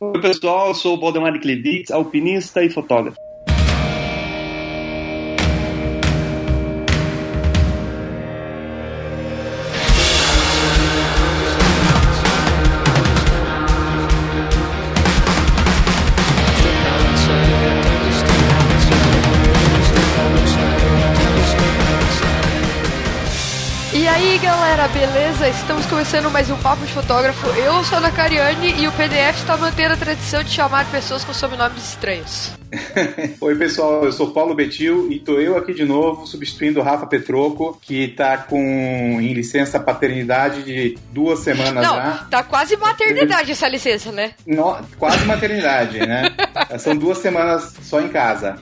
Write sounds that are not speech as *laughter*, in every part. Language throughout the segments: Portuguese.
Oi, pessoal, sou o Valdemar Klevitz, alpinista e fotógrafo. beleza? Estamos começando mais um Papo de Fotógrafo. Eu sou a Ana Cariani e o PDF está mantendo a tradição de chamar pessoas com sobrenomes estranhos. *laughs* Oi, pessoal, eu sou Paulo Betil e tô eu aqui de novo, substituindo o Rafa Petroco, que tá com em licença paternidade de duas semanas Não, já. Tá quase maternidade essa licença, né? No, quase maternidade, né? *laughs* São duas semanas só em casa.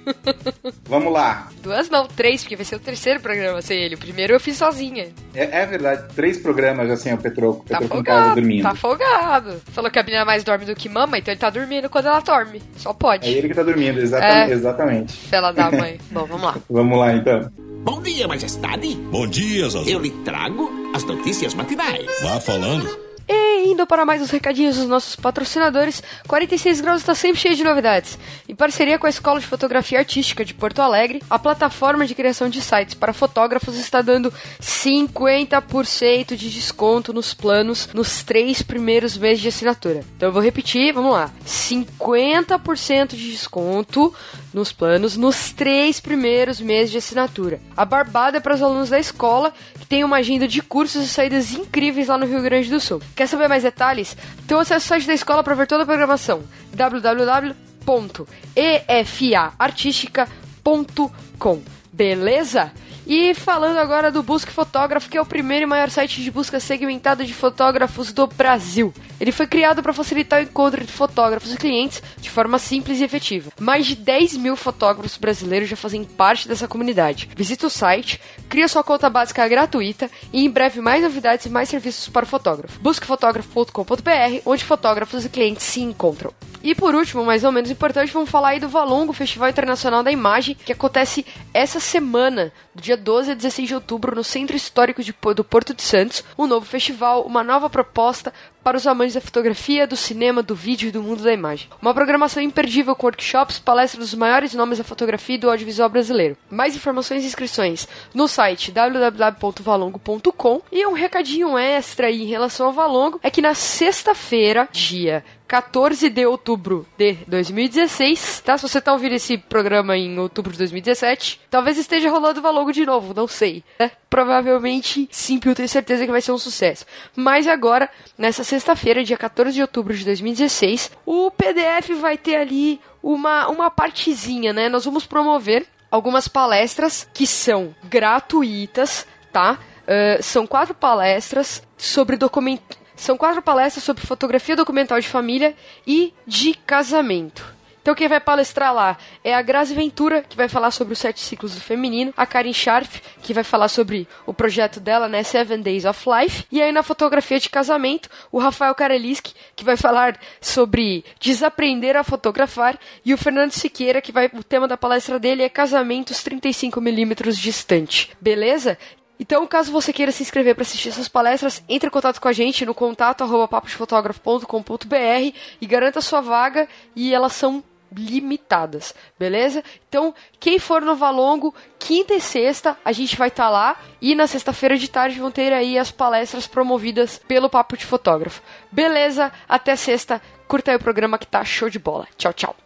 Vamos lá. Duas não, três, porque vai ser o terceiro programa sem ele. O primeiro eu fiz sozinha. É, é verdade, três programas assim, Petroco. Tá Petroco folgado, em casa dormindo. Tá folgado. Falou que a menina mais dorme do que mama, então ele tá dormindo quando ela dorme. Só pode. É ele que tá dormindo, exatamente. É. exatamente. Fela da mãe. *laughs* Bom, vamos lá. Vamos lá então. Bom dia, majestade. Bom dia, Zazu. Eu lhe trago as notícias matinais. Vá falando. E indo para mais os recadinhos dos nossos patrocinadores, 46 Graus está sempre cheio de novidades. Em parceria com a Escola de Fotografia Artística de Porto Alegre, a plataforma de criação de sites para fotógrafos está dando 50% de desconto nos planos nos três primeiros meses de assinatura. Então eu vou repetir, vamos lá. 50% de desconto nos planos nos três primeiros meses de assinatura. A barbada é para os alunos da escola que tem uma agenda de cursos e saídas incríveis lá no Rio Grande do Sul. Quer saber mais detalhes? Então acesse o site da escola para ver toda a programação www.efaartística.com. Beleza? E falando agora do Busque Fotógrafo, que é o primeiro e maior site de busca segmentada de fotógrafos do Brasil. Ele foi criado para facilitar o encontro entre fotógrafos e clientes de forma simples e efetiva. Mais de 10 mil fotógrafos brasileiros já fazem parte dessa comunidade. Visita o site, cria sua conta básica gratuita e em breve mais novidades e mais serviços para o fotógrafo. Busquefotógrafo.com.br, onde fotógrafos e clientes se encontram. E por último, mais ou menos importante, vamos falar aí do Valongo, Festival Internacional da Imagem, que acontece essa semana, do dia 12 a 16 de outubro, no Centro Histórico de, do Porto de Santos. Um novo festival, uma nova proposta para os amantes da fotografia, do cinema, do vídeo e do mundo da imagem. Uma programação imperdível com workshops, palestras dos maiores nomes da fotografia e do audiovisual brasileiro. Mais informações e inscrições no site www.valongo.com e um recadinho extra aí em relação ao Valongo é que na sexta-feira, dia 14 de outubro de 2016, tá? Se você tá ouvindo esse programa em outubro de 2017, talvez esteja rolando Valongo de novo, não sei. Né? Provavelmente sim, eu tenho certeza que vai ser um sucesso. Mas agora, nessa sexta-feira, dia 14 de outubro de 2016, o PDF vai ter ali uma, uma partezinha, né? Nós vamos promover algumas palestras que são gratuitas, tá? Uh, são quatro palestras sobre documento são quatro palestras sobre fotografia documental de família e de casamento. Então quem vai palestrar lá é a Grazi Ventura, que vai falar sobre os sete ciclos do feminino, a Karen Scharf, que vai falar sobre o projeto dela, né, Seven Days of Life, e aí na fotografia de casamento, o Rafael Kareliski, que vai falar sobre desaprender a fotografar, e o Fernando Siqueira, que vai o tema da palestra dele é casamentos 35 milímetros distante. Beleza? Então, caso você queira se inscrever para assistir essas palestras, entre em contato com a gente no contato arroba paposfotógrafo.com.br e garanta sua vaga e elas são limitadas, beleza? Então, quem for no Valongo, quinta e sexta, a gente vai estar tá lá e na sexta-feira de tarde vão ter aí as palestras promovidas pelo Papo de Fotógrafo. Beleza? Até sexta. Curta aí o programa que tá show de bola. Tchau, tchau.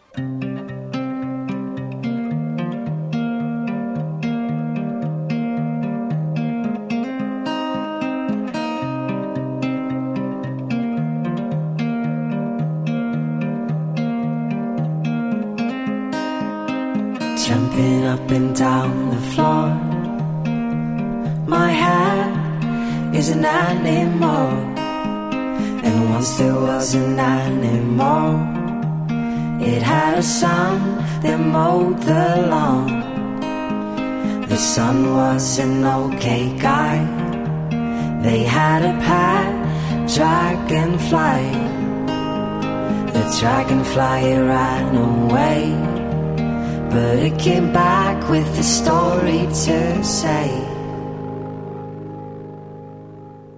Up and down the floor. My hair is an animal, and once there was an animal. It had a son that mowed the lawn. The son was an okay guy. They had a pet dragonfly. The dragonfly ran away. But it came back with a story to say.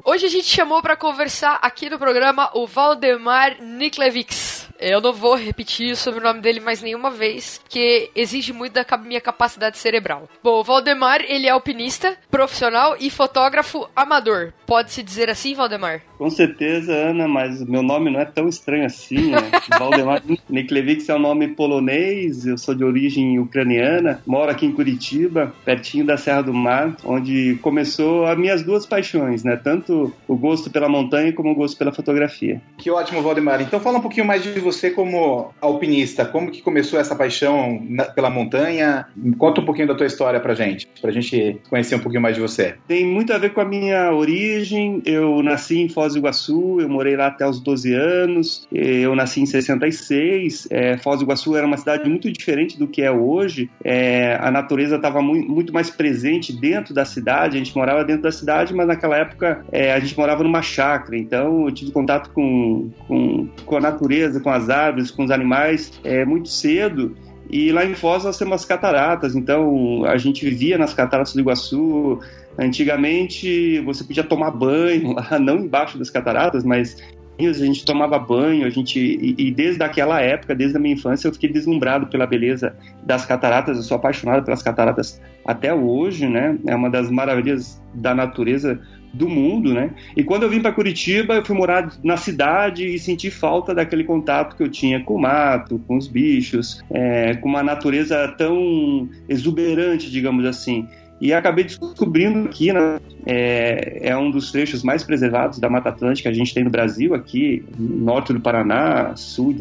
Hoje a gente chamou para conversar aqui no programa o Valdemar Niklevics. Eu não vou repetir o sobrenome dele mais nenhuma vez, que exige muito da minha capacidade cerebral. Bom, o Valdemar, ele é alpinista, profissional e fotógrafo amador. Pode-se dizer assim, Valdemar? Com certeza, Ana, mas meu nome não é tão estranho assim, né? *laughs* Valdemar Niklevix é um nome polonês, eu sou de origem ucraniana, moro aqui em Curitiba, pertinho da Serra do Mar, onde começou as minhas duas paixões, né? Tanto o gosto pela montanha como o gosto pela fotografia. Que ótimo, Valdemar. Então fala um pouquinho mais de você como alpinista. Como que começou essa paixão na, pela montanha? Conta um pouquinho da tua história pra gente, pra gente conhecer um pouquinho mais de você. Tem muito a ver com a minha origem. Eu nasci em Foz do Iguaçu, eu morei lá até os 12 anos. Eu nasci em 66. É, Foz do Iguaçu era uma cidade muito diferente do que é hoje. É, a natureza estava muito, muito, mais presente dentro da cidade. A gente morava dentro da cidade, mas naquela época é, a gente morava numa chácara. Então eu tive contato com, com, com a natureza, com as árvores, com os animais é, muito cedo. E lá em Foz nós temos as cataratas, então a gente vivia nas cataratas do Iguaçu. Antigamente você podia tomar banho lá, *laughs* não embaixo das cataratas, mas a gente tomava banho, a gente e, e, desde aquela época, desde a minha infância, eu fiquei deslumbrado pela beleza das cataratas. Eu sou apaixonado pelas cataratas até hoje, né? É uma das maravilhas da natureza do mundo, né? E quando eu vim para Curitiba, eu fui morar na cidade e senti falta daquele contato que eu tinha com o mato, com os bichos, é, com uma natureza tão exuberante, digamos assim. E acabei descobrindo que né, é, é, um dos trechos mais preservados da Mata Atlântica que a gente tem no Brasil, aqui, norte do Paraná, sul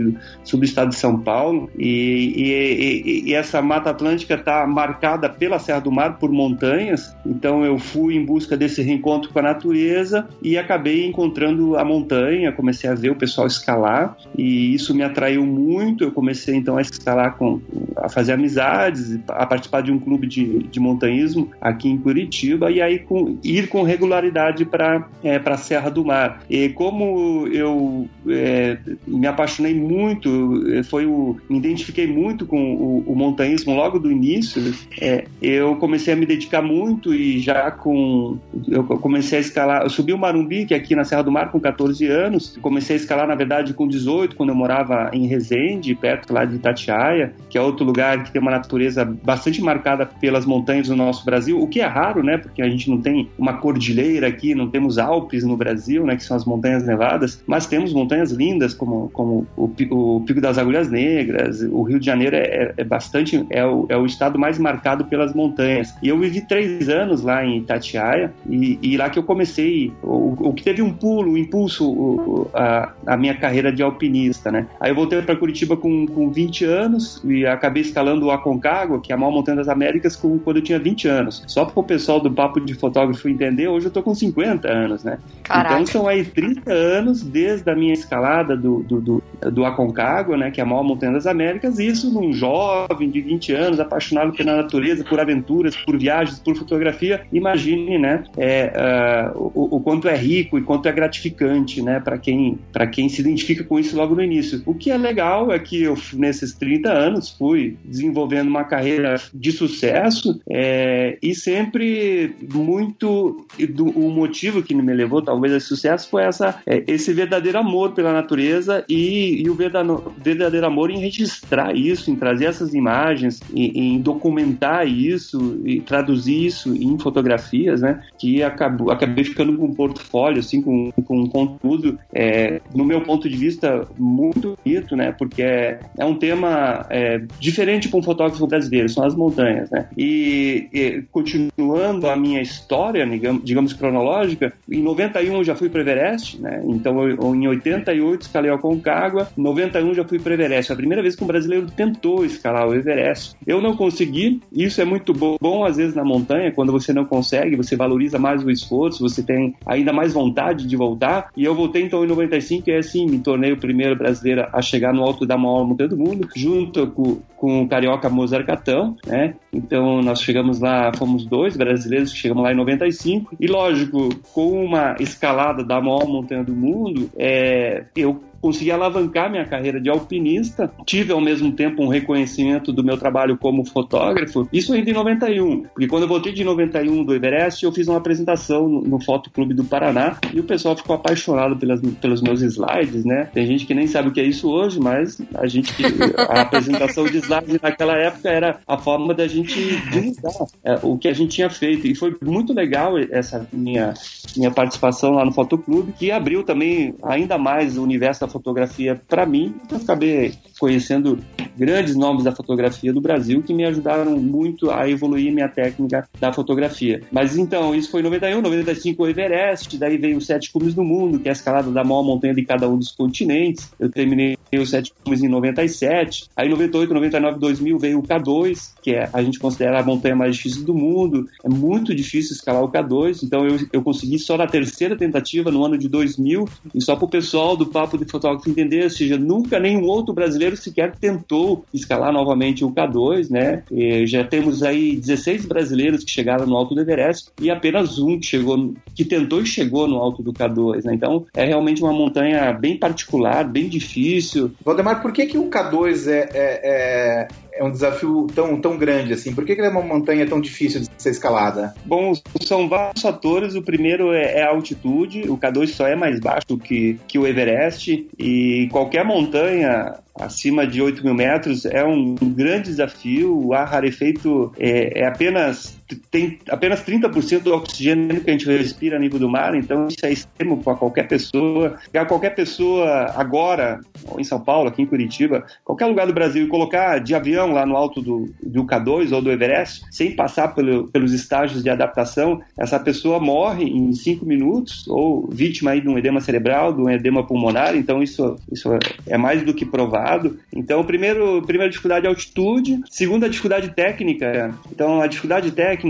sul do estado de São Paulo. E, e, e essa Mata Atlântica está marcada pela Serra do Mar, por montanhas. Então eu fui em busca desse reencontro com a natureza e acabei encontrando a montanha. Comecei a ver o pessoal escalar e isso me atraiu muito. Eu comecei então a escalar, com, a fazer amizades, a participar de um clube de, de montanhismo aqui em Curitiba e aí com, ir com regularidade para é, a Serra do Mar. E como eu é, me apaixonei muito, foi o, me identifiquei muito com o, o montanhismo logo do início, é, eu comecei a me dedicar muito e já com eu comecei a escalar, eu subi o Marumbi, que é aqui na Serra do Mar com 14 anos, comecei a escalar na verdade com 18, quando eu morava em Resende, perto lá de Itatiaia, que é outro lugar que tem uma natureza bastante marcada pelas montanhas do nosso Brasil, o que é raro, né? Porque a gente não tem uma cordilheira aqui, não temos Alpes no Brasil, né? Que são as montanhas nevadas, mas temos montanhas lindas como, como o, o Pico das Agulhas Negras. O Rio de Janeiro é, é bastante é o, é o estado mais marcado pelas montanhas. E eu vivi três anos lá em Itatiaia e, e lá que eu comecei o, o que teve um pulo, um impulso o, a, a minha carreira de alpinista, né? Aí eu voltei para Curitiba com, com 20 anos e acabei escalando o Aconcagua, que é a maior montanha das Américas, com, quando eu tinha 20 anos. Só para o pessoal do Papo de Fotógrafo entender, hoje eu tô com 50 anos, né? Caraca. Então são aí 30 anos desde a minha escalada do, do, do, do Aconcagua, né? Que é a maior montanha das Américas, e isso num jovem de 20 anos, apaixonado pela natureza, por aventuras, por viagens, por fotografia. Imagine, né? É, uh, o, o, quanto é rico e quanto é gratificante, né? Para quem, quem se identifica com isso logo no início. O que é legal é que eu, nesses 30 anos, fui desenvolvendo uma carreira de sucesso, é, e sempre muito do, o motivo que me levou talvez a sucesso foi essa é, esse verdadeiro amor pela natureza e, e, o verdadeiro, verdadeiro amor em registrar isso, em trazer essas imagens, em, em documentar isso e traduzir isso em fotografias, né? Que acabou, acabei ficando com um portfólio assim, com, com um conteúdo é, no meu ponto de vista muito bonito, né? Porque é, é um tema é, diferente para um fotógrafo brasileiro, são as montanhas, né? E, e continuando a minha história, digamos, cronológica, em 91 eu já fui para Everest, né? Então eu, em 88 escalei o Aconcagua, em 91 já fui para Everest. A primeira vez que um brasileiro tentou escalar o Everest. Eu não consegui, isso é muito bom, bom às vezes na montanha, quando você não consegue, você valoriza mais o esforço, você tem ainda mais vontade de voltar. E eu voltei então em 95 e assim me tornei o primeiro brasileiro a chegar no alto da maior montanha do mundo, junto com, com o carioca Mozart Catão, né? Então nós chegamos lá fomos dois brasileiros que chegamos lá em 95. E lógico, com uma escalada da maior montanha do mundo, é, eu consegui alavancar minha carreira de alpinista, tive ao mesmo tempo um reconhecimento do meu trabalho como fotógrafo, isso ainda em 91, porque quando eu voltei de 91 do Everest, eu fiz uma apresentação no, no Fotoclube do Paraná e o pessoal ficou apaixonado pelas, pelos meus slides, né? Tem gente que nem sabe o que é isso hoje, mas a gente a apresentação de slides naquela época era a forma da gente divulgar é, o que a gente tinha feito. E foi muito legal essa minha minha participação lá no Fotoclube, que abriu também ainda mais o universo da fotografia para mim. Eu acabei conhecendo grandes nomes da fotografia do Brasil que me ajudaram muito a evoluir minha técnica da fotografia. Mas então, isso foi em 91, 95 o Everest, daí veio os Sete Cumes do Mundo, que é a escalada da maior montanha de cada um dos continentes. Eu terminei os Sete Cumes em 97. Aí 98, 99, 2000 veio o K2, que é a gente considera a montanha mais difícil do mundo. É muito difícil escalar o K2, então eu, eu consegui só na terceira tentativa, no ano de 2000, e só para o pessoal do Papo de Fotógrafo entender, ou seja, nunca nenhum outro brasileiro sequer tentou escalar novamente o K2, né? E já temos aí 16 brasileiros que chegaram no alto do Everest e apenas um que chegou, que tentou e chegou no alto do K2, né? Então é realmente uma montanha bem particular, bem difícil. Valdemar, por que, que o K2 é, é, é é um desafio tão, tão grande assim? Por que, que é uma montanha tão difícil de ser escalada? Bom, são vários fatores. O primeiro é, é a altitude. O K2 só é mais baixo que, que o Everest e qualquer montanha acima de 8 mil metros é um grande desafio. O ar rarefeito é, é apenas tem apenas 30% do oxigênio que a gente respira a nível do mar, então isso é extremo para qualquer pessoa. Pegar qualquer pessoa agora, em São Paulo, aqui em Curitiba, qualquer lugar do Brasil, e colocar de avião lá no alto do, do K2 ou do Everest, sem passar pelo, pelos estágios de adaptação, essa pessoa morre em 5 minutos, ou vítima aí de um edema cerebral, de um edema pulmonar, então isso, isso é mais do que provado então, primeiro, primeira dificuldade é altitude, segunda dificuldade técnica. Então, a dificuldade técnica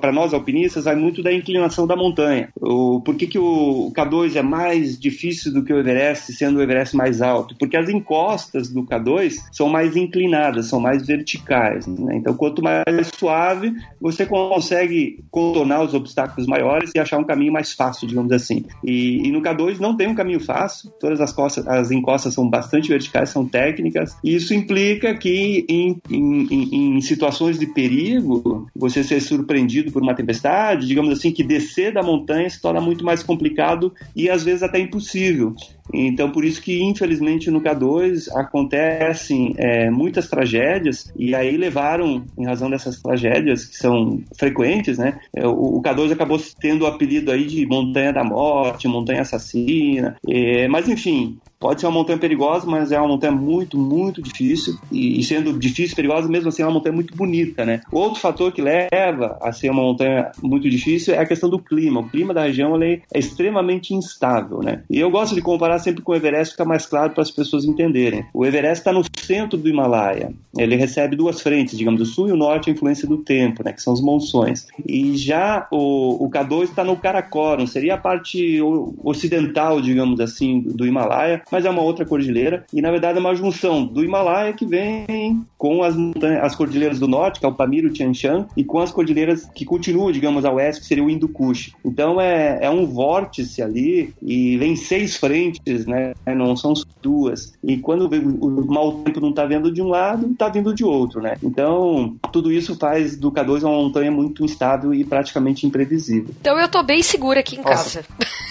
para nós alpinistas vai muito da inclinação da montanha. O, por que, que o K2 é mais difícil do que o Everest, sendo o Everest mais alto? Porque as encostas do K2 são mais inclinadas, são mais verticais. Né? Então, quanto mais suave, você consegue contornar os obstáculos maiores e achar um caminho mais fácil, digamos assim. E, e no K2 não tem um caminho fácil, todas as, costas, as encostas são bastante verticais, são técnicas. E isso implica que em, em, em situações de perigo, você ser surpreendido por uma tempestade, digamos assim, que descer da montanha se torna muito mais complicado e às vezes até impossível. Então, por isso que, infelizmente, no K2 acontecem é, muitas tragédias, e aí levaram, em razão dessas tragédias, que são frequentes, né? É, o, o K2 acabou tendo o apelido aí de Montanha da Morte, Montanha Assassina, é, mas enfim, Pode ser uma montanha perigosa, mas é uma montanha muito, muito difícil. E, sendo difícil e perigosa, mesmo assim, é uma montanha muito bonita, né? Outro fator que leva a ser uma montanha muito difícil é a questão do clima. O clima da região é extremamente instável, né? E eu gosto de comparar sempre com o Everest, fica mais claro para as pessoas entenderem. O Everest está no centro do Himalaia. Ele recebe duas frentes, digamos, o sul e o norte, a influência do tempo, né? Que são os monções. E já o, o K2 está no Karakoram, seria a parte ocidental, digamos assim, do Himalaia mas é uma outra cordilheira e na verdade é uma junção do Himalaia que vem com as, as cordilheiras do norte, que é o Pamir e o Tian Shan, e com as cordilheiras que continuam, digamos, a oeste, que seria o Hindu Kush. Então é, é um vórtice ali e vem seis frentes, né? Não são duas. E quando o mau tempo não está vendo de um lado, está vindo de outro, né? Então tudo isso faz do K2 uma montanha muito instável e praticamente imprevisível. Então eu tô bem segura aqui em Nossa. casa. *laughs*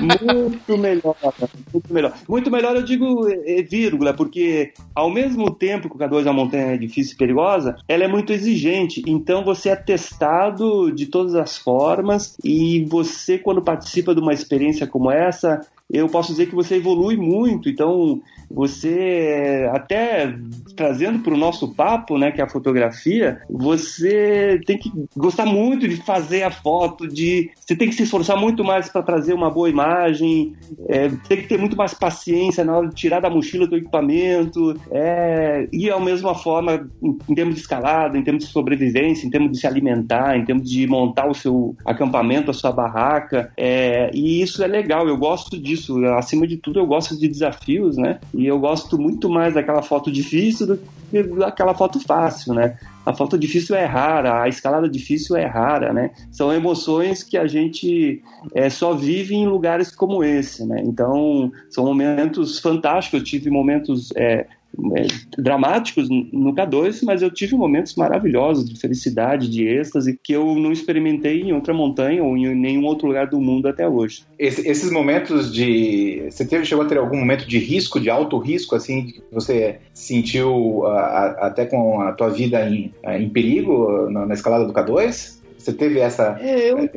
muito melhor, muito melhor. Muito melhor eu digo é, vírgula, porque ao mesmo tempo que o K2 é uma montanha difícil e perigosa, ela é muito exigente. Então você é testado de todas as formas e você, quando participa de uma experiência como essa, eu posso dizer que você evolui muito. Então, você até trazendo para o nosso papo, né, que é a fotografia, você tem que gostar muito de fazer a foto, de você tem que se esforçar muito mais para trazer uma boa imagem, é, tem que ter muito mais paciência na hora de tirar da mochila do equipamento, é, e ao mesma forma em, em termos de escalada, em termos de sobrevivência, em termos de se alimentar, em termos de montar o seu acampamento, a sua barraca, é, e isso é legal. Eu gosto disso. Acima de tudo, eu gosto de desafios, né? E eu gosto muito mais daquela foto difícil do que daquela foto fácil, né? A foto difícil é rara, a escalada difícil é rara, né? São emoções que a gente é, só vive em lugares como esse, né? Então, são momentos fantásticos. Eu tive momentos é, dramáticos no K2, mas eu tive momentos maravilhosos de felicidade, de êxtase, que eu não experimentei em outra montanha ou em nenhum outro lugar do mundo até hoje. Esse, esses momentos de. Você teve, chegou a ter algum momento de risco, de alto risco, assim, que você sentiu a, a, até com a tua vida em, em perigo na, na escalada do K2? Você teve essa. É, eu,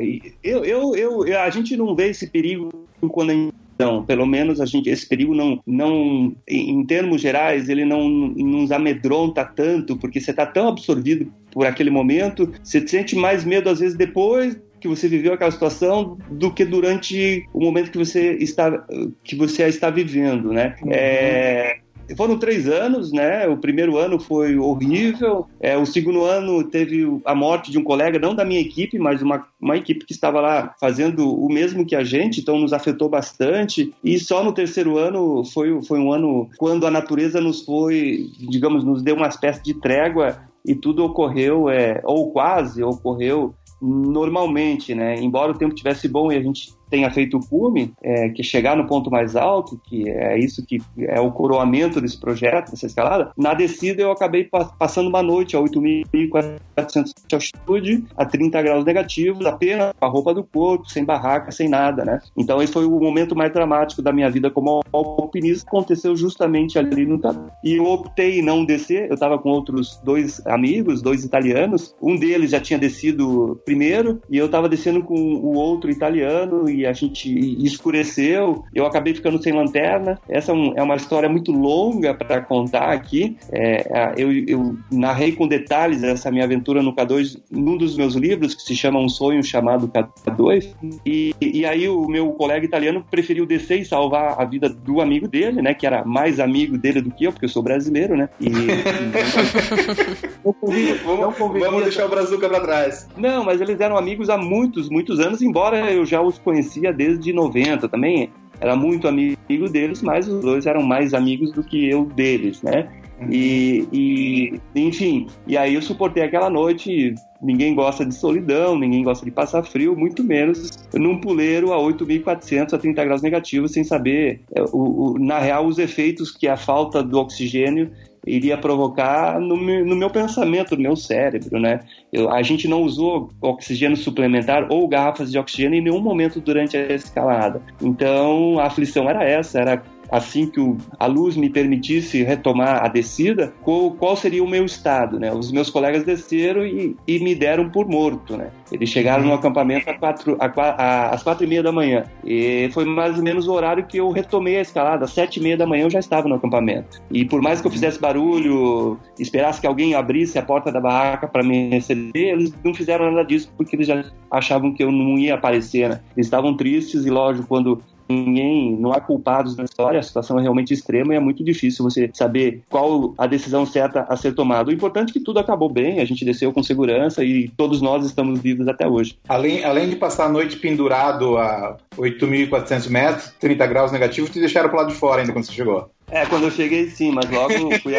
eu, eu, eu, a gente não vê esse perigo quando a gente então, pelo menos a gente, esse perigo não, não, em termos gerais, ele não nos amedronta tanto, porque você está tão absorvido por aquele momento, você sente mais medo às vezes depois que você viveu aquela situação do que durante o momento que você está que você está vivendo, né? Uhum. É, foram três anos, né? O primeiro ano foi horrível. É, o segundo ano teve a morte de um colega, não da minha equipe, mas uma, uma equipe que estava lá fazendo o mesmo que a gente, então nos afetou bastante. E só no terceiro ano foi, foi um ano quando a natureza nos foi, digamos, nos deu uma espécie de trégua e tudo ocorreu, é, ou quase ocorreu normalmente, né? Embora o tempo tivesse bom e a gente tenha feito o cume, é, que chegar no ponto mais alto, que é isso que é o coroamento desse projeto, dessa escalada, na descida eu acabei passando uma noite a 8.400 de altitude, a 30 graus negativos, apenas com a roupa do corpo, sem barraca, sem nada, né? Então esse foi o momento mais dramático da minha vida como alpinista, aconteceu justamente ali no Tatu. E eu optei em não descer, eu estava com outros dois amigos, dois italianos, um deles já tinha descido primeiro, e eu estava descendo com o outro italiano, e a gente escureceu. Eu acabei ficando sem lanterna. Essa é, é uma história muito longa para contar aqui. É, eu, eu, narrei com detalhes essa minha aventura no K2 num dos meus livros, que se chama Um Sonho Chamado K2. E, e aí o meu colega italiano preferiu descer e salvar a vida do amigo dele, né? Que era mais amigo dele do que eu, porque eu sou brasileiro, né? E, não vamos, deixar o Brazuca para trás. Não, mas eles eram amigos há muitos, muitos anos, embora eu já os conhecia conhecia desde 90 também. Era muito amigo deles, mas os dois eram mais amigos do que eu deles, né? Uhum. E, e, enfim, e aí eu suportei aquela noite. Ninguém gosta de solidão, ninguém gosta de passar frio, muito menos num puleiro a 8.400 a 30 graus negativos, sem saber, é, o, o, na real, os efeitos que a falta do oxigênio iria provocar no meu, no meu pensamento, no meu cérebro, né? Eu, a gente não usou oxigênio suplementar ou garrafas de oxigênio em nenhum momento durante a escalada. Então, a aflição era essa, era assim que o, a luz me permitisse retomar a descida, qual, qual, seria o meu estado, né? Os meus colegas desceram e, e me deram por morto, né? Eles chegaram no acampamento às quatro, às quatro e meia da manhã. E foi mais ou menos o horário que eu retomei a escalada. Às sete e meia da manhã eu já estava no acampamento. E por mais que eu fizesse barulho, esperasse que alguém abrisse a porta da barraca para me receber, eles não fizeram nada disso porque eles já achavam que eu não ia aparecer, né? Eles estavam tristes e, lógico, quando ninguém, não há culpados na história, a situação é realmente extrema e é muito difícil você saber qual a decisão certa a ser tomada. O importante é que tudo acabou bem, a gente desceu com segurança e todos nós estamos vivos até hoje. Além, além de passar a noite pendurado a 8.400 metros, 30 graus negativos, te deixaram pro lado de fora ainda quando você chegou. É, quando eu cheguei sim, mas logo fui,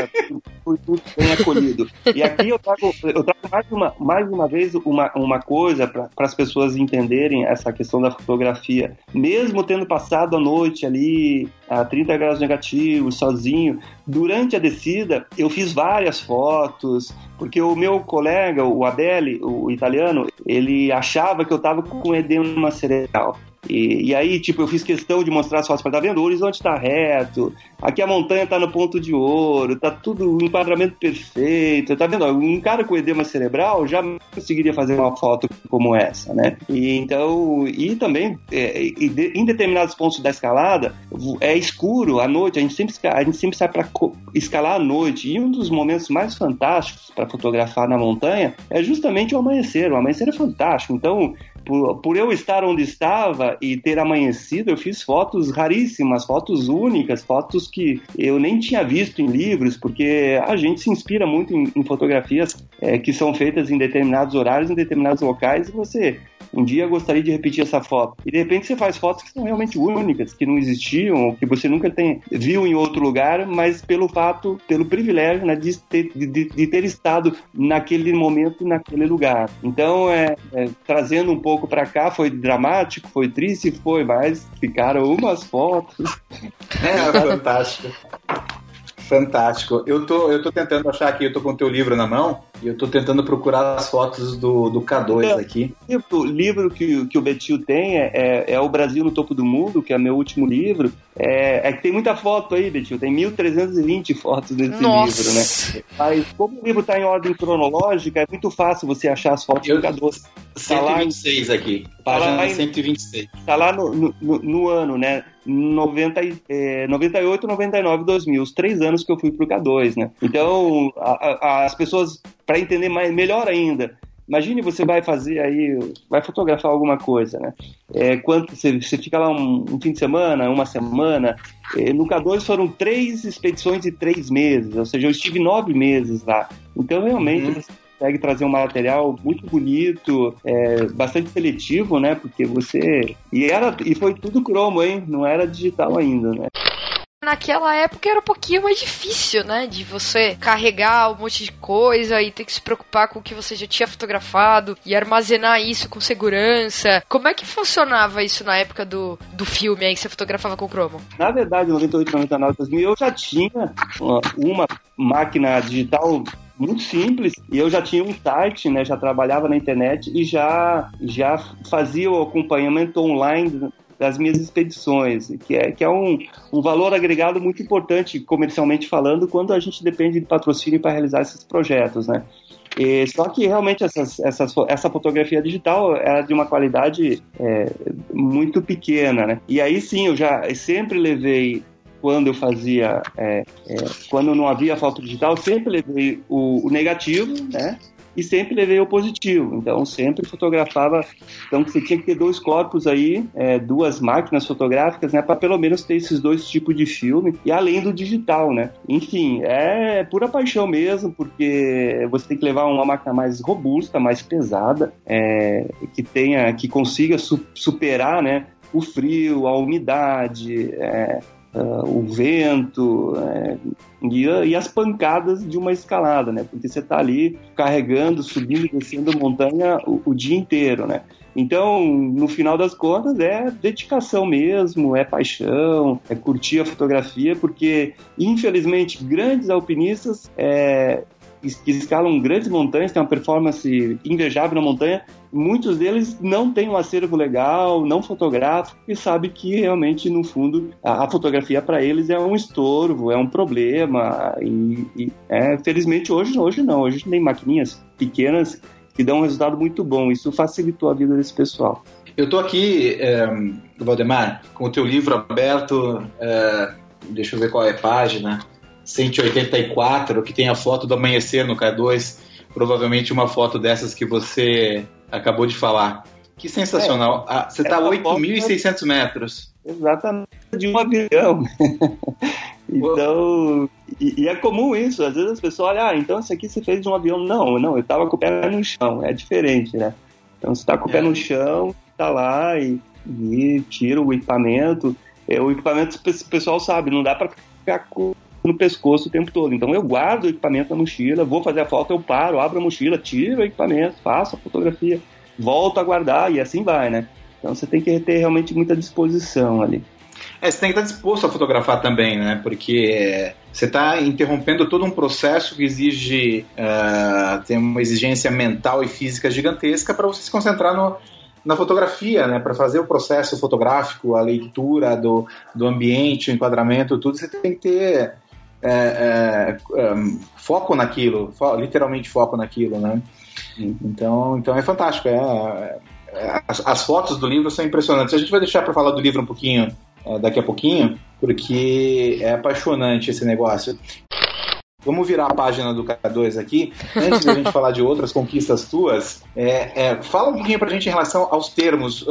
fui bem acolhido. E aqui eu trago, eu trago mais, uma, mais uma vez uma, uma coisa para as pessoas entenderem essa questão da fotografia. Mesmo tendo passado a noite ali a 30 graus negativos, sozinho, durante a descida eu fiz várias fotos, porque o meu colega, o Abele, o italiano, ele achava que eu estava com edema cerebral. E, e, aí, tipo, eu fiz questão de mostrar as fotos para tá vendo, o horizonte está reto, aqui a montanha está no ponto de ouro, tá tudo um enquadramento perfeito, tá vendo? Um cara com edema cerebral já conseguiria fazer uma foto como essa, né? E então, e também, é, e de, em determinados pontos da escalada, é escuro à noite, a gente sempre, a gente sempre sai para escalar à noite, e um dos momentos mais fantásticos para fotografar na montanha é justamente o amanhecer, o amanhecer é fantástico, então por, por eu estar onde estava e ter amanhecido, eu fiz fotos raríssimas, fotos únicas, fotos que eu nem tinha visto em livros, porque a gente se inspira muito em, em fotografias é, que são feitas em determinados horários, em determinados locais, e você um dia eu gostaria de repetir essa foto. E de repente você faz fotos que são realmente únicas, que não existiam, que você nunca tem, viu em outro lugar, mas pelo fato, pelo privilégio né, de, ter, de, de ter estado naquele momento, naquele lugar. Então, é, é trazendo um pouco para cá, foi dramático, foi triste, foi, mas ficaram umas fotos. *laughs* É, fantástico. Fantástico. Eu tô, eu tô tentando achar aqui, eu tô com o teu livro na mão e eu tô tentando procurar as fotos do, do K2 é, aqui. O livro que, que o Betil tem é, é, é, O Brasil no Topo do Mundo, que é meu último livro. É, é que tem muita foto aí, Betil, tem 1.320 fotos desse Nossa. livro, né? Mas como o livro tá em ordem cronológica, é muito fácil você achar as fotos eu, do K2. Tá 126 lá, aqui, página tá lá 126. Tá lá no, no, no ano, né? 90, é, 98, 99, 2000, os três anos que eu fui pro K2, né? Então, a, a, as pessoas, para entender mais, melhor ainda, imagine você vai fazer aí, vai fotografar alguma coisa, né? É, quanto, você, você fica lá um, um, fim de semana, uma semana. É, no K2 foram três expedições de três meses, ou seja, eu estive nove meses lá. Então, realmente, uhum consegue trazer um material muito bonito, é, bastante seletivo, né? Porque você. E, era, e foi tudo cromo, hein? Não era digital ainda, né? Naquela época era um pouquinho mais difícil, né? De você carregar um monte de coisa e ter que se preocupar com o que você já tinha fotografado e armazenar isso com segurança. Como é que funcionava isso na época do, do filme aí que você fotografava com cromo? Na verdade, 98, 99, 2000, eu já tinha uma, uma máquina digital muito simples. E eu já tinha um site, né? Já trabalhava na internet e já, já fazia o acompanhamento online das minhas expedições, que é, que é um, um valor agregado muito importante comercialmente falando quando a gente depende de patrocínio para realizar esses projetos, né? E, só que realmente essas, essas, essa fotografia digital era de uma qualidade é, muito pequena, né? E aí sim, eu já sempre levei quando eu fazia, é, é, quando não havia foto digital, sempre levei o, o, negativo, né? E sempre levei o positivo. Então, sempre fotografava. Então, você tinha que ter dois corpos aí, é, duas máquinas fotográficas, né? Para pelo menos ter esses dois tipos de filme. E além do digital, né? Enfim, é pura paixão mesmo, porque você tem que levar uma máquina mais robusta, mais pesada, é, que tenha, que consiga su superar, né? O frio, a umidade, é, uh, o vento é, e, e, as pancadas de uma escalada, né? Porque você está ali carregando, subindo e descendo montanha o, o, dia inteiro, né? Então, no final das contas, é dedicação mesmo, é paixão, é curtir a fotografia, porque, infelizmente, grandes alpinistas é, que escalam grandes montanhas, têm uma performance invejável na montanha, muitos deles não têm um acervo legal, não fotográfico, e sabe que realmente, no fundo, a, fotografia para eles é um estorvo, é um problema. E, e é, felizmente hoje, hoje não, hoje tem maquininhas pequenas que dão um resultado muito bom. Isso facilitou a vida desse pessoal. Eu estou aqui, é, Valdemar, com o teu livro aberto, é, deixa eu ver qual é a página. 184, que tem a foto do amanhecer no K2, provavelmente uma foto dessas que você acabou de falar. Que sensacional. É, ah, você está a 8.600 metros. Exatamente, de um avião. *laughs* então, e, e, é comum isso. Às vezes as pessoas olham, ah, então isso aqui você fez de um avião. Não, não, eu estava com o pé no chão. É diferente, né? Então você está com o pé é. no chão, está lá e, e tira o equipamento. É, o equipamento, o pessoal sabe, não dá para ficar com no pescoço o tempo todo. Então eu guardo o equipamento na mochila, vou fazer a foto, eu paro, abro a mochila, tiro o equipamento, faço a fotografia, volto a guardar e assim vai, né? Então você tem que ter realmente muita disposição ali. É, você tem que estar disposto a fotografar também, né? Porque você está interrompendo todo um processo que exige uh, uma exigência mental e física gigantesca para você se concentrar no, na fotografia, né? Para fazer o processo fotográfico, a leitura do, do ambiente, o enquadramento, tudo, você tem que ter é, é, é, foco naquilo, fo literalmente foco naquilo, né? Então, então é fantástico. É, é, as, as, fotos do livro são impressionantes. A gente vai deixar para falar do livro um pouquinho é, daqui a pouquinho, porque é apaixonante esse negócio. Vamos virar a página do K2 aqui. Antes da gente falar de outras conquistas tuas, é, é, fala um pouquinho para a gente em relação aos termos.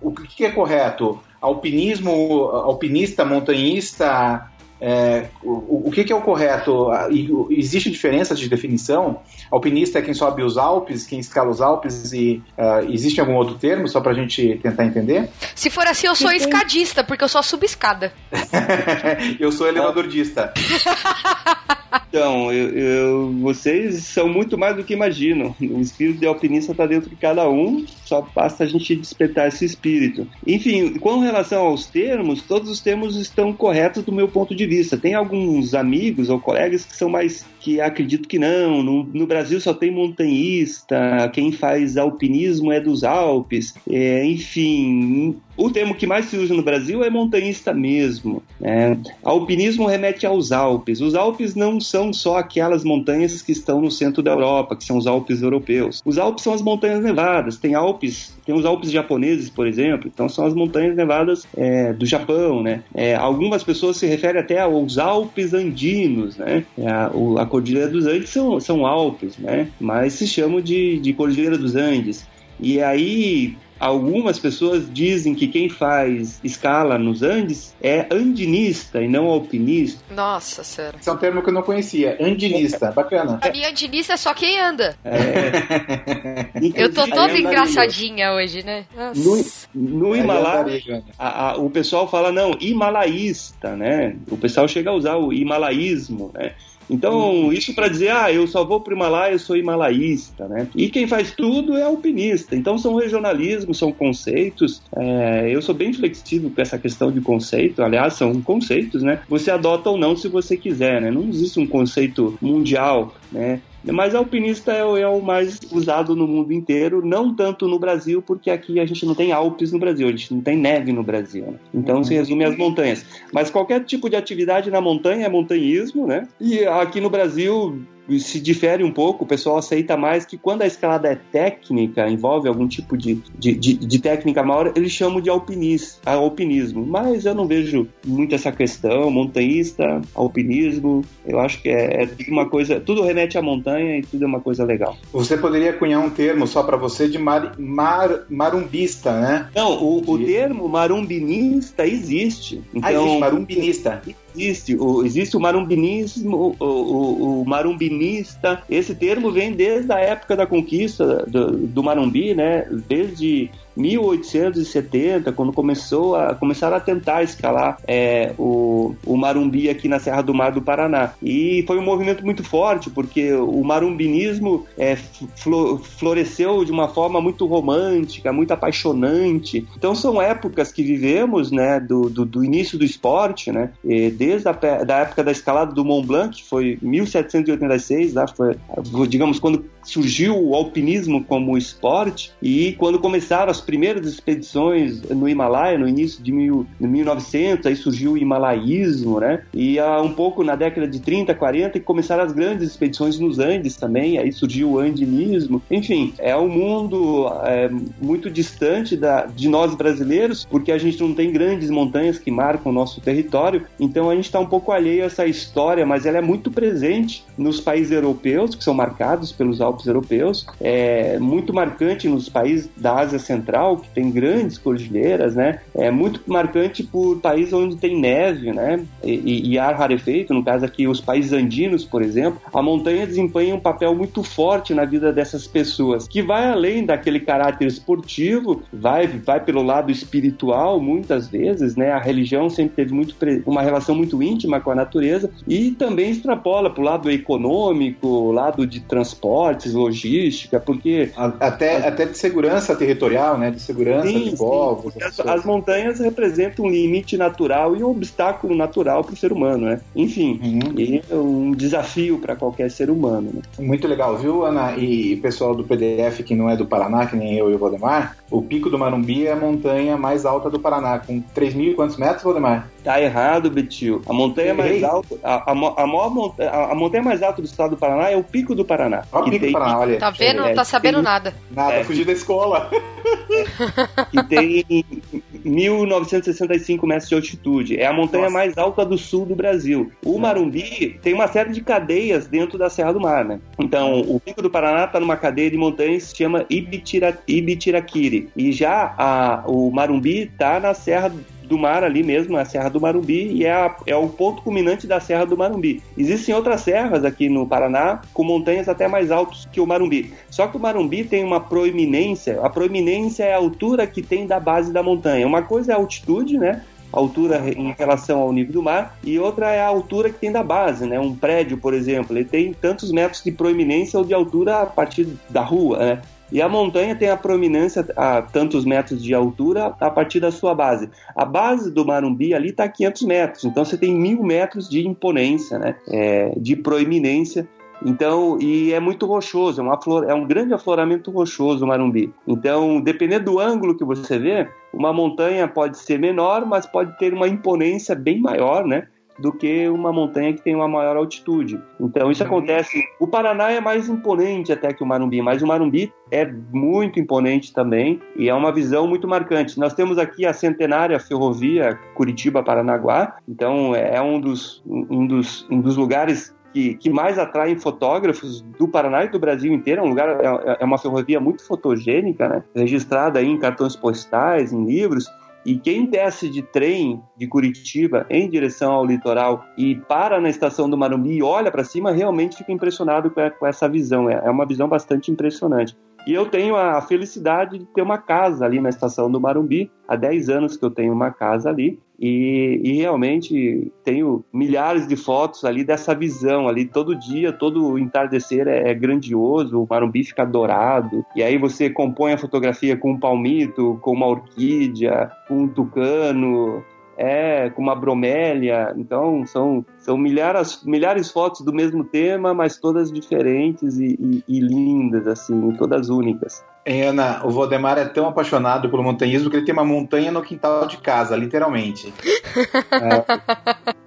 o que é correto? Alpinismo, alpinista, montanhista, é, o, o que, que, é o correto? Existe diferença de definição? Alpinista é quem sobe os Alpes, quem escala os Alpes e uh, existe algum outro termo só pra gente tentar entender? Se for assim, eu sou escadista, porque eu só subo escada. *laughs* eu sou elevadordista. *laughs* Então, eu, eu, vocês são muito mais do que imaginam. O espírito de alpinista está dentro de cada um, só basta a gente despertar esse espírito. Enfim, com relação aos termos, todos os termos estão corretos do meu ponto de vista. Tem alguns amigos ou colegas que são mais que acredito que não. No, no Brasil só tem montanhista, quem faz alpinismo é dos Alpes. É, enfim, o termo que mais se usa no Brasil é montanhista mesmo. Né? Alpinismo remete aos Alpes. Os Alpes não são só aquelas montanhas que estão no centro da Europa, que são os Alpes europeus. Os Alpes são as montanhas nevadas. Tem Alpes, tem os Alpes japoneses, por exemplo. Então são as montanhas nevadas é, do Japão, né? É, algumas pessoas se referem até aos Alpes andinos, né? É, a, a Cordilheira dos Andes são, são Alpes, né? Mas se chamam de, de Cordilheira dos Andes. E aí, algumas pessoas dizem que quem faz escala nos Andes é andinista e não alpinista. Nossa, sério. Esse é um termo que eu não conhecia. Andinista, bacana. Pra mim, andinista é só quem anda. É. *laughs* eu tô toda engraçadinha hoje, né? No, no Himalaia, a, a, o pessoal fala, não, himalaísta, né? O pessoal chega a usar o himalaísmo, né? Então, isso para dizer, ah, eu só vou para o Himalaia, eu sou himalaísta, né? E quem faz tudo é alpinista. Então, são regionalismos, são conceitos. É, eu sou bem flexível com essa questão de conceito. Aliás, são conceitos, né? Você adota ou não se você quiser, né? Não existe um conceito mundial, né? Mas alpinista é o, é o, mais usado no mundo inteiro, não tanto no Brasil, porque aqui a gente não tem Alpes no Brasil, a gente não tem neve no Brasil. Né? Então uhum. se resume às montanhas. Mas qualquer tipo de atividade na montanha é montanhismo, né? E aqui no Brasil se difere um pouco, o pessoal aceita mais que quando a escalada é técnica, envolve algum tipo de, de, de, de técnica maior, eles chamam de alpinis, alpinismo. Mas eu não vejo muito essa questão, montanhista, alpinismo, eu acho que é, é uma coisa, tudo remete à montanha e tudo é uma coisa legal. Você poderia cunhar um termo só para você de mar, mar, marumbista, né? Não, o, o termo marumbinista existe. Então, ah, existe então, marumbinista existe. O, existe o marumbinismo, o, o, o, marumbinista. Esse termo vem desde a época da conquista do, do Marumbi, né? Desde 1870, quando começou a, começaram a tentar escalar é, o, o Marumbi aqui na Serra do Mar do Paraná. E foi um movimento muito forte, porque o marumbinismo é, floresceu de uma forma muito romântica, muito apaixonante. Então são épocas que vivemos, né, do, do, do início do esporte, né, desde a da época da escalada do Mont Blanc, que foi 1786, né, foi, digamos, quando surgiu o alpinismo como esporte, e quando começaram as primeiras expedições no Himalaia, no início de mil, 1900, aí surgiu o himalaísmo, né? E há um pouco na década de 30, 40, começaram as grandes expedições nos Andes também, aí surgiu o andinismo. Enfim, é um mundo é, muito distante da, de nós brasileiros, porque a gente não tem grandes montanhas que marcam o nosso território, então a gente está um pouco alheio a essa história, mas ela é muito presente nos países europeus, que são marcados pelos Alpes europeus, é muito marcante nos países da Ásia Central Central, que tem grandes cordilheiras, né? É muito marcante por países onde tem neve, né? E, e ar rarefeito, no caso aqui os países andinos, por exemplo, a montanha desempenha um papel muito forte na vida dessas pessoas, que vai além daquele caráter esportivo, vai vai pelo lado espiritual muitas vezes, né? A religião sempre teve muito uma relação muito íntima com a natureza e também extrapola para o lado econômico, lado de transportes, logística, porque até até de segurança territorial, né? De segurança sim, de povos. As, as, montanhas representam um limite natural e um obstáculo natural para o ser humano, né? Enfim, uhum. e é um desafio para qualquer ser humano. Né? Muito legal, viu, Ana? E pessoal do PDF que não é do Paraná, que nem eu e o Valdemar, o Pico do Marumbi é a montanha mais alta do Paraná, com 3 mil e quantos metros, Valdemar? Tá errado, Betil. A montanha mais alta, a, a, a, maior montanha, a, montanha mais alta do estado do Paraná é o Pico do Paraná. Olha o Pico tem, do Paraná, olha. Tá vendo? Não tá sabendo tem, nada. Nada, é, fugi da escola. *laughs* que tem 1.965 metros de altitude. É a montanha Nossa. mais alta do sul do Brasil. O Marumbi tem uma série de cadeias dentro da Serra do Mar, né? Então, o Pico do Paraná está numa cadeia de montanhas que se chama Ibitira, Ibitiraquiri. E já a, o Marumbi está na Serra do mar ali mesmo, a Serra do Marumbi, e é, a, é o ponto culminante da Serra do Marumbi. Existem outras serras aqui no Paraná com montanhas até mais altas que o Marumbi. Só que o Marumbi tem uma proeminência, a proeminência é a altura que tem da base da montanha. Uma coisa é a altitude, né? altura em relação ao nível do mar, e outra é a altura que tem da base, né? Um prédio, por exemplo, ele tem tantos metros de proeminência ou de altura a partir da rua, né? E a montanha tem a prominência a tantos metros de altura a partir da sua base. A base do Marumbi ali está a 500 metros, então você tem mil metros de imponência, né? É, de proeminência. Então, e é muito rochoso, é, uma flor, é um grande afloramento rochoso o Marumbi. Então, dependendo do ângulo que você vê, uma montanha pode ser menor, mas pode ter uma imponência bem maior, né? Do que uma montanha que tem uma maior altitude. Então isso uhum. acontece. O Paraná é mais imponente até que o Marumbi, mas o Marumbi é muito imponente também e é uma visão muito marcante. Nós temos aqui a centenária ferrovia Curitiba-Paranaguá, então é um dos, um dos, um dos lugares que, que, mais atraem fotógrafos do Paraná e do Brasil inteiro. É um lugar, é, é uma ferrovia muito fotogênica, né? registrada aí em cartões postais, em livros. E quem desce de trem de Curitiba em direção ao litoral e para na estação do Marumbi e olha para cima, realmente fica impressionado com essa visão. É, é uma visão bastante impressionante. E eu tenho a felicidade de ter uma casa ali na estação do Marumbi. Há 10 anos que eu tenho uma casa ali. E, e, realmente tenho milhares de fotos ali dessa visão ali. Todo dia, todo entardecer é, é, grandioso, o Marumbi fica dourado. E aí você compõe a fotografia com um palmito, com uma orquídea, com um tucano, é, com uma bromélia. Então, são, são milhares, milhares de fotos do mesmo tema, mas todas diferentes e, e, e lindas, assim, todas únicas. Hein, Ana, o Valdemar é tão apaixonado pelo montanhismo que ele tem uma montanha no quintal de casa, literalmente. *laughs*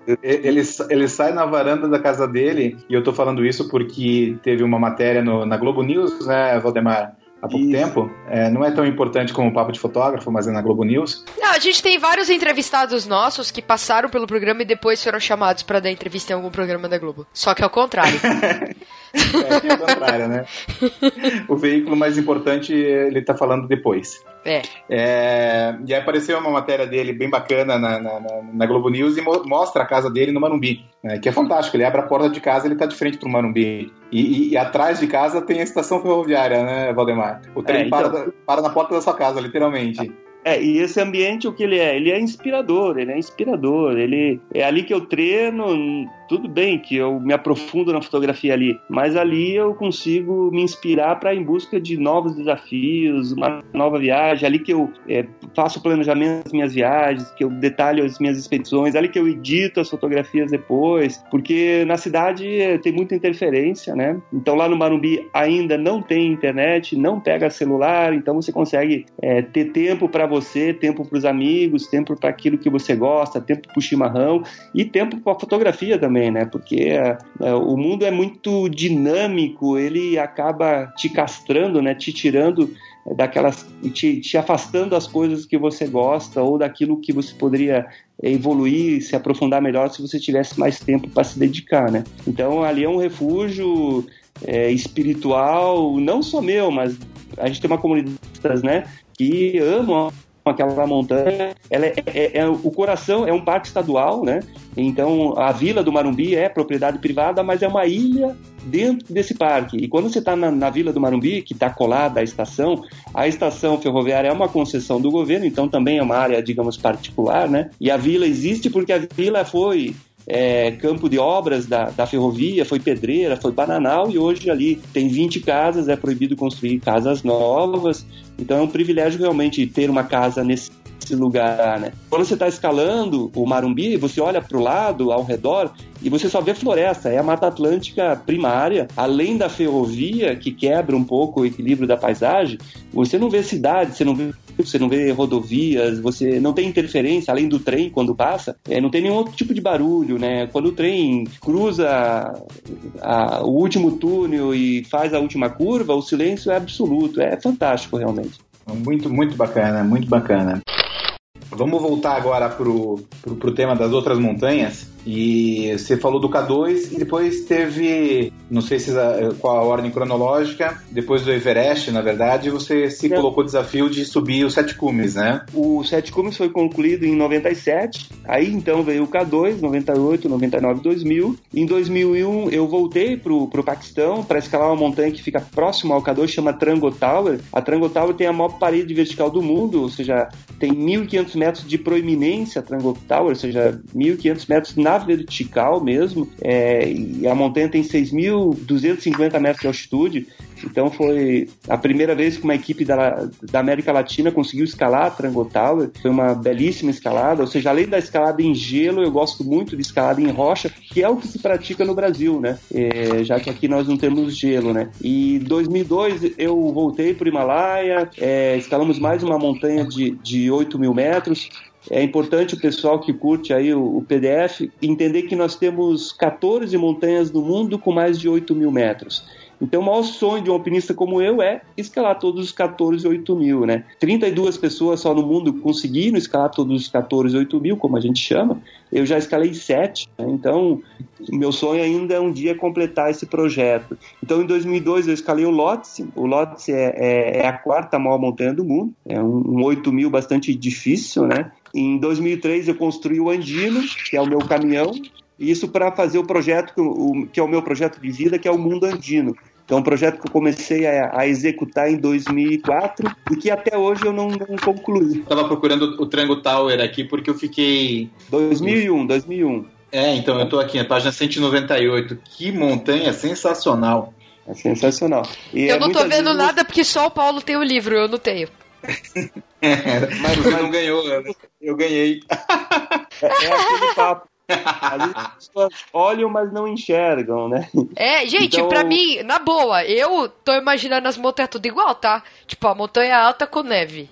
é, ele, ele sai na varanda da casa dele, e eu tô falando isso porque teve uma matéria no, na Globo News, né, Valdemar? Há pouco Isso. tempo. É, não é tão importante como o Papo de Fotógrafo, mas é na Globo News. Não, a gente tem vários entrevistados nossos que passaram pelo programa e depois foram chamados para dar entrevista em algum programa da Globo. Só que ao contrário. *laughs* é, é o contrário, né? *laughs* O veículo mais importante ele tá falando depois. É. é. E aí apareceu uma matéria dele bem bacana na, na, na Globo News e mo mostra a casa dele no Manumbi, né, que é fantástico. Ele abre a porta de casa ele tá de frente pro Manumbi. E, e, e atrás de casa tem a estação ferroviária, né, Valdemar? O trem é, então... para, para na porta da sua casa, literalmente. É, e esse ambiente, o que ele é? Ele é inspirador, ele é inspirador. Ele é ali que eu treino, tudo bem que eu me aprofundo na fotografia ali, mas ali eu consigo me inspirar para em busca de novos desafios, uma nova viagem, ali que eu é, faço o planejamento das minhas viagens, que eu detalho as minhas expedições, ali que eu edito as fotografias depois, porque na cidade é, tem muita interferência, né? Então lá no Marumbi ainda não tem internet, não pega celular, então você consegue é, ter tempo para você, tempo para os amigos, tempo para aquilo que você gosta, tempo para o chimarrão e tempo para a fotografia também também, né? Porque é, é, o mundo é muito dinâmico, ele acaba te castrando, né? Te tirando daquelas, te, te afastando das coisas que você gosta ou daquilo que você poderia evoluir, se aprofundar melhor se você tivesse mais tempo para se dedicar, né? Então ali é um refúgio é, espiritual, não só meu, mas a gente tem uma comunidade, né? Que amam aquela montanha. Ela é, é, é, o coração é um parque estadual, né? Então a vila do Marumbi é propriedade privada, mas é uma ilha dentro desse parque. E quando você está na, na, vila do Marumbi, que está colada à estação, a estação ferroviária é uma concessão do governo, então também é uma área, digamos, particular, né? E a vila existe porque a vila foi é, campo de obras da, da ferrovia, foi pedreira, foi bananal e hoje ali tem 20 casas, é proibido construir casas novas. Então é um privilégio realmente ter uma casa nesse lugar, né? Quando você está escalando o Marumbi, você olha para o lado, ao redor, e você só vê floresta, é a Mata Atlântica primária, além da ferrovia que quebra um pouco o equilíbrio da paisagem, você não vê cidade, você não vê você não vê rodovias, você não tem interferência, além do trem quando passa, é, não tem nenhum outro tipo de barulho, né? Quando o trem cruza a, o último túnel e faz a última curva, o silêncio é absoluto, é fantástico realmente. Muito, muito bacana, muito bacana. Vamos voltar agora pro, pro, pro tema das outras montanhas. E você falou do K2 e depois teve, não sei se qual a ordem cronológica, depois do Everest, na verdade, você se é. colocou o desafio de subir os Sete Cumes, né? O Sete Cumes foi concluído em 97, aí então veio o K2, 98, 99, 2000. Em 2001 eu voltei pro, pro Paquistão para escalar uma montanha que fica próximo ao K2, chama Trango Tower. A Trango Tower tem a maior parede vertical do mundo, ou seja, tem 1.500 metros de proeminência a Trango Tower, ou seja, 1.500 metros na vertical mesmo, é, e a montanha tem 6.250 metros de altitude, então foi a primeira vez que uma equipe da, da América Latina conseguiu escalar a Trango Tower. Foi uma belíssima escalada, ou seja, além da escalada em gelo, eu gosto muito de escalada em rocha, que é o que se pratica no Brasil, né? É, já que aqui nós não temos gelo, né? E 2002 eu voltei para o Himalaia, é, escalamos mais uma montanha de, de 8 mil metros. É importante o pessoal que curte aí o, o, PDF entender que nós temos 14 montanhas no mundo com mais de 8 mil metros. Então, o maior sonho de um alpinista como eu é escalar todos os 14 8 mil, né? 32 pessoas só no mundo conseguiram escalar todos os 14 8 mil, como a gente chama. Eu já escalei 7, né? então meu sonho ainda é um dia completar esse projeto. Então, em 2002 eu escalei o Lhotse. O Lhotse é, é, é, a quarta maior montanha do mundo. É um, um 8 mil bastante difícil, né? Em 2003 eu construí o Andino, que é o meu caminhão, isso para fazer o projeto que é o meu projeto de vida, que é o Mundo Andino. Então, é um projeto que eu comecei a, a, executar em 2004 e que até hoje eu não, não concluí. Estava procurando o Trango Tower aqui porque eu fiquei... 2001, 2001. É, então eu estou aqui na página 198. Que montanha sensacional. É sensacional. E eu é não estou vendo nada porque só o Paulo tem o livro, eu não tenho. É, *laughs* mas você não ganhou, eu ganhei. É, é aquele papo. Às vezes as pessoas olham, mas não enxergam, né? É, gente, então... pra mim, na boa, eu tô imaginando as montanhas tudo igual, tá? Tipo, a montanha alta com neve.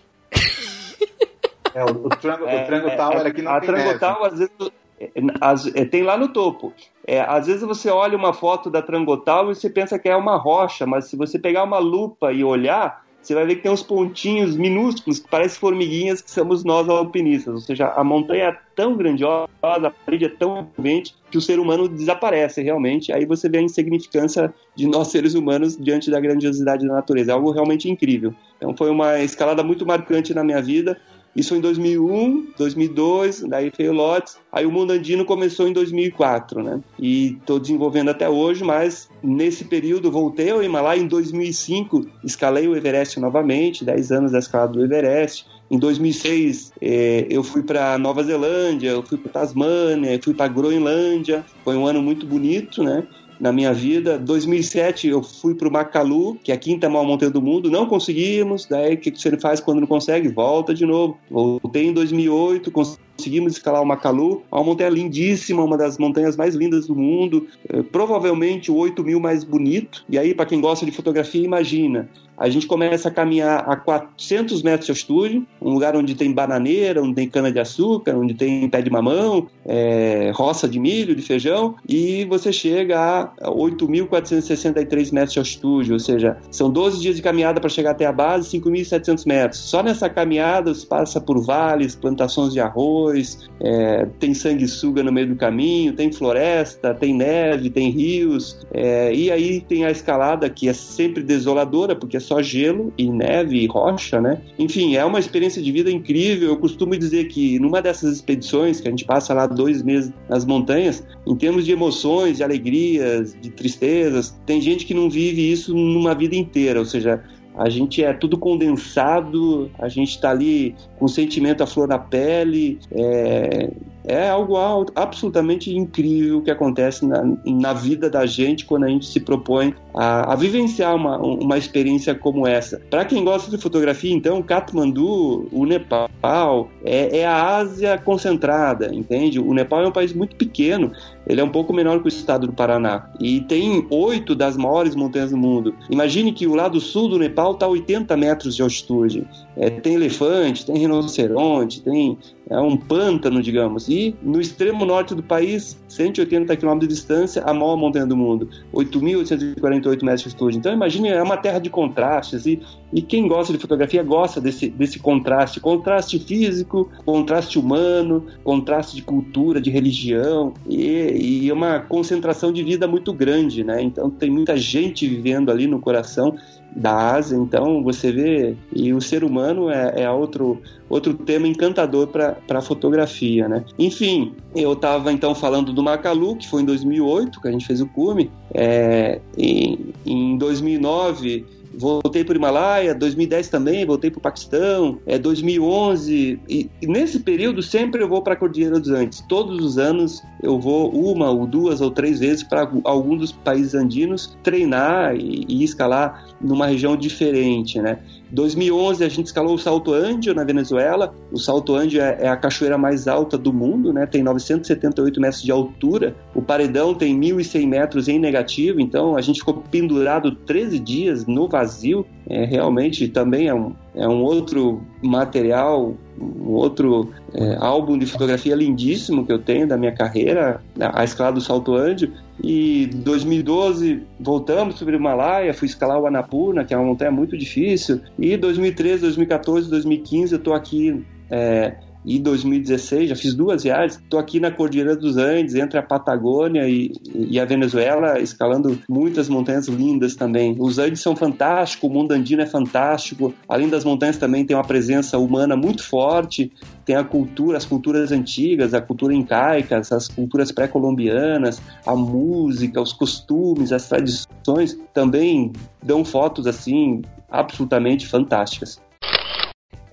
É, o, o Trango, é, o trango é, Tower aqui não a tem Trango neve. Tower, às vezes, é, as, é, tem lá no topo. É, às vezes você olha uma foto da Trangotal e você pensa que é uma rocha, mas se você pegar uma lupa e olhar, você vai ver que tem uns pontinhos minúsculos que parecem formiguinhas que somos nós alpinistas. Ou seja, a montanha é tão grandiosa, a parede é tão envolvente que o ser humano desaparece realmente. Aí você vê a insignificância de nós seres humanos diante da grandiosidade da natureza. É algo realmente incrível. Então foi uma escalada muito marcante na minha vida. Isso em 2001, 2002, daí veio Lotes. Aí o Mundo Andino começou em 2004, né? E estou desenvolvendo até hoje, mas nesse período voltei ao Himalaia. Em 2005, escalei o Everest novamente, 10 anos da escalada do Everest. Em 2006, eh, eu fui para Nova Zelândia, eu fui para Tasmânia, fui para Groenlândia. Foi um ano muito bonito, né? Na minha vida. 2007 eu fui para o Macalu, que é a quinta maior montanha do mundo, não conseguimos. Daí o que você faz quando não consegue? Volta de novo. Voltei em 2008, conseguimos escalar o Macalu, uma montanha lindíssima, uma das montanhas mais lindas do mundo, é, provavelmente o 8 mil mais bonito. E aí, para quem gosta de fotografia, imagina a gente começa a caminhar a 400 metros de altitude, um lugar onde tem bananeira, onde tem cana-de-açúcar, onde tem pé de mamão, é, roça de milho, de feijão, e você chega a 8.463 metros de altitude, ou seja, são 12 dias de caminhada para chegar até a base, 5.700 metros. Só nessa caminhada você passa por vales, plantações de arroz, é, tem sanguessuga no meio do caminho, tem floresta, tem neve, tem rios, é, e aí tem a escalada que é sempre desoladora, porque só gelo e neve e rocha, né? Enfim, é uma experiência de vida incrível. Eu costumo dizer que numa dessas expedições, que a gente passa lá dois meses nas montanhas, em termos de emoções, de alegrias, de tristezas, tem gente que não vive isso numa vida inteira, ou seja, a gente é tudo condensado, a gente está ali com sentimento à flor da pele, é, é algo absolutamente incrível que acontece na, na vida da gente quando a gente se propõe a, a vivenciar uma, uma experiência como essa. Para quem gosta de fotografia, então, Katmandu, o Nepal, é, é, a Ásia concentrada, entende? O Nepal é um país muito pequeno, ele é um pouco menor que o estado do Paraná e tem oito das maiores montanhas do mundo. Imagine que o lado sul do Nepal está a 80 metros de altitude. É, tem elefante, tem rinoceronte, tem é um pântano, digamos. E no extremo norte do país, 180 quilômetros de distância, a maior montanha do mundo, 8.848 metros de altitude. Então imagine, é uma terra de contrastes e E quem gosta de fotografia gosta desse, desse contraste, contraste físico, contraste humano, contraste de cultura, de religião e, e uma concentração de vida muito grande, né? Então tem muita gente vivendo ali no coração da Ásia, então você vê e o ser humano é, é outro outro tema encantador para a fotografia, né? Enfim, eu estava então falando do Macalu, que foi em 2008 que a gente fez o cume, é, em, em 2009 voltei para o Himalaia, 2010 também, voltei para o Paquistão, é 2011 e, e, nesse período sempre eu vou para a Cordilheira dos Andes. Todos os anos eu vou uma ou duas ou três vezes para algum dos países andinos treinar e, e escalar numa região diferente, né? 2011 a gente escalou o Salto Ândio na Venezuela. O Salto Ândio é, é, a cachoeira mais alta do mundo, né? Tem 978 metros de altura. O paredão tem 1.100 metros em negativo. Então a gente ficou pendurado 13 dias no vazio. É, realmente também é um, é um outro material, um outro é, álbum de fotografia lindíssimo que eu tenho da minha carreira, a escalada do Salto Ândio. E 2012 voltamos sobre o Himalaia, fui escalar o Annapurna, que é uma montanha muito difícil. E 2013, 2014, 2015 eu estou aqui é, e 2016, já fiz duas viagens. Estou aqui na Cordilheira dos Andes, entre a Patagônia e, e, a Venezuela, escalando muitas montanhas lindas também. Os Andes são fantásticos, o mundo andino é fantástico. Além das montanhas, também tem uma presença humana muito forte. Tem a cultura, as culturas antigas, a cultura incaica, as culturas pré-colombianas, a música, os costumes, as tradições também dão fotos assim absolutamente fantásticas.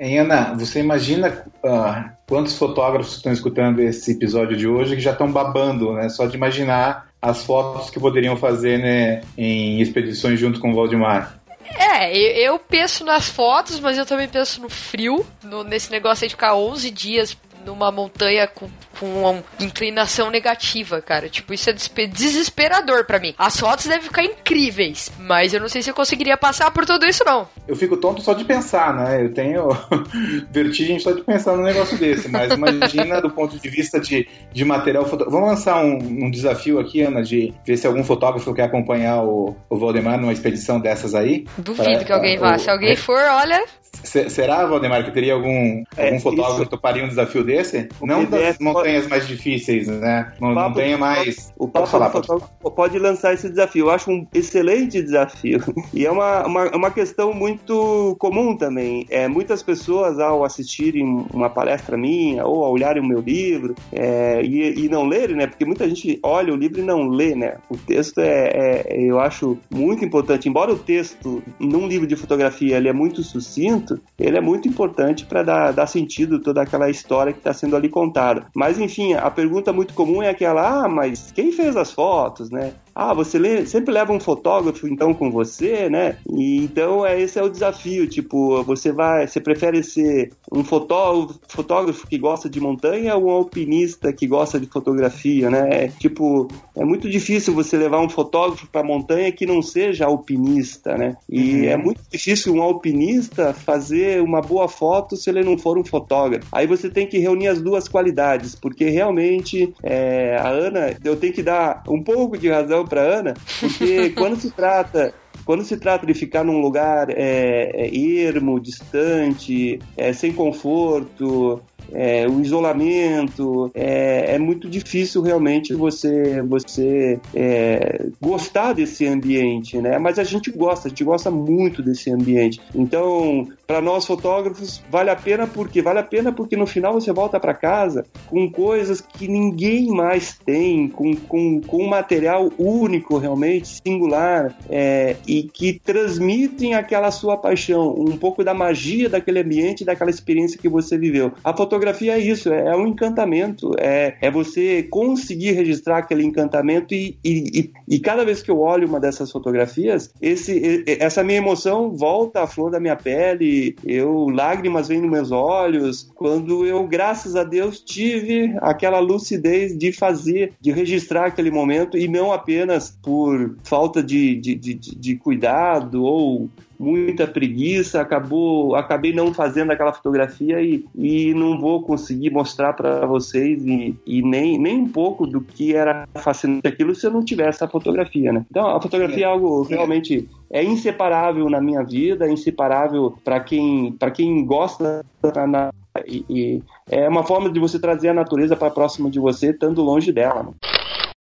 Ana, você imagina uh, quantos fotógrafos estão escutando esse episódio de hoje que já estão babando, né? Só de imaginar as fotos que poderiam fazer né, em expedições junto com o Valdemar. É, eu penso nas fotos, mas eu também penso no frio, no, nesse negócio de ficar 11 dias numa montanha com, com uma inclinação negativa, cara. Tipo, isso é desesperador para mim. As fotos devem ficar incríveis, mas eu não sei se eu conseguiria passar por tudo isso, não. Eu fico tonto só de pensar, né? Eu tenho *laughs* vertigem só de pensar num negócio desse, mas imagina do ponto de vista de, de material fotográfico. Vamos lançar um, um, desafio aqui, Ana, de ver se algum fotógrafo quer acompanhar o, o Valdemar numa expedição dessas aí. Duvido pra, que alguém vá. Se alguém for, olha, Será, Valdemar, que teria algum, é, algum fotógrafo que toparia um desafio desse? O não das montanhas mais difíceis, né? Não, montanha mais. O Papo falar, pode... pode lançar esse desafio. Eu acho um excelente desafio. *laughs* E é uma, uma, uma questão muito comum também. É, muitas pessoas, ao assistirem uma palestra minha ou ao olharem o meu livro é, e, e, não lerem, né? Porque muita gente olha o livro e não lê, né? O texto é, é eu acho muito importante. Embora o texto, num livro de fotografia, ele é muito sucinto, ele é muito importante para dar, dar sentido toda aquela história que está sendo ali contada. Mas enfim, a pergunta muito comum é aquela: ah, mas quem fez as fotos, né? Ah, você lê, sempre leva um fotógrafo então com você, né? E então é, esse é o desafio, tipo, você vai, você prefere ser um fotógrafo, fotógrafo que gosta de montanha ou um alpinista que gosta de fotografia, né? É, tipo, é muito difícil você levar um fotógrafo para montanha que não seja alpinista, né? E uhum. é muito difícil um alpinista fazer uma boa foto se ele não for um fotógrafo. Aí você tem que reunir as duas qualidades, porque realmente é, a Ana, eu tenho que dar um pouco de razão para Ana, porque *laughs* quando se trata quando se trata de ficar num lugar é, é, ermo, distante, é, sem conforto, é, o isolamento, é, é, muito difícil realmente você, você é, gostar desse ambiente, né? Mas a gente gosta, a gente gosta muito desse ambiente. Então, para nós fotógrafos, vale a pena porque vale a pena porque no final você volta para casa com coisas que ninguém mais tem, com, com, com um material único realmente, singular, é, e que transmitem aquela sua paixão, um pouco da magia daquele ambiente, daquela experiência que você viveu. A fotografia é isso, é, é um encantamento, é, é você conseguir registrar aquele encantamento e, e, e, cada vez que eu olho uma dessas fotografias, esse, essa minha emoção volta à flor da minha pele, eu lágrimas vêm nos meus olhos, quando eu, graças a Deus, tive aquela lucidez de fazer, de registrar aquele momento e não apenas por falta de, de, de, de cuidado ou muita preguiça, acabou, acabei não fazendo aquela fotografia e, e não vou conseguir mostrar para vocês e, e, nem, nem um pouco do que era fascinante aquilo se eu não tivesse a fotografia, né? Então a fotografia é algo realmente é inseparável na minha vida, é inseparável para quem para quem gosta na, e, e, é uma forma de você trazer a natureza para próximo de você, estando longe dela. Né?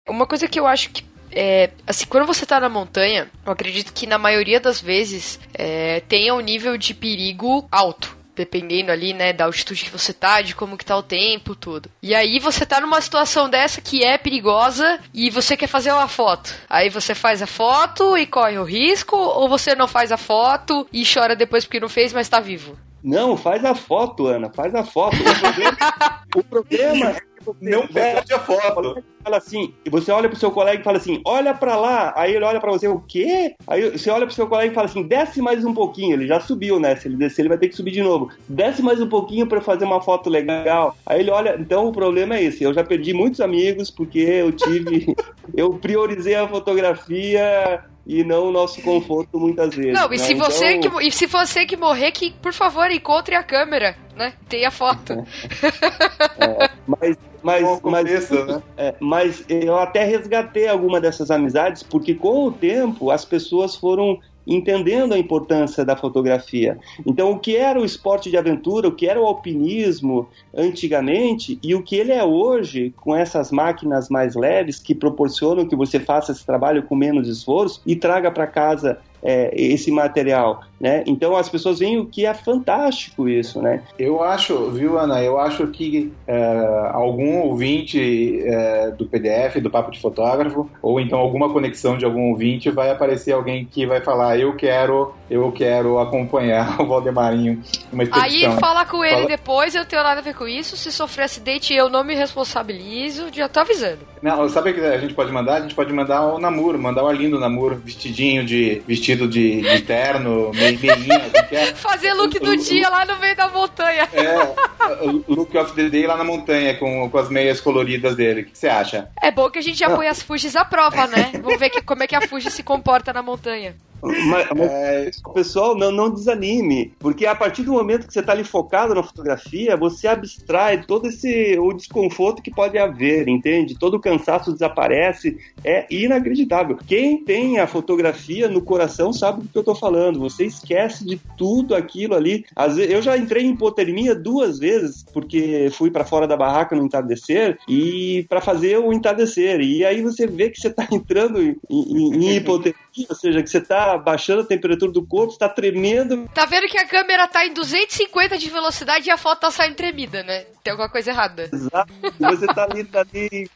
Uma coisa que eu acho que é, assim, quando você tá na montanha, eu acredito que na maioria das vezes é, tenha um nível de perigo alto. Dependendo ali, né, da altitude que você tá, de como que tá o tempo, tudo. E aí você tá numa situação dessa que é perigosa e você quer fazer uma foto. Aí você faz a foto e corre o risco, ou você não faz a foto e chora depois porque não fez, mas tá vivo? Não, faz a foto, Ana, faz a foto. O problema, o problema é não perde a foto. Fala assim, e você olha pro seu colega e fala assim, olha para lá. Aí ele olha para você, o quê? Aí você olha pro seu colega e fala assim, desce mais um pouquinho. Ele já subiu, né? Se ele descer, ele vai ter que subir de novo. Desce mais um pouquinho para fazer uma foto legal. Aí ele olha, então o problema é esse. Eu já perdi muitos amigos porque eu tive, *laughs* eu priorizei a fotografia e não o nosso conforto muitas vezes. Não, e né? se você então... que e se você que morrer, que por favor encontre a câmera, né? Tenha foto. *laughs* é, mas mas, mas, né? é, mas eu até resgatei alguma dessas amizades porque com o tempo as pessoas foram entendendo a importância da fotografia. Então, o que era o esporte de aventura, o que era o alpinismo antigamente e o que ele é hoje, com essas máquinas mais leves que proporcionam que você faça esse trabalho com menos esforço e traga para casa é, esse material, né? Então as pessoas veem o que é fantástico isso, né? Eu acho, viu, Ana? Eu acho que é, algum ouvinte é, do PDF, do Papo de Fotógrafo, ou então alguma conexão de algum ouvinte, vai aparecer alguém que vai falar: eu quero, eu quero acompanhar o Valdemarinho numa expedição. Aí fala com ele fala... depois, eu tenho nada a ver com isso. Se sofrer acidente, eu não me responsabilizo. Já tô avisando. Não, sabe o que a gente pode mandar? A gente pode mandar o Namur, mandar o Arlindo Namur vestidinho de vestido vestido de, de terno, meio meinha, é? *laughs* Fazer look do dia lá no meio da montanha. É, look of the day lá na montanha, com, com as meias coloridas dele. O que você acha? É bom que a gente já põe as Fujis à prova, né? *laughs* Vamos ver que, como é que a Fuji se comporta na montanha. Mas, mas *laughs* é... pessoal, não, não desanime, porque a partir do momento que você está ali focado na fotografia, você abstrai todo esse o desconforto que pode haver, entende? Todo o cansaço desaparece, é inacreditável. Quem tem a fotografia no coração sabe do que eu estou falando. Você esquece de tudo aquilo ali. Às vezes, eu já entrei em hipotermia duas vezes, porque fui para fora da barraca no entardecer e para fazer o entardecer. E aí você vê que você está *laughs* entrando em, em, em *laughs* hipotermia, ou seja, que você está baixando a temperatura do corpo, está tremendo. Tá vendo que a câmera tá em 250 de velocidade e a foto tá saindo tremida, né? Tem alguma coisa errada. Exato. Você tá ali, tá ali,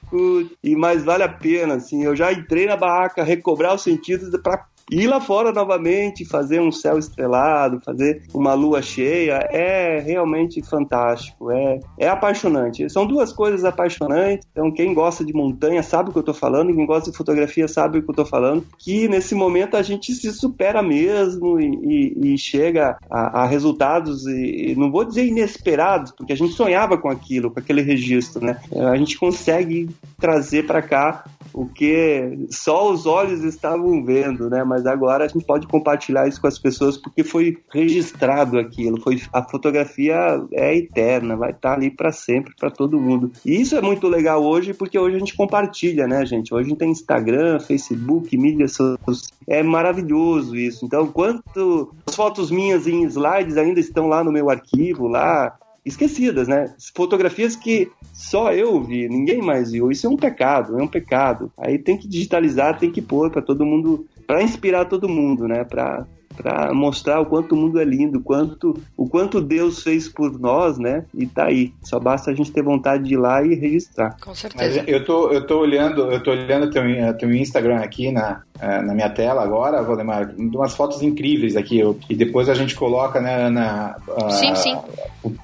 e mais vale a pena, assim. Eu já entrei na barraca, recobrar os sentidos para ir lá fora novamente, fazer um céu estrelado, fazer uma lua cheia, é realmente fantástico, é, é apaixonante. São duas coisas apaixonantes, então quem gosta de montanha sabe o que eu tô falando, quem gosta de fotografia sabe o que eu tô falando, que nesse momento a gente se supera mesmo e, e, e chega a, a resultados, e, e, não vou dizer inesperados, porque a gente sonhava com aquilo, com aquele registro, né? A gente consegue trazer para cá o que só os olhos estavam vendo, né? Mas agora a gente pode compartilhar isso com as pessoas porque foi registrado aquilo, foi a fotografia é eterna, vai estar ali para sempre para todo mundo. E isso é muito legal hoje porque hoje a gente compartilha, né, gente? Hoje a gente tem Instagram, Facebook, mídias sociais. É maravilhoso isso. Então, quanto as fotos minhas em slides ainda estão lá no meu arquivo lá, esquecidas, né? Fotografias que só eu vi, ninguém mais viu. Isso é um pecado, é um pecado. Aí tem que digitalizar, tem que pôr para todo mundo, para inspirar todo mundo, né? Para para mostrar o quanto o mundo é lindo, o quanto, o quanto Deus fez por nós, né? E tá aí. Só basta a gente ter vontade de ir lá e registrar. Com certeza. eu tô, eu tô olhando, eu tô olhando teu, teu Instagram aqui na, eh, na minha tela agora, Valdemar, umas fotos incríveis aqui. Eu, e depois a gente coloca né, na. Sim, sim.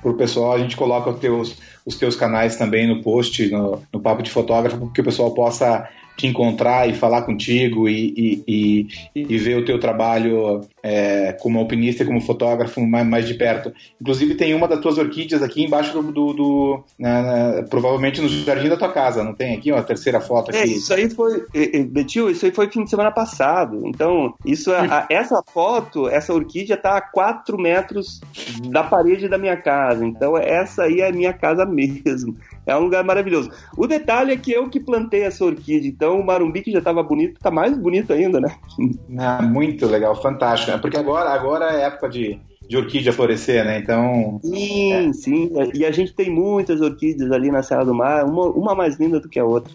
Pro pessoal, a gente coloca os teus, os teus canais também no post, no, no Papo de Fotógrafo, para que o pessoal possa te encontrar e falar contigo e, e, e, e ver o teu trabalho é, como alpinista e como fotógrafo mais, mais, de perto. Inclusive tem uma das tuas orquídeas aqui embaixo do, do, do na, na, provavelmente no jardim da tua casa, não tem aqui ó, a terceira foto aqui? É, isso aí foi, Betil, isso aí foi fim de semana passado. Então, isso, a, essa foto, essa orquídea tá a 4 metros da parede da minha casa. Então, essa aí é a minha casa *laughs* mesmo. É um lugar maravilhoso. O detalhe é que eu que plantei essa orquídea, então o Marumbi que já estava bonito, tá mais bonito ainda, né? *laughs* Ah, muito legal, fantástico. Né? Porque agora, agora é época de, de orquídea florescer, né? Então. Sim, é. sim. E a gente tem muitas orquídeas ali na Serra do Mar, uma, uma mais linda do que a outra.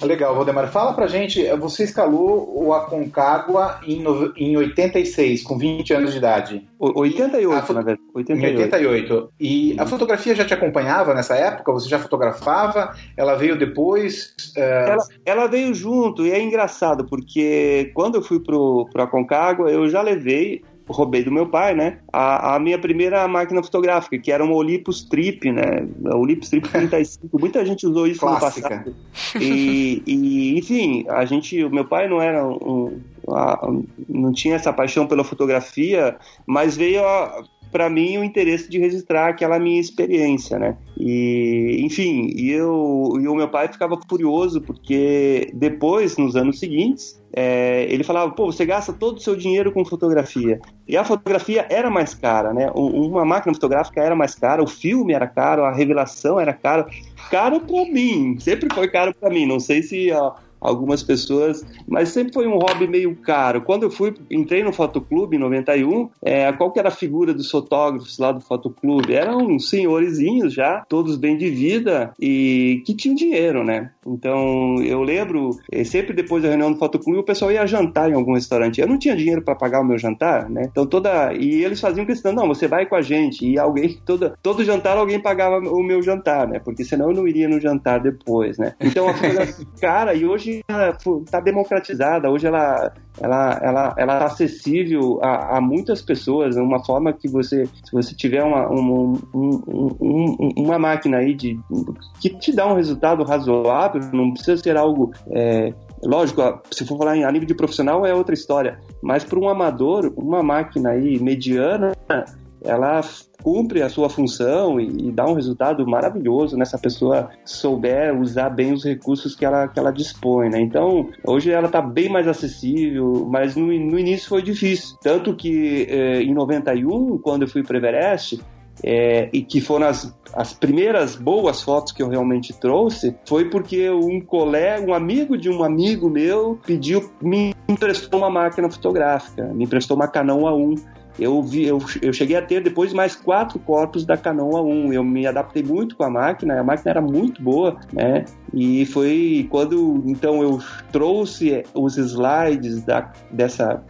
Legal, Valdemar. Fala pra gente, você escalou o Aconcagua em, no, em 86, com 20 anos de idade. O, 88, na verdade. 88. Em 88. E a fotografia já te acompanhava nessa época? Você já fotografava? Ela veio depois? Uh... Ela, ela, veio junto, e é engraçado, porque quando eu fui pro, pro Aconcagua, eu já levei roubei do meu pai, né? A, a, minha primeira máquina fotográfica, que era uma Olympus Trip, né? A Olympus Trip *laughs* 35. Muita gente usou isso Clássica. no passado. E, e, enfim, a gente, o meu pai não era um, um, não tinha essa paixão pela fotografia, mas veio a, para mim o interesse de registrar aquela minha experiência, né? E, enfim, e eu e o meu pai ficava furioso porque depois, nos anos seguintes, é, ele falava, pô, você gasta todo o seu dinheiro com fotografia. E a fotografia era mais cara, né? Uma máquina fotográfica era mais cara, o filme era caro, a revelação era cara. Caro para mim, sempre foi caro para mim. Não sei se ó, algumas pessoas, mas sempre foi um hobby meio caro. Quando eu fui, entrei no fotoclube em 91, é, qual que era a figura dos fotógrafos lá do fotoclube? Eram senhorizinhos já, todos bem de vida e que tinham dinheiro, né? Então eu lembro, é, sempre depois da reunião do fotoclube, o pessoal ia jantar em algum restaurante. Eu não tinha dinheiro para pagar o meu jantar, né? Então toda e eles faziam questão, não, você vai com a gente e alguém toda todo jantar alguém pagava o meu jantar, né? Porque senão eu não iria no jantar depois, né? Então a *laughs* cara e hoje hoje está democratizada, hoje ela ela ela ela tá acessível a, a, muitas pessoas, uma forma que você se você tiver uma um, um, um, uma máquina aí de que te dá um resultado razoável, não precisa ser algo é, Lógico, se for falar em a nível de profissional é outra história, mas para um amador, uma máquina aí mediana, ela cumpre a sua função e, e, dá um resultado maravilhoso nessa pessoa souber usar bem os recursos que ela, que ela dispõe, né? Então, hoje ela está bem mais acessível, mas no, no início foi difícil. Tanto que eh, em 91, quando eu fui para Everest, é, e que foram as, as primeiras boas fotos que eu realmente trouxe, foi porque um colega, um amigo de um amigo meu pediu, me emprestou uma máquina fotográfica, me emprestou uma Canon A1 eu, vi, eu, eu cheguei a ter depois mais quatro corpos da Canon A1. Eu me adaptei muito com a máquina, a máquina era muito boa, né? E foi quando então eu trouxe os slides da, dessa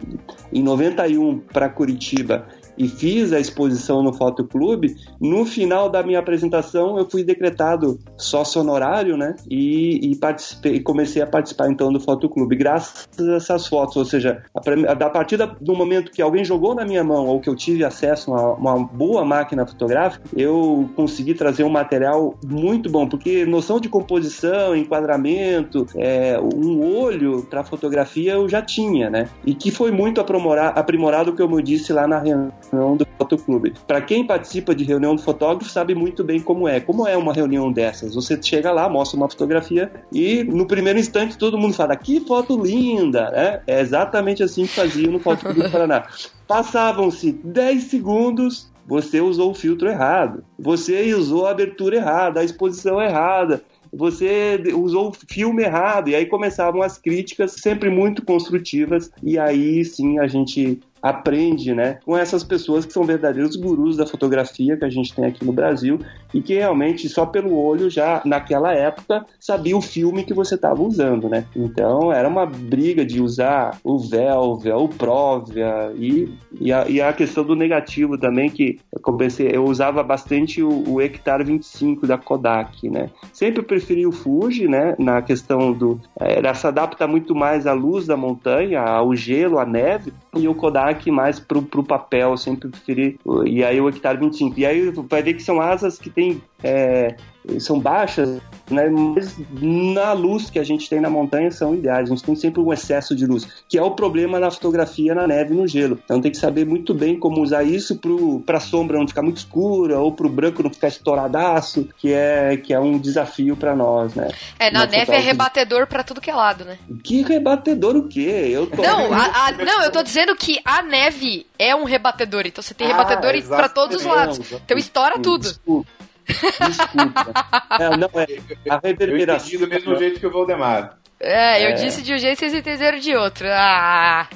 em 91 para Curitiba e fiz a exposição no Fotoclube, no final da minha apresentação eu fui decretado sócio honorário, né? E, e comecei a participar então do Fotoclube, graças a essas fotos. Ou seja, a, a partir do momento que alguém jogou na minha mão ou que eu tive acesso a uma, uma boa máquina fotográfica, eu consegui trazer um material muito bom, porque noção de composição, enquadramento, é, um olho para fotografia eu já tinha, né? E que foi muito aprimorado, aprimorado como eu disse lá na reunião reunião do fotoclube. Para quem participa de reunião do fotógrafo sabe muito bem como é. Como é uma reunião dessas? Você chega lá, mostra uma fotografia e no primeiro instante todo mundo fala: "Que foto linda!", né? É exatamente assim que fazia no fotoclube do *laughs* Paraná. Passavam-se 10 segundos, você usou o filtro errado, você usou a abertura errada, a exposição errada, você usou o filme errado. E aí começavam as críticas, sempre muito construtivas, e aí sim a gente aprende, né, com essas pessoas que são verdadeiros gurus da fotografia que a gente tem aqui no Brasil e que realmente só pelo olho já naquela época sabia o filme que você estava usando, né? Então era uma briga de usar o Velvia, o Provia e, e, a, e a questão do negativo também que eu comecei, eu usava bastante o, o Hectar 25 da Kodak, né? Sempre preferi o Fuji, né? Na questão do ela se adapta muito mais à luz da montanha, ao gelo, à neve e o Kodak mais pro, pro papel, sempre preferi. E aí o Hectare 25. E aí vai ver que são asas que tem é, são baixas, né? mas na luz que a gente tem na montanha são ideais. A gente tem sempre um excesso de luz, que é o problema na fotografia na neve e no gelo. Então tem que saber muito bem como usar isso para a sombra não ficar muito escura ou para o branco não ficar estouradaço, que é, que é um desafio para nós. Né? É, na, neve é rebatedor para tudo que é lado, né? Que rebatedor o quê? Eu tô... não, a, a, não, eu tô dizendo que a neve é um rebatedor, então você tem ah, rebatedor para todos os lados. Então estoura tudo. Desculpa. Desculpa. é, não, é a reverberação. Eu do mesmo jeito que o Valdemar. É, eu é. disse de um jeito e vocês entenderam de outro. Ah.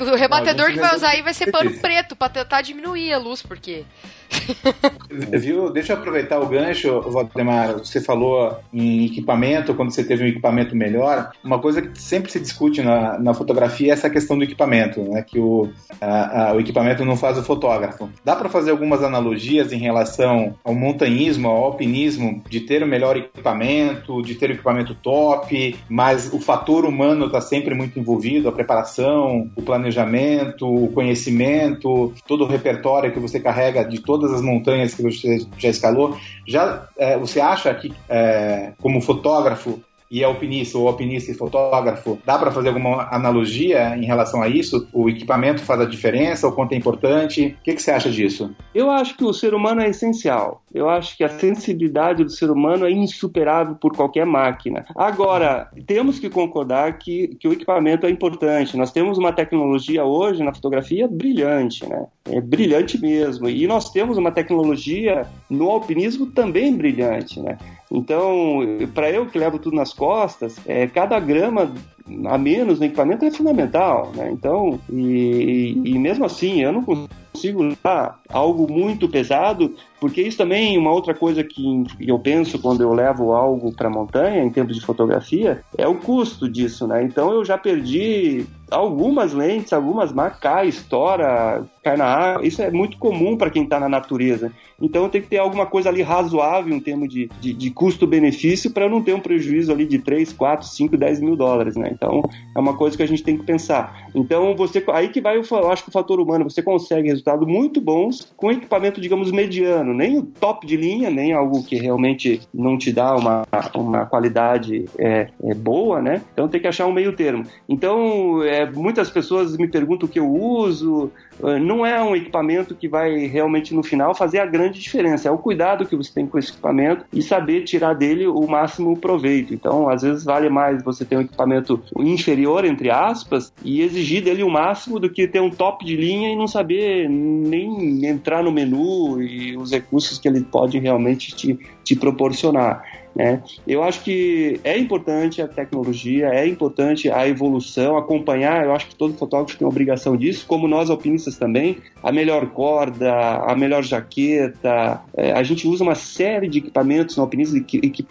O rebatedor não, que vai usar aí vai ser pano preto pra tentar diminuir a luz, porque *laughs* Viu? Deixa eu aproveitar o gancho, Valdemar. Você falou em equipamento, quando você teve um equipamento melhor. Uma coisa que sempre se discute na, na fotografia é essa questão do equipamento, né? Que o, a, a, o equipamento não faz o fotógrafo. Dá para fazer algumas analogias em relação ao montanhismo, ao alpinismo, de ter o melhor equipamento, de ter o equipamento top, mas o fator humano está sempre muito envolvido, a preparação, o planejamento, o conhecimento, todo o repertório que você carrega de todo todas as montanhas que você já escalou, já é, você acha que, é, como fotógrafo, e é alpinista, ou alpinista e fotógrafo, dá para fazer alguma analogia em relação a isso? O equipamento faz a diferença? O quanto é importante? O que, que você acha disso? Eu acho que o ser humano é essencial. Eu acho que a sensibilidade do ser humano é insuperável por qualquer máquina. Agora, temos que concordar que, que o equipamento é importante. Nós temos uma tecnologia hoje na fotografia brilhante, né? É brilhante mesmo. E nós temos uma tecnologia no alpinismo também brilhante, né? Então, para eu que levo tudo nas costas, é, cada grama a menos no equipamento é fundamental, né? Então, e, e mesmo assim, eu não consigo levar algo muito pesado, porque isso também é uma outra coisa que eu penso quando eu levo algo para montanha, em termos de fotografia, é o custo disso, né? Então eu já perdi algumas lentes, algumas marcas, cai, estoura, cai na água. Isso é muito comum para quem está na natureza. Então tem que ter alguma coisa ali razoável em termos de, de, de custo-benefício para não ter um prejuízo ali de 3, 4, 5, 10 mil dólares, né? Então é uma coisa que a gente tem que pensar. Então você aí que vai, eu acho que o fator humano, você consegue resultados muito bons com equipamento, digamos, mediano, nem o top de linha, nem algo que realmente não te dá uma, uma qualidade é, é boa, né? Então tem que achar um meio termo. Então é, muitas pessoas me perguntam o que eu uso, não é um equipamento que vai realmente no final fazer a grande diferença. É o cuidado que você tem com esse equipamento e saber tirar dele o máximo proveito. Então, às vezes vale mais você ter um equipamento inferior, entre aspas, e exigir dele o máximo do que ter um top de linha e não saber nem entrar no menu e os recursos que ele pode realmente te, te proporcionar. Né? Eu acho que é importante a tecnologia, é importante a evolução, acompanhar. Eu acho que todo fotógrafo tem a obrigação disso, como nós alpinistas também. A melhor corda, a melhor jaqueta. É, a gente usa uma série de equipamentos no alpinismo,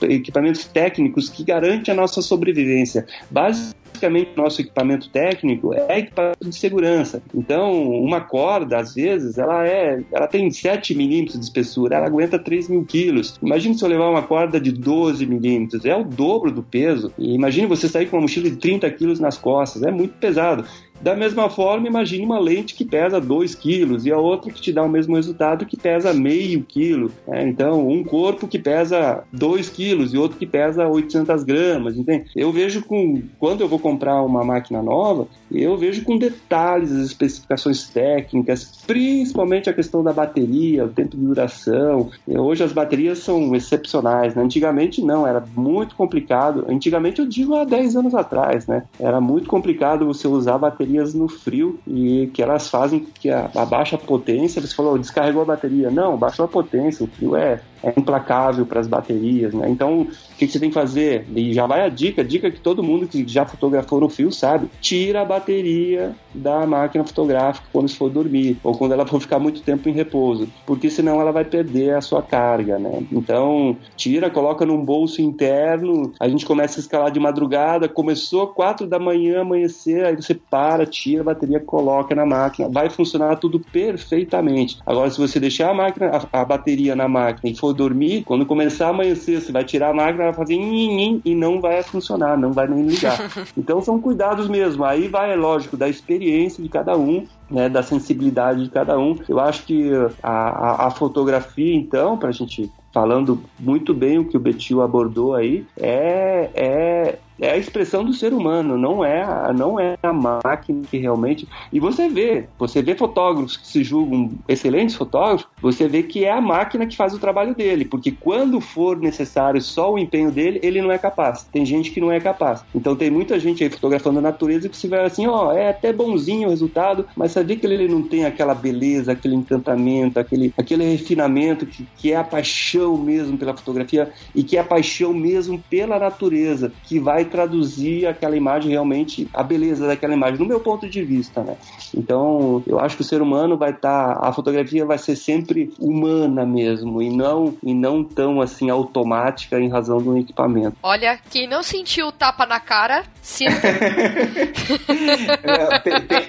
equipamentos técnicos que garantem a nossa sobrevivência. Basicamente, basicamente nosso equipamento técnico é equipamento de segurança. Então, uma corda, às vezes, ela é, ela tem 7 milímetros de espessura, ela aguenta 3 mil quilos. Imagine se eu levar uma corda de 12 milímetros, é o dobro do peso. E imagine você sair com uma mochila de 30 quilos nas costas, é muito pesado. Da mesma forma, imagine uma lente que pesa 2 quilos e a outra que te dá o mesmo resultado que pesa meio quilo. Né? Então, um corpo que pesa 2 quilos e outro que pesa 800 gramas. Entende? Eu vejo com quando eu vou comprar uma máquina nova, eu vejo com detalhes as especificações técnicas, principalmente a questão da bateria, o tempo de duração. Hoje as baterias são excepcionais. Né? Antigamente não, era muito complicado. Antigamente eu digo há 10 anos atrás, né? Era muito complicado você usar bateria baterias no frio e que elas fazem que a, a baixa potência, você falou, descarregou a bateria. Não, baixou a potência, o frio é, é implacável para as baterias, né? Então, o que, que, você tem que fazer? E já vai a dica, dica que todo mundo que já fotografou no fio sabe, tira a bateria da máquina fotográfica quando for dormir, ou quando ela for ficar muito tempo em repouso, porque senão ela vai perder a sua carga, né? Então, tira, coloca num bolso interno, a gente começa a escalar de madrugada, começou quatro da manhã, amanhecer, aí você para, tira a bateria, coloca na máquina, vai funcionar tudo perfeitamente. Agora, se você deixar a máquina, a, a bateria na máquina e for dormir, quando começar a amanhecer, você vai tirar a máquina, vai fazer nhin, e não vai funcionar, não vai nem ligar. *laughs* Então, são cuidados mesmo. Aí vai, é lógico, da experiência de cada um, né, da sensibilidade de cada um. Eu acho que a, a, a fotografia, então, para a gente falando muito bem o que o Betil abordou aí, é, é é a expressão do ser humano, não é, a, não é a máquina que realmente. E você vê, você vê fotógrafos que se julgam excelentes fotógrafos, você vê que é a máquina que faz o trabalho dele, porque quando for necessário só o empenho dele, ele não é capaz. Tem gente que não é capaz. Então tem muita gente aí fotografando a natureza que se vai assim, ó, é até bonzinho o resultado, mas sabe que ele não tem aquela beleza, aquele encantamento, aquele, aquele refinamento que, que é a paixão mesmo pela fotografia e que é a paixão mesmo pela natureza, que vai traduzir aquela imagem realmente, a beleza daquela imagem, no meu ponto de vista, né? Então, eu acho que o ser humano vai estar, tá, a fotografia vai ser sempre humana mesmo e não e não tão assim automática em razão do equipamento. Olha, quem não sentiu o tapa na cara, sinta. *laughs* é, tem, tem,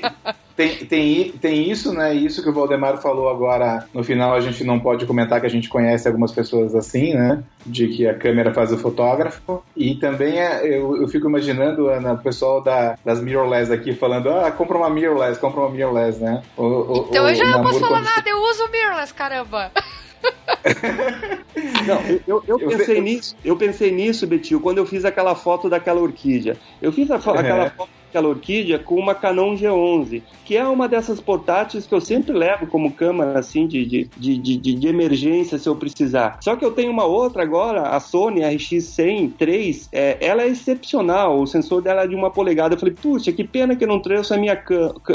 tem, tem, tem isso, né? Isso que o Valdemar falou agora. No final, a gente não pode comentar que a gente conhece algumas pessoas assim, né? De que a câmera faz o fotógrafo. E também é, eu, eu fico imaginando, Ana, o pessoal da, das mirrorless aqui falando: ah, compra uma mirrorless, compra uma mirrorless, né? O, o, então o, eu já não posso falar nada, eu uso mirrorless, caramba. *laughs* Não, eu, eu, eu pensei eu... nisso, eu pensei nisso, Betil, quando eu fiz aquela foto daquela orquídea. Eu fiz a, aquela é. foto aquela orquídea com uma Canon G11, que é uma dessas portáteis que eu sempre levo como câmera assim de, de, de, de, de emergência se eu precisar. Só que eu tenho uma outra agora, a Sony RX100 III, é, ela é excepcional, o sensor dela é de uma polegada. Eu falei, puxa, que pena que eu não trouxe a minha,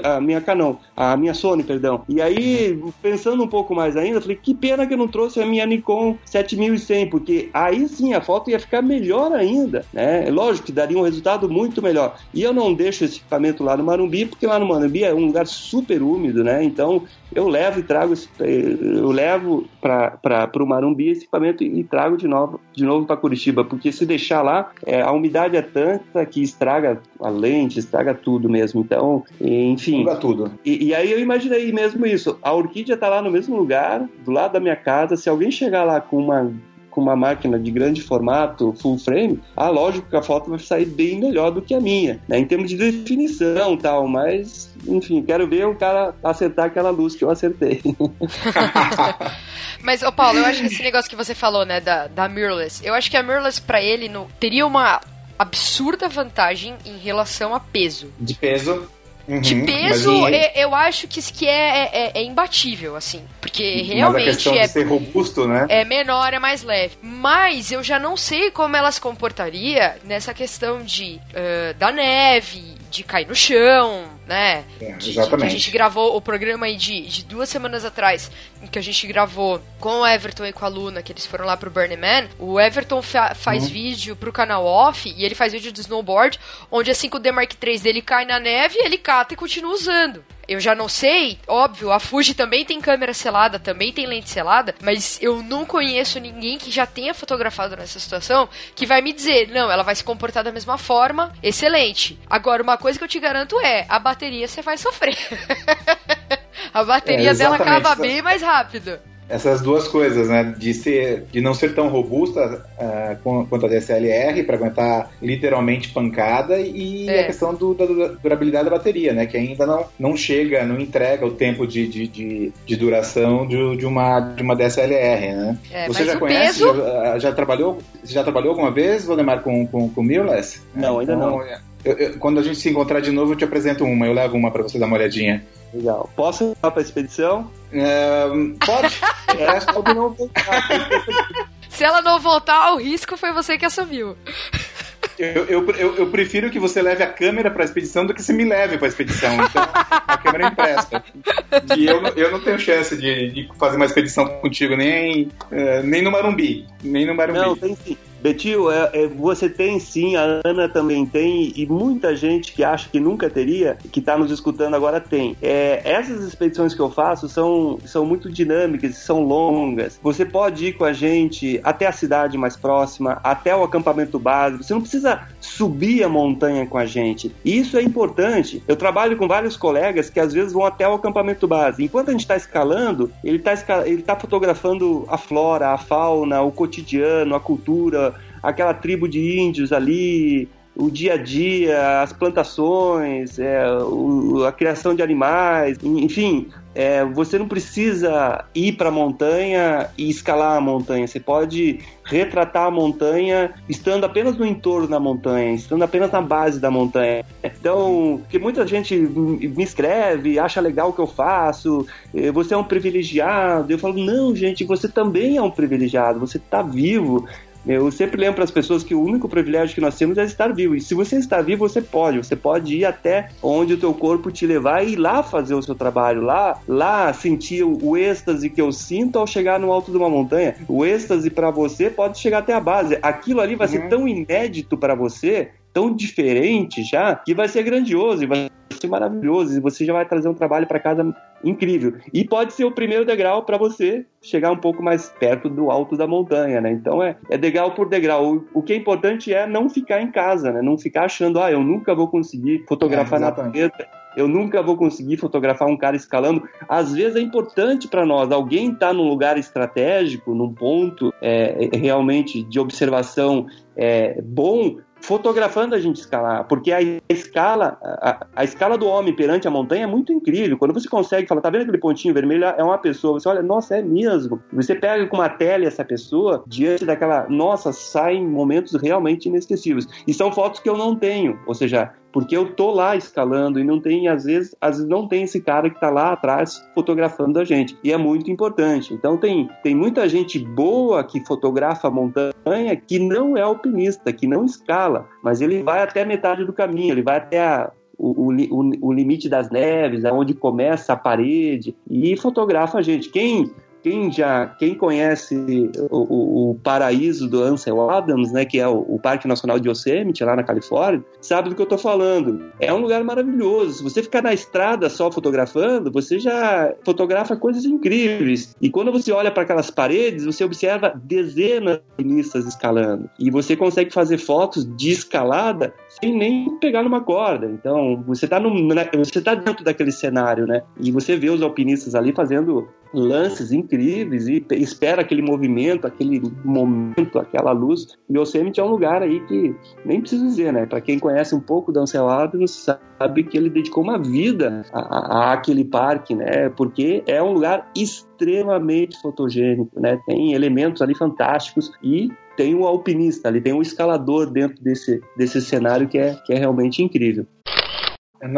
a minha Canon, a minha Sony, perdão. E aí, pensando um pouco mais ainda, eu falei, que pena que eu não trouxe a minha Nikon 7100, porque aí sim a foto ia ficar melhor ainda, né? Lógico que daria um resultado muito melhor. E eu não deixo esse equipamento lá no Marumbi, porque lá no Marumbi é um lugar super úmido, né? Então eu levo e trago esse, eu levo para o Marumbi esse equipamento e trago de novo de novo para Curitiba, porque se deixar lá, é, a umidade é tanta que estraga a lente, estraga tudo mesmo. Então, enfim. Estraga tudo. E, e, aí eu imaginei mesmo isso. A orquídea tá lá no mesmo lugar, do lado da minha casa. Se alguém chegar lá com uma com uma máquina de grande formato, full frame, ah, lógico que a foto vai sair bem melhor do que a minha, né? Em termos de definição tal, mas, enfim, quero ver o cara acertar aquela luz que eu acertei. *laughs* Mas, ô Paulo, eu acho que esse negócio que você falou, né, da, da mirrorless, eu acho que a mirrorless pra ele no, teria uma absurda vantagem em relação a peso. De peso? Uhum, de peso, eu acho que isso que é, é, é, imbatível, assim. Porque realmente é. ser robusto, né? É menor, é mais leve. Mas eu já não sei como ela se comportaria nessa questão de uh, da neve, de cair no chão, né? É, exatamente. a gente gravou o programa aí de, de duas semanas atrás, em que a gente gravou com o Everton e com a Luna, que eles foram lá pro Burning Man. O Everton fa faz uhum. vídeo pro canal off e ele faz vídeo do snowboard, onde assim que o D-Mark 3 dele cai na neve, ele cata e continua usando. Eu já não sei, óbvio, a Fuji também tem câmera selada, também tem lente selada, mas eu não conheço ninguém que já tenha fotografado nessa situação que vai me dizer, não, ela vai se comportar da mesma forma, excelente. Agora, uma coisa que eu te garanto é, a bateria você vai sofrer. *laughs* a bateria é, dela acaba bem mais rápido essas duas coisas, né? De, ser, de não ser tão robusta uh, quanto a DSLR, para aguentar literalmente pancada, e é. a questão do, da durabilidade da bateria, né? Que ainda não, não chega, não entrega o tempo de, de, de, de duração de, de, uma, de uma DSLR, né? É, Você já conhece? Peso... Já, já, trabalhou? Você já trabalhou alguma vez, Valdemar, com, com, com mirrorless? Não, ainda então, não. Eu, eu, quando a gente se encontrar de novo, eu te apresento uma. Eu levo uma para você dar uma olhadinha. Legal. Posso ir para a expedição? É, pode. *laughs* é, pode não voltar. Se ela não voltar, o risco foi você que assumiu. Eu, eu, eu, eu, prefiro que você leve a câmera para a expedição do que você me leve para a expedição. Então, a câmera empresta. E eu, eu não tenho chance de, de fazer uma expedição contigo, nem, uh, nem no Marumbi. Nem no Marumbi. Não, tem sim. Betil, é, é, você tem sim, a Ana também tem, e muita gente que acha que nunca teria, que está nos escutando agora tem. É, essas expedições que eu faço são, são muito dinâmicas, são longas. Você pode ir com a gente até a cidade mais próxima, até o acampamento básico. Você não precisa subir a montanha com a gente. E isso é importante. Eu trabalho com vários colegas que às vezes vão até o acampamento base. Enquanto a gente está escalando, ele está ele tá fotografando a flora, a fauna, o cotidiano, a cultura, aquela tribo de índios ali, o dia a dia, as plantações, é, o, a criação de animais, enfim, é, você não precisa ir para a montanha e escalar a montanha. Você pode retratar a montanha estando apenas no entorno da montanha, estando apenas na base da montanha. Então, que muita gente me escreve, acha legal o que eu faço, eh, você é um privilegiado. Eu falo, não, gente, você também é um privilegiado, você está vivo. Eu sempre lembro para as pessoas que o único privilégio que nós temos é estar vivo. E se você está vivo, você pode. Você pode ir até onde o teu corpo te levar e ir lá fazer o seu trabalho, lá, lá sentir o êxtase que eu sinto ao chegar no alto de uma montanha. O êxtase para você pode chegar até a base. Aquilo ali vai uhum. ser tão inédito para você tão diferente já que vai ser grandioso e vai ser maravilhoso e você já vai trazer um trabalho para casa incrível. E pode ser o primeiro degrau para você chegar um pouco mais perto do alto da montanha, né? Então é, é degrau por degrau. O, o que é importante é não ficar em casa, né? Não ficar achando, ah, eu nunca vou conseguir fotografar é, na planeta eu nunca vou conseguir fotografar um cara escalando. Às vezes é importante para nós, alguém está num lugar estratégico, num ponto é, realmente de observação é, bom, fotografando a gente escalar, porque a escala, a, a, escala do homem perante a montanha é muito incrível. Quando você consegue falar, tá vendo aquele pontinho vermelho? É uma pessoa. Você olha, nossa, é mesmo. Você pega com uma tela essa pessoa diante daquela, nossa, saem momentos realmente inesquecíveis. E são fotos que eu não tenho, ou seja, porque eu tô lá escalando e não tem, às vezes, às vezes não tem esse cara que tá lá atrás fotografando a gente. E é muito importante. Então tem, tem muita gente boa que fotografa montanha que não é alpinista, que não escala, mas ele vai até metade do caminho, ele vai até a, o, o, o, limite das neves, aonde começa a parede, e fotografa a gente. Quem quem já quem conhece o, o, o, paraíso do Ansel Adams, né, que é o, o, Parque Nacional de Yosemite lá na Califórnia, sabe do que eu estou falando. É um lugar maravilhoso. Se você ficar na estrada só fotografando, você já fotografa coisas incríveis. E quando você olha para aquelas paredes, você observa dezenas de alpinistas escalando. E você consegue fazer fotos de escalada sem nem pegar numa corda. Então, você está você tá dentro daquele cenário, né? E você vê os alpinistas ali fazendo lances incríveis e espera aquele movimento, aquele momento, aquela luz. E Yosemite é um lugar aí que nem preciso dizer, né? Para quem conhece um pouco do Ancelado, sabe que ele dedicou uma vida a, a, aquele parque, né? Porque é um lugar extremamente fotogênico, né? Tem elementos ali fantásticos e tem um alpinista ali, tem um escalador dentro desse, desse cenário que é, que é realmente incrível.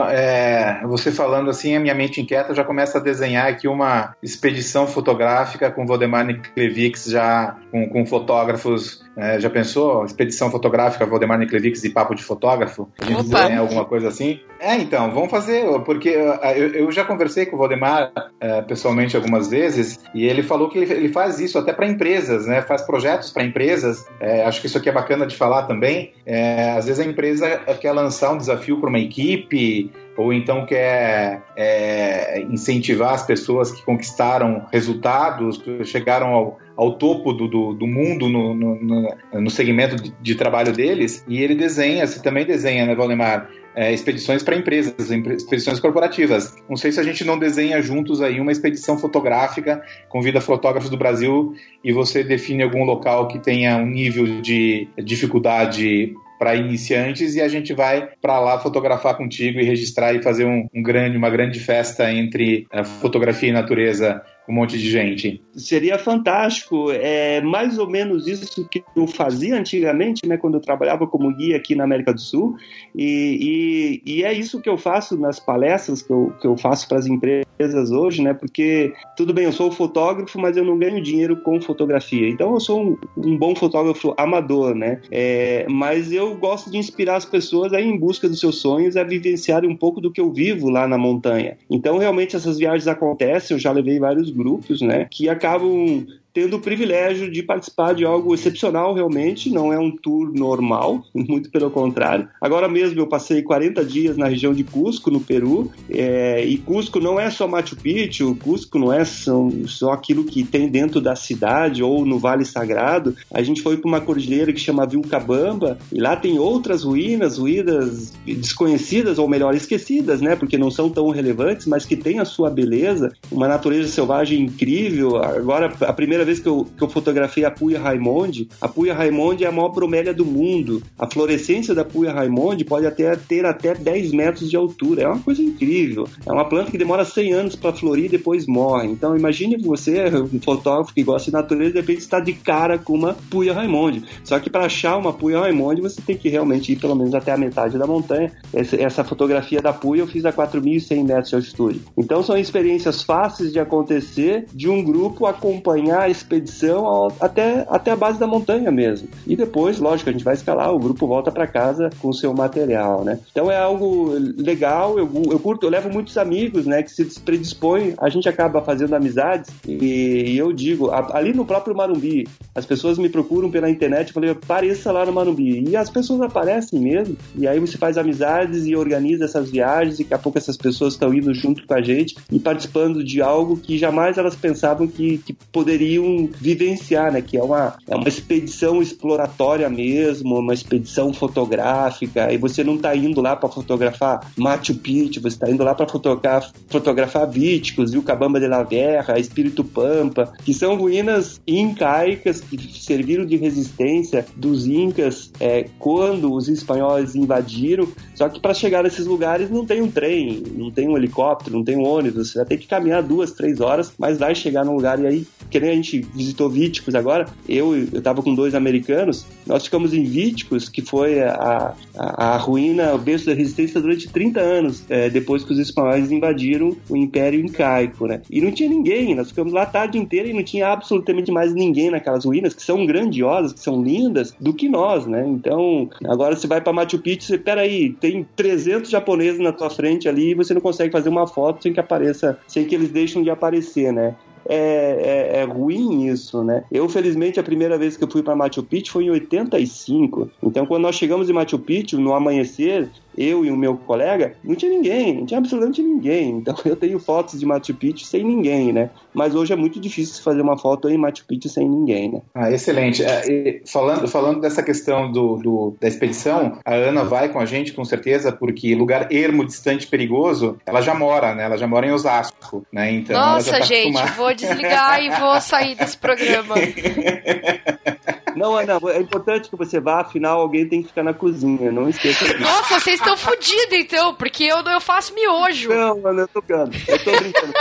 É, você falando assim, a minha mente inquieta já começa a desenhar aqui uma expedição fotográfica com Valdemar Niklevix já com, com fotógrafos. É, já pensou? Expedição fotográfica, Valdemar Niklevix e papo de fotógrafo? A gente Opa. desenha alguma coisa assim? É, então, vamos fazer, porque eu, eu já conversei com o Valdemar é, pessoalmente algumas vezes e ele falou que ele, ele faz isso até para empresas, né? Faz projetos para empresas. É, acho que isso aqui é bacana de falar também. É, às vezes a empresa quer lançar um desafio para uma equipe ou então quer é, incentivar as pessoas que conquistaram resultados, chegaram ao, ao topo do, do, do mundo no, no, no, segmento de, de, trabalho deles, e ele desenha, você também desenha, né, Valdemar? É, expedições para empresas, expedições corporativas. Não sei se a gente não desenha juntos aí uma expedição fotográfica, convida fotógrafos do Brasil e você define algum local que tenha um nível de dificuldade para iniciantes e a gente vai para lá fotografar contigo e registrar e fazer um, um grande, uma grande festa entre uh, fotografia e natureza um monte de gente. Seria fantástico. É mais ou menos isso que eu fazia antigamente, né, quando eu trabalhava como guia aqui na América do Sul. E, e, e é isso que eu faço nas palestras que eu, que eu faço para as empresas hoje, né? Porque tudo bem, eu sou fotógrafo, mas eu não ganho dinheiro com fotografia. Então eu sou um, um bom fotógrafo amador, né? É, mas eu gosto de inspirar as pessoas a ir em busca dos seus sonhos, a vivenciarem um pouco do que eu vivo lá na montanha. Então realmente essas viagens acontecem. Eu já levei vários grupos, né, que acabam tendo o privilégio de participar de algo excepcional realmente, não é um tour normal, *laughs* muito pelo contrário. Agora mesmo eu passei 40 dias na região de Cusco, no Peru, é, e Cusco não é só Machu Picchu, Cusco não é só, só aquilo que tem dentro da cidade ou no Vale Sagrado. A gente foi para uma cordilheira que chama Vilcabamba, e lá tem outras ruínas, ruínas desconhecidas, ou melhor, esquecidas, né, porque não são tão relevantes, mas que têm a sua beleza, uma natureza selvagem incrível. Agora, a primeira vez que eu, que eu fotografei a Puya Raimondi, a Puya Raimondi é a maior bromélia do mundo. A florescência da Puya Raimondi pode até ter até 10 metros de altura. É uma coisa incrível. É uma planta que demora 100 anos para florir e depois morre. Então imagine você, um fotógrafo que gosta de natureza, de repente está de cara com uma Puya Raimondi. Só que para achar uma Puya Raimondi, você tem que realmente ir pelo menos até a metade da montanha. Essa, essa fotografia da Puya eu fiz a 4.100 metros de altitude. Então são experiências fáceis de acontecer de um grupo acompanhar expedição ao, até, até a base da montanha mesmo. E depois, lógico, a gente vai escalar, o grupo volta para casa com o seu material, né? Então é algo legal, eu, eu curto, eu levo muitos amigos, né, que se predispõem, a gente acaba fazendo amizades e, e eu digo, a, ali no próprio Marumbi, as pessoas me procuram pela internet, eu falei, apareça lá no Marumbi. E as pessoas aparecem mesmo, e aí você faz amizades e organiza essas viagens, e daqui a pouco essas pessoas estão indo junto com a gente e participando de algo que jamais elas pensavam que, que poderiam vivenciar, né? Que é uma, é uma expedição exploratória mesmo, uma expedição fotográfica, e você não está indo lá para fotografar Machu Picchu, você está indo lá para fotografar, fotografar Víticos, Cabamba de la Guerra, Espírito Pampa, que são ruínas incaicas que serviram de resistência dos incas é, quando os espanhóis invadiram. Só que para chegar nesses lugares não tem um trem, não tem um helicóptero, não tem um ônibus. Você vai ter que caminhar duas, três horas, mas vai chegar no lugar. E aí, que nem a gente visitou Víticos agora, eu eu estava com dois americanos, nós ficamos em Víticos, que foi a, a, a ruína, o berço da resistência durante 30 anos, é, depois que os espanhóis invadiram o Império Incaico, né? E não tinha ninguém, nós ficamos lá a tarde inteira e não tinha absolutamente mais ninguém naquelas ruínas, que são grandiosas, que são lindas, do que nós, né? Então, agora você vai para Machu Picchu, você, peraí, tem 300 japoneses na tua frente ali e você não consegue fazer uma foto sem que apareça, sem que eles deixem de aparecer, né? É, é, é, ruim isso, né? Eu, felizmente, a primeira vez que eu fui para Machu Picchu foi em 85. Então, quando nós chegamos em Machu Picchu, no amanhecer, eu e o meu colega, não tinha ninguém, não tinha absolutamente ninguém. Então *laughs* eu tenho fotos de Machu Picchu sem ninguém, né? Mas hoje é muito difícil fazer uma foto em Machu Picchu sem ninguém, né? Ah, excelente. É, falando, falando dessa questão do, do, da expedição, a Ana vai com a gente, com certeza, porque lugar ermo, distante, perigoso, ela já mora, né? Ela já mora em Osasco, né? Então, Nossa, tá gente, acostumada. vou desligar e vou sair desse programa. *laughs* Não, Ana, é importante que você vá, afinal alguém tem que ficar na cozinha, não esqueça disso. Nossa, vocês estão fodidos então, porque eu, eu faço miojo. Não, Ana, eu tô brincando. Eu tô brincando.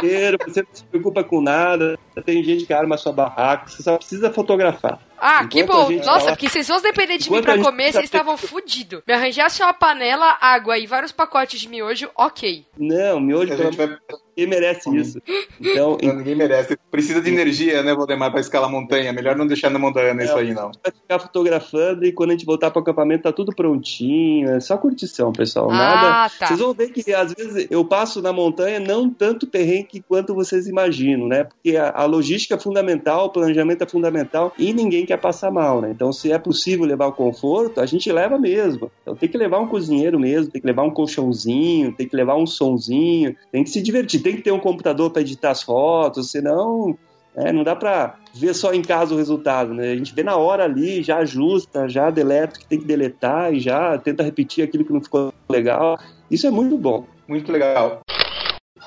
Você não se preocupa com nada, tem gente que arma sua barraca, você só precisa fotografar. Ah, Enquanto que bom. Nossa, porque vocês vão depender de Enquanto mim pra comer, vocês estavam fodidos. Me arranjasse uma panela, água e vários pacotes de miojo, ok. Não, miojo... A gente vai Ninguém merece isso. Então, não, ninguém merece. Precisa de energia, né, Valdemar, para escalar montanha. Melhor não deixar na montanha é, isso aí, não. Vai ficar fotografando e quando a gente voltar para o acampamento tá tudo prontinho. É só curtição, pessoal. Ah, Nada. Tá. Vocês vão ver que às vezes eu passo na montanha não tanto perrengue quanto vocês imaginam, né? Porque a, a logística é fundamental, o planejamento é fundamental e ninguém quer passar mal, né? Então, se é possível levar o conforto, a gente leva mesmo. Então, tem que levar um cozinheiro mesmo, tem que levar um colchãozinho, tem que levar um sonzinho, tem que se divertir tem que ter um computador para editar as fotos, senão é, não dá para ver só em casa o resultado, né? A gente vê na hora ali, já ajusta, já deleta o que tem que deletar e já tenta repetir aquilo que não ficou legal. Isso é muito bom. Muito legal.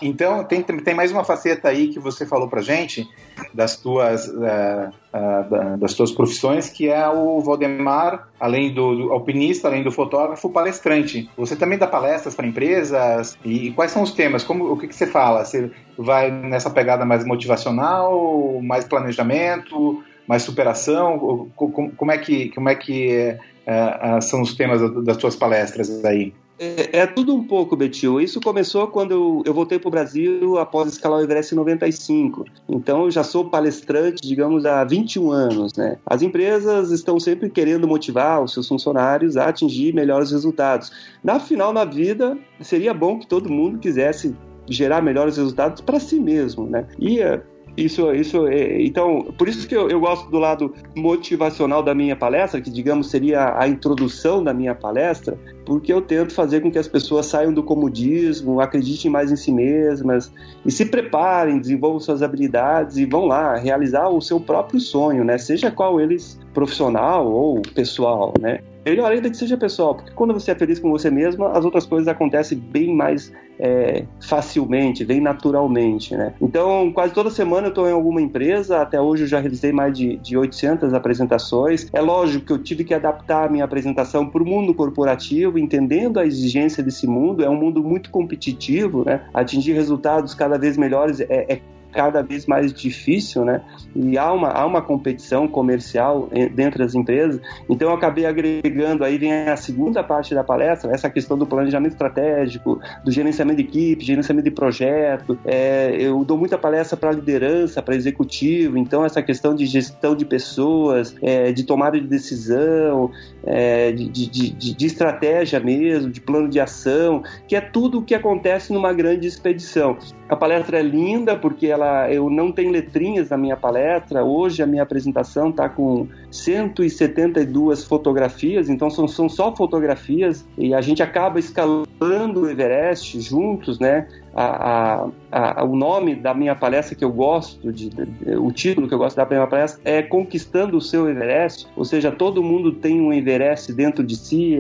Então, tem, tem mais uma faceta aí que você falou pra gente, das tuas, uh, uh, das tuas profissões, que é o Valdemar, além do, do, alpinista, além do fotógrafo, palestrante. Você também dá palestras para empresas? E, e, quais são os temas? Como, o que, que você fala? Você vai nessa pegada mais motivacional, mais planejamento, mais superação? Como, como é que, como é que uh, são os temas das suas palestras aí? É, é, tudo um pouco, Betil. Isso começou quando eu, eu voltei para o Brasil após escalar o Everest em 95. Então eu já sou palestrante, digamos, há 21 anos. Né? As empresas estão sempre querendo motivar os seus funcionários a atingir melhores resultados. Na final, na vida, seria bom que todo mundo quisesse gerar melhores resultados para si mesmo. Né? E é, isso, isso é, então, por isso que eu, eu, gosto do lado motivacional da minha palestra, que digamos seria a introdução da minha palestra, porque eu tento fazer com que as pessoas saiam do comodismo, acreditem mais em si mesmas e se preparem, desenvolvam suas habilidades e vão lá realizar o seu próprio sonho, né? Seja qual eles profissional ou pessoal, né? Melhor ainda que seja pessoal, porque quando você é feliz com você mesmo, as outras coisas acontecem bem mais é, facilmente, bem naturalmente, né? Então, quase toda semana eu estou em alguma empresa, até hoje eu já realizei mais de, de 800 apresentações. É lógico que eu tive que adaptar a minha apresentação para o mundo corporativo, entendendo a exigência desse mundo, é um mundo muito competitivo, né? Atingir resultados cada vez melhores é, é cada vez mais difícil, né? E há uma, há uma competição comercial dentro das empresas. Então eu acabei agregando, aí vem a segunda parte da palestra, essa questão do planejamento estratégico, do gerenciamento de equipe, gerenciamento de projeto. É, eu dou muita palestra para liderança, para executivo, então essa questão de gestão de pessoas, é, de tomada de decisão, é, de, de, de, de estratégia mesmo, de plano de ação, que é tudo o que acontece numa grande expedição. A palestra é linda porque ela, eu não tenho letrinhas na minha palestra. Hoje a minha apresentação está com 172 fotografias, então são, são só fotografias e a gente acaba escalando o Everest juntos, né? A, a, a, o nome da minha palestra que eu gosto, de, de, o título que eu gosto da minha palestra é Conquistando o Seu Everest, ou seja, todo mundo tem um Everest dentro de si,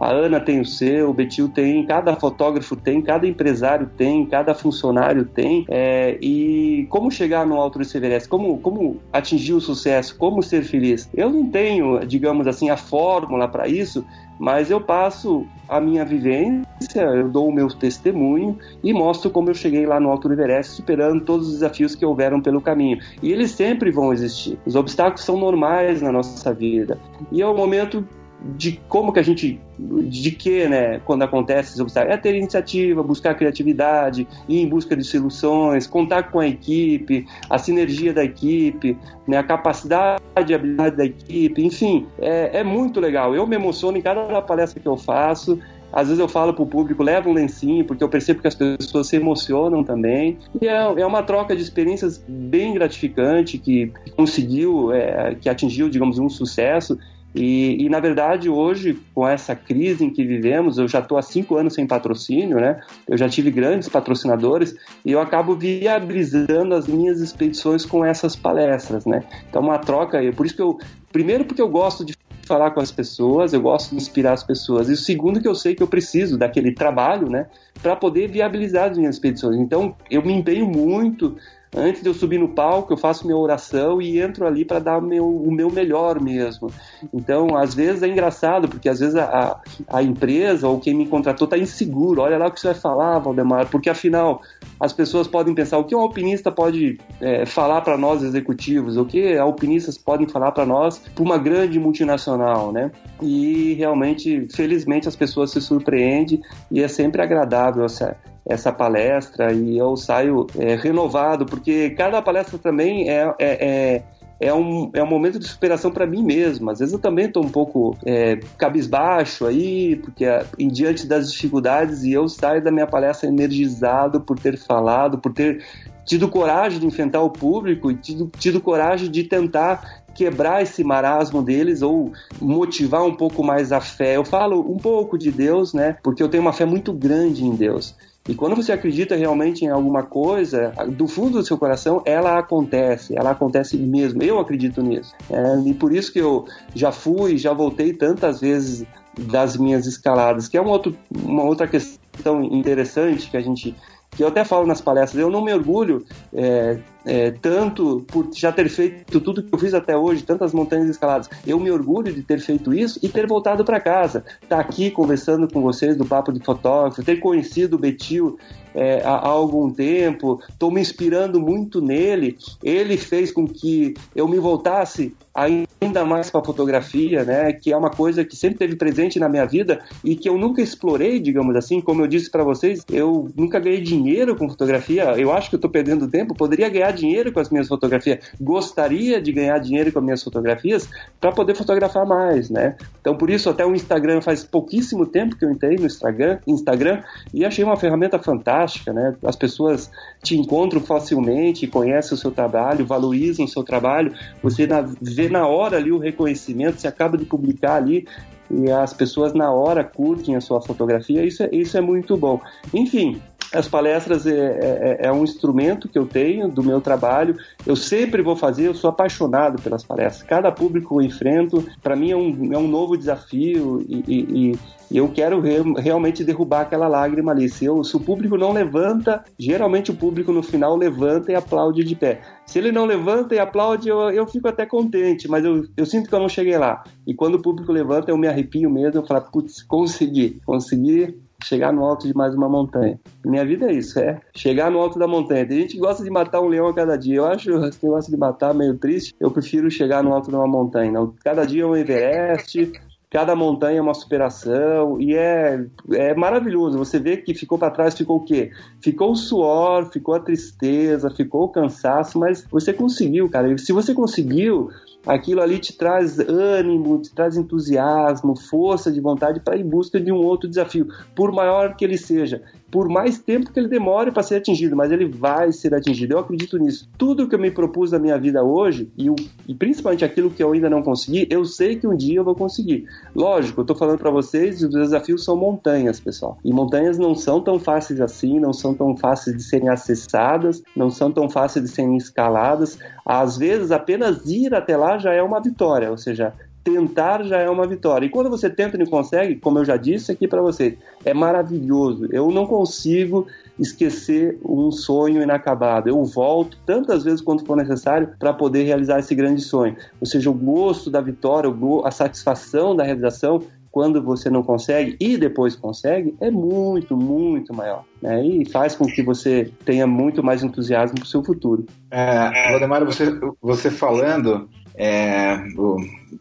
a Ana tem o seu, o Betil tem, cada fotógrafo tem, cada empresário tem, cada funcionário tem. É, e como chegar no Alto do Everest? Como, como atingir o sucesso? Como ser feliz? Eu não tenho, digamos assim, a fórmula para isso, mas eu passo a minha vivência, eu dou o meu testemunho e mostro como eu cheguei lá no Alto do Everest, superando todos os desafios que houveram pelo caminho. E eles sempre vão existir. Os obstáculos são normais na nossa vida. E é o momento de como que a gente, de que, né, quando acontece esses obstáculos, é ter iniciativa, buscar criatividade, ir em busca de soluções, contar com a equipe, a sinergia da equipe, né, a capacidade e habilidade da equipe, enfim, é, é muito legal. Eu me emociono em cada palestra que eu faço, às vezes eu falo para o público, leva um lencinho, porque eu percebo que as pessoas se emocionam também. E é, é uma troca de experiências bem gratificante, que conseguiu, é, que atingiu, digamos, um sucesso. E, e, na verdade, hoje, com essa crise em que vivemos, eu já estou há cinco anos sem patrocínio, né? Eu já tive grandes patrocinadores e eu acabo viabilizando as minhas expedições com essas palestras, né? Então, uma troca, por isso que eu. Primeiro, porque eu gosto de falar com as pessoas, eu gosto de inspirar as pessoas. E o segundo, que eu sei que eu preciso daquele trabalho, né? Para poder viabilizar as minhas expedições. Então, eu me empenho muito antes de eu subir no palco, eu faço minha oração e entro ali para dar o meu, o meu melhor mesmo. Então, às vezes é engraçado, porque às vezes a, a empresa ou quem me contratou está inseguro. Olha lá o que você vai falar, Valdemar, porque afinal as pessoas podem pensar o que um alpinista pode é, falar para nós executivos, o que alpinistas podem falar para nós para uma grande multinacional, né? E realmente, felizmente, as pessoas se surpreendem e é sempre agradável essa, essa palestra e eu saio é, renovado, porque cada palestra também é, é, é é um, é um momento de superação para mim mesmo. Às vezes eu também estou um pouco é, cabisbaixo aí, porque é, em diante das dificuldades, e eu saio da minha palestra energizado por ter falado, por ter tido coragem de enfrentar o público e tido, tido coragem de tentar quebrar esse marasmo deles ou motivar um pouco mais a fé. Eu falo um pouco de Deus, né? Porque eu tenho uma fé muito grande em Deus. E quando você acredita realmente em alguma coisa, do fundo do seu coração, ela acontece, ela acontece mesmo. Eu acredito nisso. É, e por isso que eu já fui, já voltei tantas vezes das minhas escaladas, que é uma, outro, uma outra questão interessante que a gente que eu até falo nas palestras, eu não me orgulho é, é, tanto por já ter feito tudo que eu fiz até hoje, tantas montanhas escaladas. Eu me orgulho de ter feito isso e ter voltado para casa, estar tá aqui conversando com vocês do Papo de Fotógrafo, ter conhecido o Betil é, há, algum tempo, estou me inspirando muito nele. Ele fez com que eu me voltasse ainda mais para a fotografia, né? Que é uma coisa que sempre teve presente na minha vida e que eu nunca explorei, digamos assim. Como eu disse para vocês, eu nunca ganhei dinheiro com fotografia. Eu acho que estou perdendo tempo. Poderia ganhar dinheiro com as minhas fotografias. Gostaria de ganhar dinheiro com as minhas fotografias para poder fotografar mais, né? Então por isso até o Instagram faz pouquíssimo tempo que eu entrei no Instagram, Instagram e achei uma ferramenta fantástica, né? As pessoas te encontram facilmente, conhecem o seu trabalho, valorizam o seu trabalho. Você vê na hora ali o reconhecimento, você acaba de publicar ali e as pessoas na hora curtem a sua fotografia, isso é, isso é muito bom. Enfim, as palestras é, é, é, um instrumento que eu tenho do meu trabalho. Eu sempre vou fazer, eu sou apaixonado pelas palestras. Cada público eu enfrento, para mim é um, é um novo desafio e, e, e eu quero re realmente derrubar aquela lágrima ali. Se, eu, se o público não levanta, geralmente o público no final levanta e aplaude de pé. Se ele não levanta e aplaude, eu, eu fico até contente, mas eu, eu sinto que eu não cheguei lá. E quando o público levanta, eu me arrepio mesmo, eu falo, putz, consegui, consegui chegar no alto de mais uma montanha. Minha vida é isso, é chegar no alto da montanha. Tem gente que gosta de matar um leão a cada dia. Eu acho esse negócio de matar meio triste. Eu prefiro chegar no alto de uma montanha. Cada dia é um Everest, cada montanha é uma superação e é, é maravilhoso. Você vê que ficou para trás, ficou o quê? Ficou o suor, ficou a tristeza, ficou o cansaço, mas você conseguiu, cara. E se você conseguiu, aquilo ali te traz ânimo, te traz entusiasmo, força de vontade para ir em busca de um outro desafio, por maior que ele seja por mais tempo que ele demore para ser atingido, mas ele vai ser atingido. Eu acredito nisso. Tudo que eu me propus na minha vida hoje, e, o, e principalmente aquilo que eu ainda não consegui, eu sei que um dia eu vou conseguir. Lógico, eu estou falando para vocês, os desafios são montanhas, pessoal. E montanhas não são tão fáceis assim, não são tão fáceis de serem acessadas, não são tão fáceis de serem escaladas. Às vezes, apenas ir até lá já é uma vitória, ou seja, tentar já é uma vitória. E quando você tenta e não consegue, como eu já disse aqui para vocês, é maravilhoso. Eu não consigo esquecer um sonho inacabado. Eu volto tantas vezes quanto for necessário para poder realizar esse grande sonho. Ou seja, o gosto da vitória, a satisfação da realização quando você não consegue e depois consegue é muito, muito maior. Né? E faz com que você tenha muito mais entusiasmo para o seu futuro. É, Valdemar, você, você falando, é,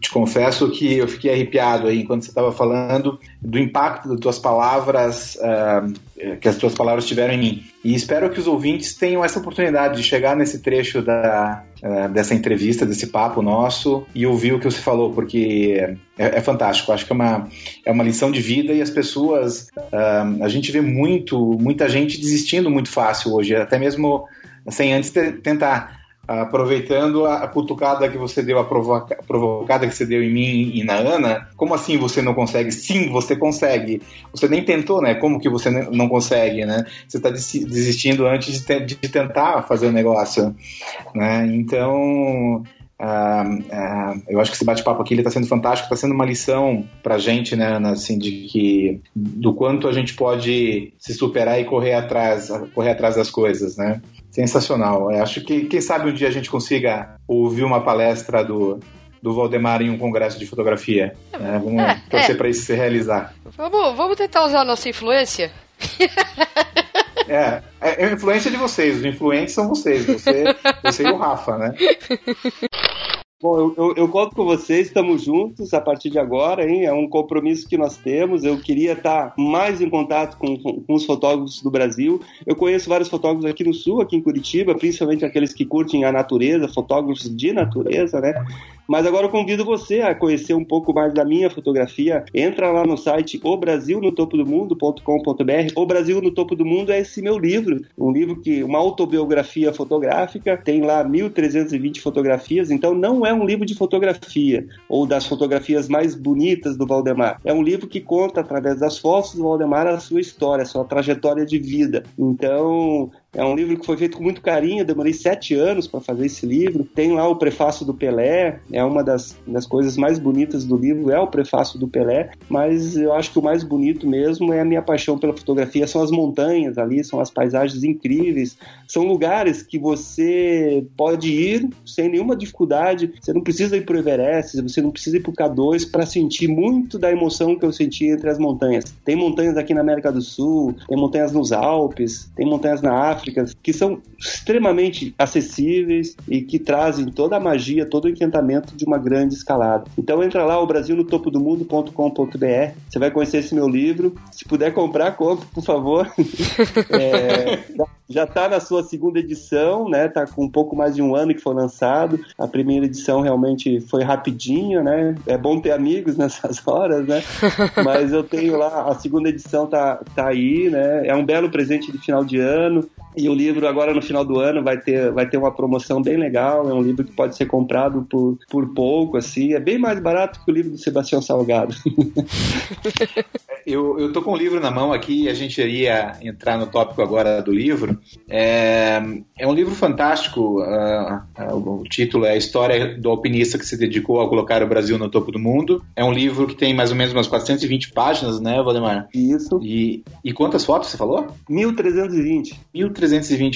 te confesso que eu fiquei arrepiado aí enquanto você estava falando do impacto das tuas palavras, uh, que as tuas palavras tiveram em mim. E espero que os ouvintes tenham essa oportunidade de chegar nesse trecho da, uh, dessa entrevista, desse papo nosso e ouvir o que você falou, porque é, é fantástico. Acho que é uma, é uma lição de vida e as pessoas, uh, a gente vê muito, muita gente desistindo muito fácil hoje, até mesmo sem antes tentar aproveitando a cutucada que você deu, a provoca, provocada que você deu em mim e na Ana, como assim você não consegue? Sim, você consegue. Você nem tentou, né? Como que você não consegue, né? Você está desistindo antes de, de, tentar fazer o negócio, né? Então, Uh, uh, eu acho que esse bate-papo aqui está sendo fantástico, está sendo uma lição para gente, né, Ana, assim, de que do quanto a gente pode se superar e correr atrás, correr atrás das coisas, né? Sensacional. Eu acho que, quem sabe um dia a gente consiga ouvir uma palestra do, do Valdemar em um congresso de fotografia. Né? Vamos é, torcer é. para isso se realizar. Vamos, vamos tentar usar a nossa influência? *laughs* É, é, é a influência de vocês, os influentes são vocês, você, você e o Rafa, né? *laughs* Bom, eu, eu, eu, conto com vocês, estamos juntos a partir de agora, hein? É um compromisso que nós temos. Eu queria estar mais em contato com, com, com, os fotógrafos do Brasil. Eu conheço vários fotógrafos aqui no Sul, aqui em Curitiba, principalmente aqueles que curtem a natureza, fotógrafos de natureza, né? Mas agora eu convido você a conhecer um pouco mais da minha fotografia. Entra lá no site o Brasil no topo do mundo.com.br. O Brasil no topo do mundo é esse meu livro, um livro que uma autobiografia fotográfica, tem lá 1320 fotografias, então não é um livro de fotografia ou das fotografias mais bonitas do Valdemar. É um livro que conta através das fotos do Valdemar a sua história, a sua trajetória de vida. Então, é um livro que foi feito com muito carinho, demorei sete anos para fazer esse livro. Tem lá o prefácio do Pelé, é uma das, das coisas mais bonitas do livro, é o prefácio do Pelé, mas eu acho que o mais bonito mesmo é a minha paixão pela fotografia, são as montanhas ali, são as paisagens incríveis, são lugares que você pode ir sem nenhuma dificuldade, você não precisa ir para o Everest, você não precisa ir para o K2 para sentir muito da emoção que eu senti entre as montanhas. Tem montanhas aqui na América do Sul, tem montanhas nos Alpes, tem montanhas na África, que são extremamente acessíveis e que trazem toda a magia, todo o encantamento de uma grande escalada. Então entra lá, o Brasil no topo do mundo.com.br, você vai conhecer esse meu livro. Se puder comprar, compre, por favor. *laughs* é, já está na sua segunda edição, né? Tá com um pouco mais de um ano que foi lançado. A primeira edição realmente foi rapidinho, né? É bom ter amigos *laughs* nessas horas, né? Mas eu tenho lá, a segunda edição tá, tá aí, né? É um belo presente de final de ano. E o livro agora no final do ano vai ter, vai ter uma promoção bem legal. É um livro que pode ser comprado por, por pouco, assim. É bem mais barato que o livro do Sebastião Salgado. *laughs* eu, eu tô com o livro na mão aqui e a gente iria entrar no tópico agora do livro. É, é um livro fantástico. Uh, uh, o título é A História do Alpinista que se dedicou a colocar o Brasil no topo do mundo. É um livro que tem mais ou menos umas 420 páginas, né, Valdemar? Isso. E, e quantas fotos você falou? 1320. 1320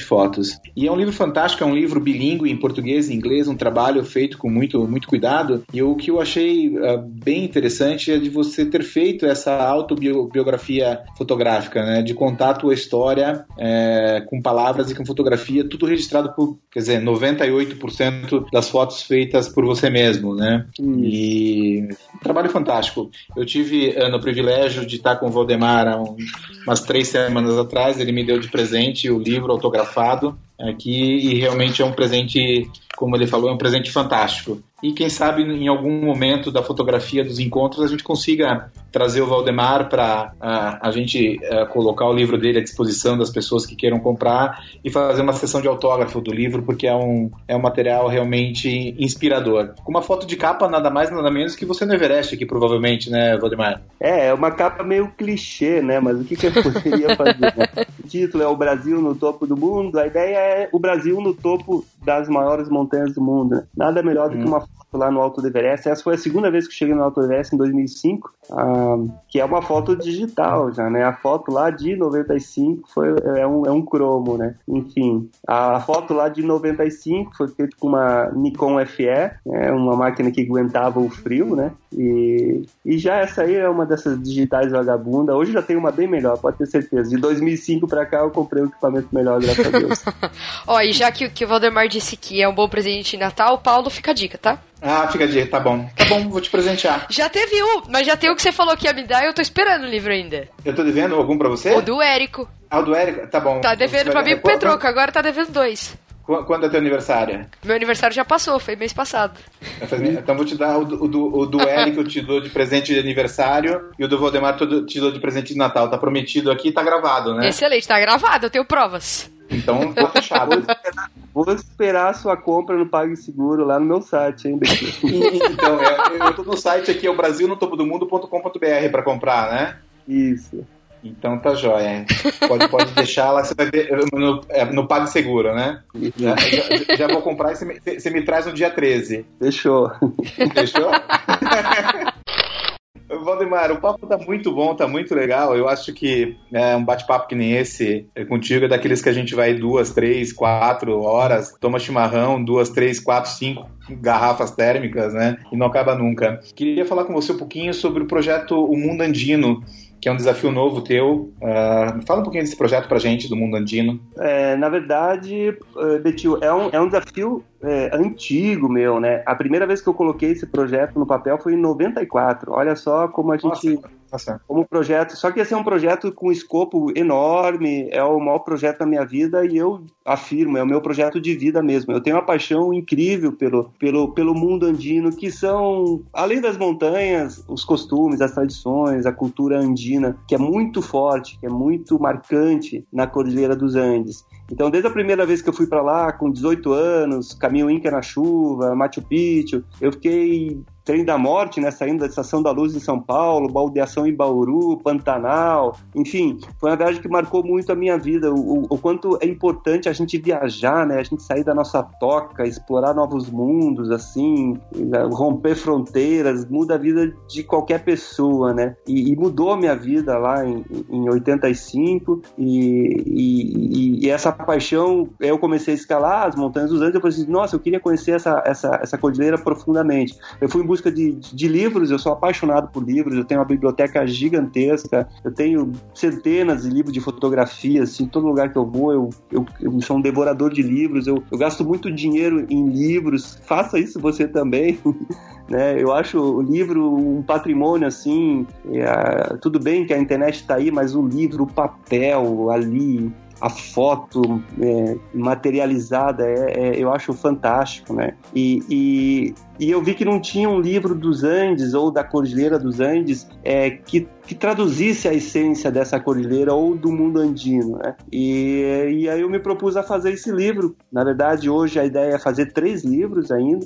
fotos. E é um livro fantástico, é um livro bilíngue em português e inglês, um trabalho feito com muito, muito cuidado. E o que eu achei uh, bem interessante é de você ter feito essa autobiografia fotográfica, né? De contar a tua história é, com palavras e com fotografia, tudo registrado por, quer dizer, 98% das fotos feitas por você mesmo, né? E um trabalho fantástico. Eu tive uh, no privilégio de estar com o Valdemar há um, umas três semanas atrás, ele me deu de presente o livro autografado aqui e realmente é um presente, como ele falou, é um presente fantástico e quem sabe em algum momento da fotografia dos encontros a gente consiga trazer o Valdemar para uh, a gente uh, colocar o livro dele à disposição das pessoas que queiram comprar e fazer uma sessão de autógrafo do livro, porque é um, é um material realmente inspirador. Com uma foto de capa, nada mais, nada menos que você no Everest aqui, provavelmente, né, Valdemar? É, é uma capa meio clichê, né? Mas o que, que eu poderia fazer? Né? *laughs* O título é O Brasil no topo do mundo. A ideia é o Brasil no topo das maiores montanhas do mundo. Né? Nada melhor do hum. que uma lá no Alto do Everest. Essa foi a segunda vez que eu cheguei no Alto do Everest, em 2005, ah, que é uma foto digital já, né? A foto lá de 95 foi, é, um, é um cromo, né? Enfim, a foto lá de 95 foi feita com uma Nikon FE, né? uma máquina que aguentava o frio, né? E, e já essa aí é uma dessas digitais vagabunda. Hoje já tem uma bem melhor, pode ter certeza. De 2005 para cá eu comprei um equipamento melhor, graças a Deus. *laughs* Ó, e já que, que o Valdemar disse que é um bom presente de Natal, Paulo, fica a dica, tá? Ah, fica de tá bom. Tá bom, vou te presentear. *laughs* Já teve um, mas já tem o que você falou que ia me dar e eu tô esperando o livro ainda. Eu tô devendo algum pra você? O do Érico. Ah, o do Érico? Tá bom. Tá devendo pra mim e pro Petroco, agora tá devendo dois. Quando é teu aniversário? Meu aniversário já passou, foi mês passado. Então vou te dar o do, o do, o do Eric, eu te dou de presente de aniversário, e o do Valdemar eu te dou de presente de Natal. Tá prometido aqui tá gravado, né? Excelente, tá gravado, eu tenho provas. Então, tô fechado. Vou esperar a sua compra no PagSeguro lá no meu site ainda. então, é, eu tô no site aqui, é o brasilnotopodomundo.com.br para comprar, né? Isso. Então tá jóia. Pode, pode deixar lá, você vai ver no, é, no PagSeguro, né? Já, já, já, vou comprar e você me, você me traz no dia 13. Fechou. Fechou? *laughs* Valdemar, o papo tá muito bom, tá muito legal. Eu acho que é, um bate-papo que nem esse é contigo é daqueles que a gente vai duas, três, quatro horas, toma chimarrão, duas, três, quatro, cinco garrafas térmicas, né? E não acaba nunca. Queria falar com você um pouquinho sobre o projeto O Mundo Andino, que é um desafio novo teu. Uh, fala um pouquinho desse projeto pra gente, do Mundo Andino. É, na verdade, uh, Betil, é um, é um desafio é, antigo meu, né? A primeira vez que eu coloquei esse projeto no papel foi em 94. Olha só como a gente... Tá como projeto. Só que esse é um projeto com escopo enorme, é o maior projeto da minha vida e eu afirmo, é o meu projeto de vida mesmo. Eu tenho uma paixão incrível pelo, pelo, pelo mundo andino, que são, além das montanhas, os costumes, as tradições, a cultura andina, que é muito forte, que é muito marcante na Cordilheira dos Andes. Então, desde a primeira vez que eu fui para lá, com 18 anos, caminho Inca na chuva, Machu Picchu, eu fiquei Trem da Morte, né, saindo da Estação da Luz em São Paulo, baldeação em Bauru, Pantanal, enfim, foi uma viagem que marcou muito a minha vida, o, o, quanto é importante a gente viajar, né, a gente sair da nossa toca, explorar novos mundos, assim, romper fronteiras, muda a vida de qualquer pessoa, né, e, e mudou a minha vida lá em, em 85 e, e, e, essa paixão, eu comecei a escalar as montanhas dos Andes, eu falei assim, nossa, eu queria conhecer essa, essa, essa cordilheira profundamente. Eu fui busca de, de livros, eu sou apaixonado por livros, eu tenho uma biblioteca gigantesca, eu tenho centenas de livros de fotografia, assim, todo lugar que eu vou, eu, eu, eu sou um devorador de livros, eu, eu gasto muito dinheiro em livros, *laughs* faça isso você também. *laughs* Né? Eu acho o livro um patrimônio assim. É, tudo bem que a internet está aí, mas o livro, o papel ali, a foto é, materializada, é, é, eu acho fantástico, né? E, e, e, eu vi que não tinha um livro dos Andes ou da Cordilheira dos Andes é, que, que traduzisse a essência dessa cordilheira ou do mundo andino, né? E, e aí eu me propus a fazer esse livro. Na verdade, hoje a ideia é fazer três livros ainda,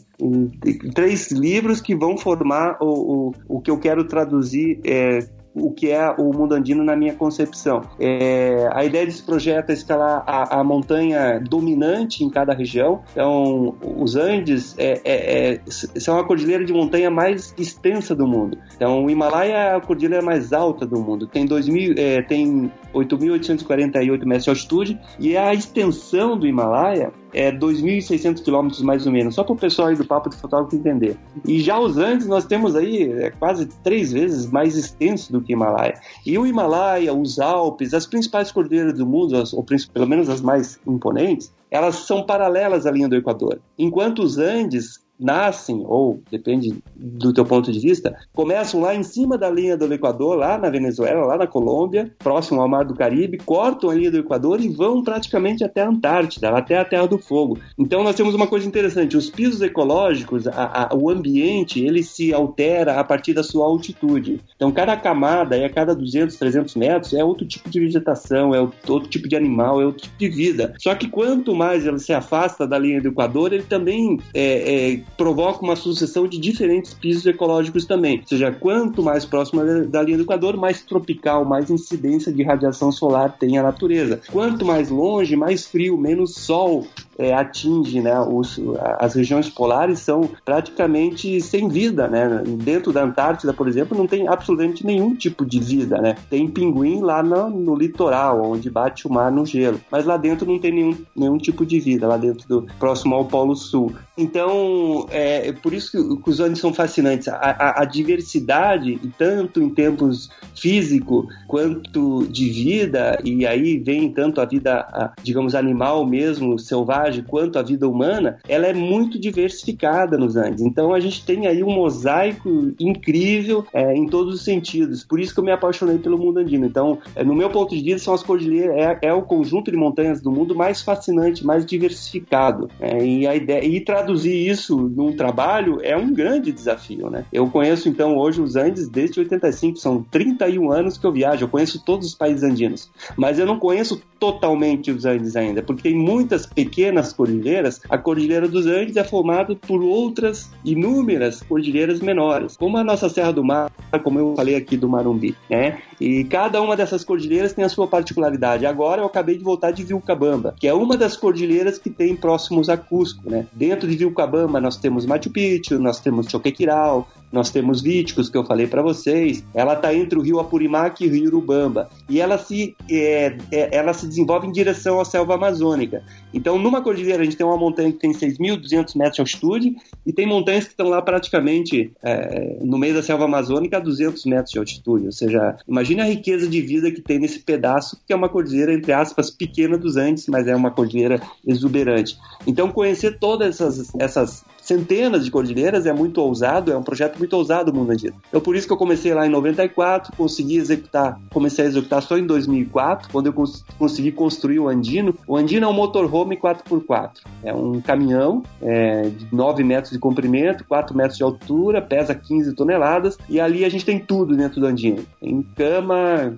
três livros que vão formar o, o, o que eu quero traduzir é, o que é o mundo andino na minha concepção. É, a ideia desse projeto é escalar a, a, montanha dominante em cada região. Então, os Andes é, é, é são a cordilheira de montanha mais extensa do mundo. Então, o Himalaia é a cordilheira mais alta do mundo. Tem, 2000, é, tem 8.848 metros de altitude e a extensão do Himalaia é 2.600 quilômetros mais ou menos, só para o pessoal aí do Papo de Fotógrafo entender. E já os Andes nós temos aí é, quase três vezes mais extenso do que o Himalaia. E o Himalaia, os Alpes, as principais cordilheiras do mundo, ou pelo menos as mais imponentes, elas são paralelas à linha do Equador. Enquanto os Andes nascem, ou depende do teu ponto de vista, começam lá em cima da linha do Equador, lá na Venezuela, lá na Colômbia, próximo ao Mar do Caribe, cortam a linha do Equador e vão praticamente até a Antártida, até a Terra do Fogo. Então nós temos uma coisa interessante, os pisos ecológicos, a, a, o ambiente, ele se altera a partir da sua altitude. Então cada camada, a cada 200, 300 metros, é outro tipo de vegetação, é outro tipo de animal, é outro tipo de vida. Só que quanto mais ele se afasta da linha do Equador, ele também é, é provoca uma sucessão de diferentes pisos ecológicos também. Ou seja, quanto mais próxima da linha do Equador, mais tropical, mais incidência de radiação solar tem a natureza. Quanto mais longe, mais frio, menos sol é, atinge, né? Os, as regiões polares são praticamente sem vida, né? Dentro da Antártida, por exemplo, não tem absolutamente nenhum tipo de vida, né? Tem pinguim lá no, no litoral, onde bate o mar no gelo, mas lá dentro não tem nenhum, nenhum tipo de vida, lá dentro do próximo ao Polo Sul. Então, é, é por isso que, que os Andes são fascinantes. A, a, a, diversidade, tanto em termos físico quanto de vida, e aí vem tanto a vida, a, digamos, animal mesmo, selvagem, quanto a vida humana, ela é muito diversificada nos Andes. Então, a gente tem aí um mosaico incrível é, em todos os sentidos. Por isso que eu me apaixonei pelo mundo andino. Então, é, no meu ponto de vista, são as cordilheiras, é, é, o conjunto de montanhas do mundo mais fascinante, mais diversificado. É, e a ideia, e traduzir isso num trabalho é um grande desafio, né? Eu conheço então hoje os Andes desde 85, são 31 anos que eu viajo, eu conheço todos os países andinos, mas eu não conheço totalmente os Andes ainda, porque tem muitas pequenas cordilheiras. A Cordilheira dos Andes é formada por outras inúmeras cordilheiras menores, como a nossa Serra do Mar, como eu falei aqui do Marumbi, né? E cada uma dessas cordilheiras tem a sua particularidade. Agora eu acabei de voltar de Vilcabamba, que é uma das cordilheiras que tem próximos a Cusco, né? Dentro de Vilcabamba nós temos Machu Picchu, nós temos Choquequirau, nós temos Víticos, que eu falei para vocês. Ela está entre o rio Apurimac e o rio Urubamba. E ela se, é, é, ela se desenvolve em direção à selva amazônica. Então, numa cordilheira, a gente tem uma montanha que tem 6.200 metros de altitude e tem montanhas que estão lá praticamente é, no meio da selva amazônica a 200 metros de altitude. Ou seja, imagine a riqueza de vida que tem nesse pedaço, que é uma cordilheira, entre aspas, pequena dos Andes, mas é uma cordilheira exuberante. Então, conhecer todas essas, essas centenas de cordilheiras, é muito ousado, é um projeto muito ousado o Mundo Andino. Então por isso que eu comecei lá em 94, consegui executar, comecei a executar só em 2004, quando eu cons consegui construir o Andino. O Andino é um motorhome 4x4, é um caminhão é, de 9 metros de comprimento, 4 metros de altura, pesa 15 toneladas, e ali a gente tem tudo dentro do Andino. Tem cama,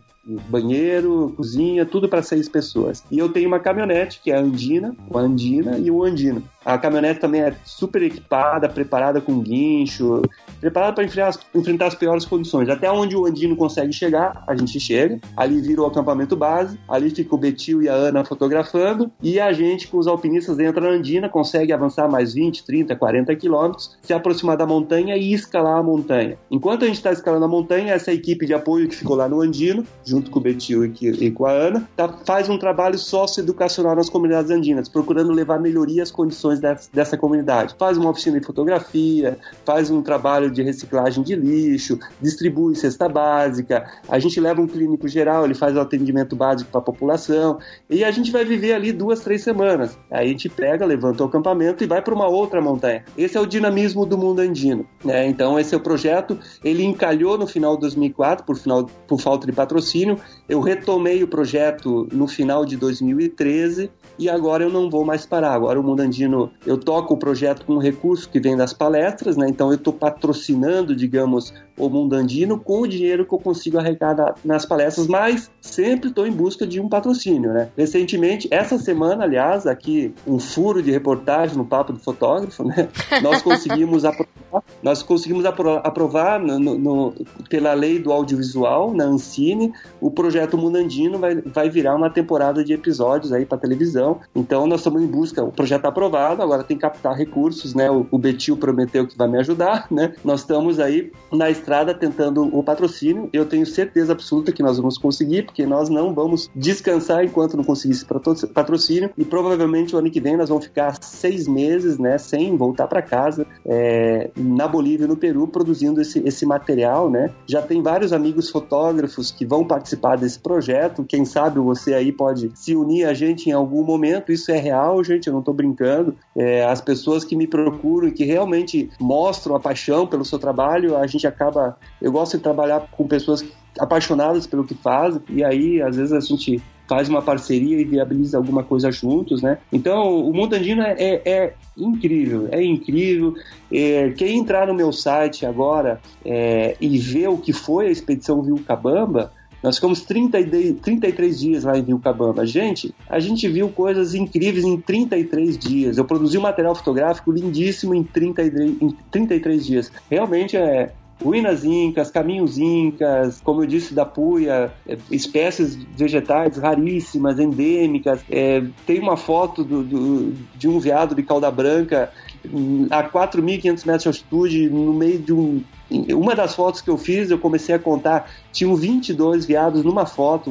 banheiro, cozinha, tudo para seis pessoas. E eu tenho uma caminhonete que é a Andina, o Andina e o Andino. A caminhonete também é super equipada, preparada com guincho, preparada para enfrentar, as piores condições. Até onde o Andino consegue chegar, a gente chega. Ali vira o acampamento base, ali fica o Betil e a Ana fotografando, e a gente, com os alpinistas, entra na Andina, consegue avançar mais 20, 30, 40 quilômetros, se aproximar da montanha e escalar a montanha. Enquanto a gente está escalando a montanha, essa equipe de apoio que ficou lá no Andino, junto com o Betil e com a Ana, tá, faz um trabalho socioeducacional nas comunidades andinas, procurando levar melhoria às condições dessa, dessa comunidade. Faz uma oficina de fotografia, faz um trabalho de reciclagem de lixo, distribui cesta básica, a gente leva um clínico geral, ele faz o atendimento básico para a população, e a gente vai viver ali duas, três semanas. Aí a gente pega, levanta o acampamento e vai para uma outra montanha. Esse é o dinamismo do mundo andino. Né? Então, esse é o projeto. Ele encalhou no final de 2004, por, final, por falta de patrocínio. Eu retomei o projeto no final de 2013 e agora eu não vou mais parar. Agora o Mundo Andino, eu toco o projeto com um recurso que vem das palestras, né? Então eu estou patrocinando, digamos, o Mundo Andino com o dinheiro que eu consigo arrecadar nas palestras, mas sempre estou em busca de um patrocínio, né? Recentemente, essa semana, aliás, aqui um furo de reportagem no Papo do Fotógrafo, né? *laughs* Nós conseguimos aprovar Nós conseguimos apro aprovar no, no, pela lei do audiovisual, na Ancine, o projeto Munandino vai, vai virar uma temporada de episódios aí para televisão. Então nós estamos em busca, o projeto tá aprovado, agora tem que captar recursos, né? O, o Betil prometeu que vai me ajudar, né? Nós estamos aí na estrada tentando o patrocínio. Eu tenho certeza absoluta que nós vamos conseguir, porque nós não vamos descansar enquanto não conseguir esse patrocínio e provavelmente o ano que vem nós vamos ficar seis meses, né, sem voltar para casa, é, na Bolívia e no Peru, produzindo esse, esse material, né. Já tem vários amigos fotógrafos que vão participar desse projeto. Quem sabe você aí pode se unir a gente em algum momento. Isso é real, gente. Eu não estou brincando. É, as pessoas que me procuram e que realmente mostram a paixão pelo seu trabalho, a gente acaba. Eu gosto de trabalhar com pessoas apaixonadas pelo que fazem e aí às vezes a gente faz uma parceria e viabiliza alguma coisa juntos, né? Então, o Mundo Andino é, é, é incrível, é incrível. É, quem entrar no meu site agora é, e ver o que foi a expedição Vilcabamba, nós ficamos 30, 33 dias lá em Vilcabamba. Gente, a gente viu coisas incríveis em 33 dias. Eu produzi um material fotográfico lindíssimo em 33, em 33 dias. Realmente é, ruínas incas, caminhos incas, como eu disse, da Puia, é, espécies vegetais raríssimas, endêmicas. É, tem uma foto do, do, de um veado de cauda branca hum, a 4.500 metros de altitude, no meio de um. Uma das fotos que eu fiz, eu comecei a contar, tinham 22 veados numa foto.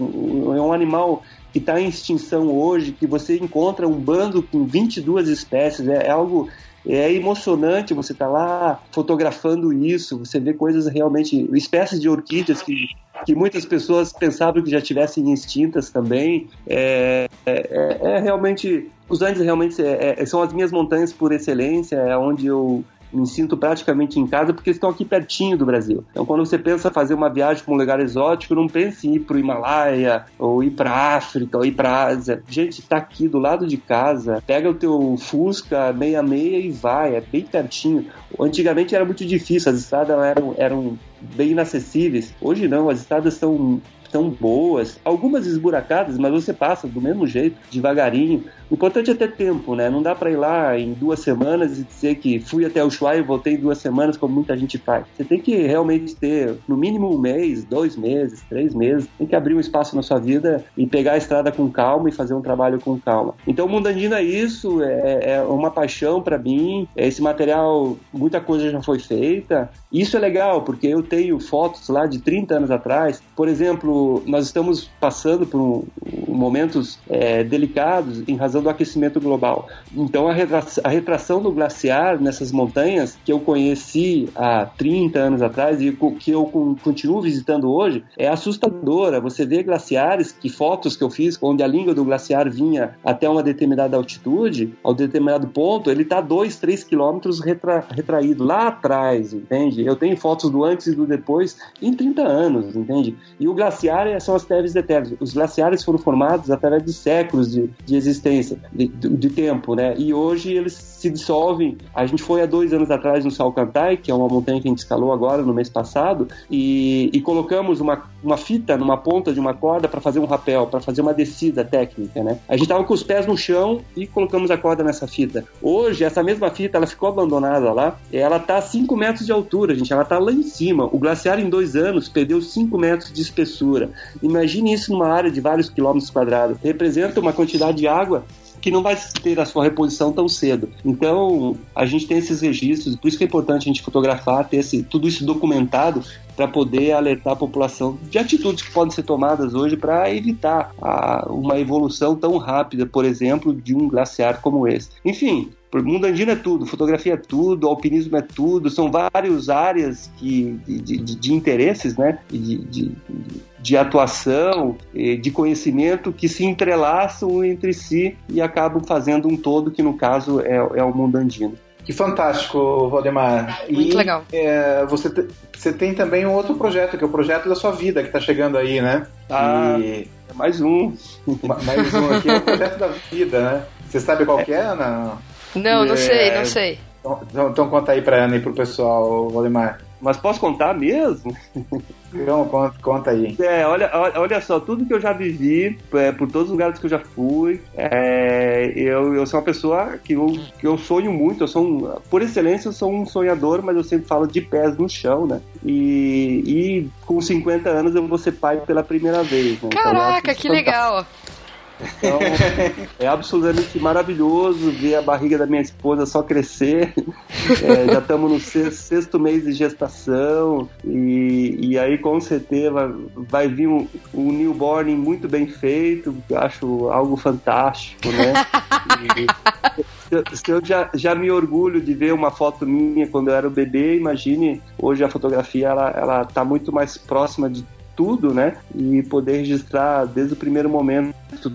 É um animal que está em extinção hoje, que você encontra um bando com 22 espécies. É, é algo é emocionante você estar tá lá fotografando isso, você vê coisas realmente, espécies de orquídeas que, que muitas pessoas pensavam que já tivessem extintas também. É, é, é realmente, os Andes realmente é, é, são as minhas montanhas por excelência, é onde eu me sinto praticamente em casa porque estão aqui pertinho do Brasil. Então, quando você pensa fazer uma viagem para um lugar exótico, não pense em ir para o Himalaia, ou ir para África, ou ir para Ásia. Gente, está aqui do lado de casa. Pega o teu Fusca 66 e vai, é bem pertinho. Antigamente era muito difícil, as estradas eram, eram bem inacessíveis. Hoje não, as estradas estão tão boas, algumas esburacadas, mas você passa do mesmo jeito, devagarinho. O importante é ter tempo, né? Não dá para ir lá em duas semanas e dizer que fui até o Ushuaia e voltei em duas semanas, como muita gente faz. Você tem que realmente ter, no mínimo, um mês, dois meses, três meses. Tem que abrir um espaço na sua vida e pegar a estrada com calma e fazer um trabalho com calma. Então, o Mundandina é isso, é, é uma paixão para mim. Esse material, muita coisa já foi feita. Isso é legal, porque eu tenho fotos lá de 30 anos atrás. Por exemplo, nós estamos passando por um momentos é, delicados em razão razão do aquecimento global. Então, a retração, a retração do glaciar nessas montanhas, que eu conheci há 30 anos atrás e que eu continuo visitando hoje, é assustadora. Você vê glaciares, que fotos que eu fiz, onde a língua do glaciar vinha até uma determinada altitude, ao determinado ponto, ele está 2, 3 quilômetros retra, retraído lá atrás, entende? Eu tenho fotos do antes e do depois em 30 anos, entende? E o glaciar é, são as teves eternas. Os glaciares foram formados através de séculos de, de existência de, de, tempo, né? E hoje eles se dissolvem. A gente foi há dois anos atrás no Salcantay, que é uma montanha que a gente escalou agora no mês passado, e, e colocamos uma, uma fita numa ponta de uma corda para fazer um rapel, para fazer uma descida técnica, né? A gente tava com os pés no chão e colocamos a corda nessa fita. Hoje, essa mesma fita, ela ficou abandonada lá, ela tá a 5 metros de altura, gente, ela tá lá em cima. O glaciar, em dois anos, perdeu 5 metros de espessura. Imagine isso numa área de vários quilômetros quadrados. Representa uma quantidade de água que não vai ter a sua reposição tão cedo. Então, a gente tem esses registros, por isso que é importante a gente fotografar, ter esse, tudo isso documentado para poder alertar a população de atitudes que podem ser tomadas hoje para evitar a, uma evolução tão rápida, por exemplo, de um glaciar como esse. Enfim, o mundo andino é tudo, fotografia é tudo, alpinismo é tudo, são várias áreas que, de, de, de interesses, né? De, de, de atuação, de conhecimento que se entrelaçam entre si e acabam fazendo um todo que no caso é, é o mundo andino. Que fantástico, Valdemar. Muito e, legal. É, você, te, você tem também um outro projeto, que é o projeto da sua vida, que está chegando aí, né? Ah, e... é mais um. mais um aqui, é o projeto da vida, né? Você sabe qual é. que é, Ana? Não, não é... sei, não sei. Então, então, então conta aí pra Ana e pro pessoal, Valdemar. Mas posso contar mesmo? Então, conta, conta aí. É, olha, olha, só, tudo que eu já vivi, é, por todos os lugares que eu já fui, é, eu, eu sou uma pessoa que eu, que eu sonho muito, eu sou um, por excelência eu sou um sonhador, mas eu sempre falo de pés no chão, né? E, e com 50 anos eu vou ser pai pela primeira vez. Né? Então, Caraca, isso que fantástico. legal. Então, *laughs* é absolutamente maravilhoso ver a barriga da minha esposa só crescer. É, já estamos no sexto, sexto mês de gestação e, e aí com certeza vai, vai vir um, um newborn muito bem feito. Eu acho algo fantástico, né? *laughs* E, se eu- se eu já, já me orgulho de ver uma foto minha quando eu era um bebê, imagine hoje a fotografia ela, ela tá muito mais próxima de tudo, né? E poder registrar desde o primeiro momento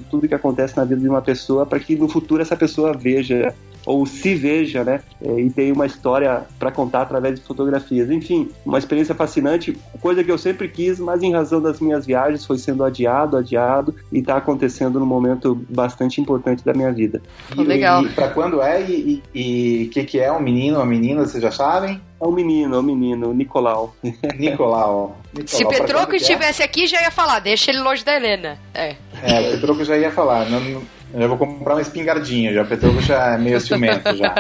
tudo, que acontece na vida de uma pessoa para que no futuro essa pessoa veja ou se veja, né? É, E tenha uma história para contar através de fotografias. Enfim, uma experiência fascinante, coisa que eu sempre quis, mas em razão das minhas viagens foi sendo adiado, adiado e está acontecendo num momento bastante importante da minha vida. Pô, legal. E, pra quando é e o que, que é? Um menino ou uma menina, vocês já sabem? É um menino, é um menino, Nicolau. Nicolau. *laughs* Nicolau Se Petroco é? estivesse aqui, já ia falar, deixa ele longe da Helena. É. É, Petroco já ia falar. Não, não- eu já vou comprar uma espingardinha, já. O já é meio ciumento já.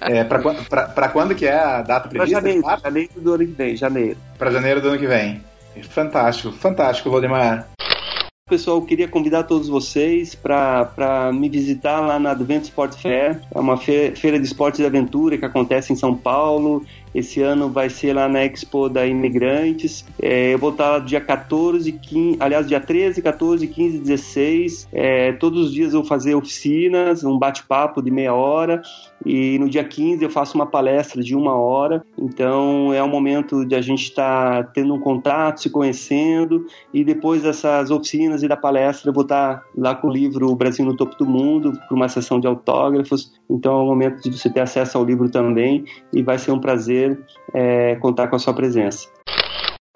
É, pra, pra, pra quando que é a data prevista? janeiro, janeiro do ano que vem, janeiro. Pra janeiro do ano que vem. Fantástico, fantástico, Valdemar. Pessoal, eu queria convidar todos vocês para me visitar lá na Advent Sport Fair. É uma fe- feira de esportes e aventura que acontece em São Paulo. Esse ano vai ser lá na Expo da Imigrantes. É, eu vou estar dia 14, 15, aliás, dia 13, 14, 15, 16. É, todos os dias eu vou fazer oficinas, um bate-papo de meia hora. E no dia 15 eu faço uma palestra de uma hora. Então é um momento de a gente estar tendo um contato, se conhecendo. E depois dessas oficinas e da palestra, eu vou estar lá com o livro O Brasil no Topo do Mundo, para uma sessão de autógrafos. Então é um momento de você ter acesso ao livro também. E vai ser um prazer é, contar com a sua presença.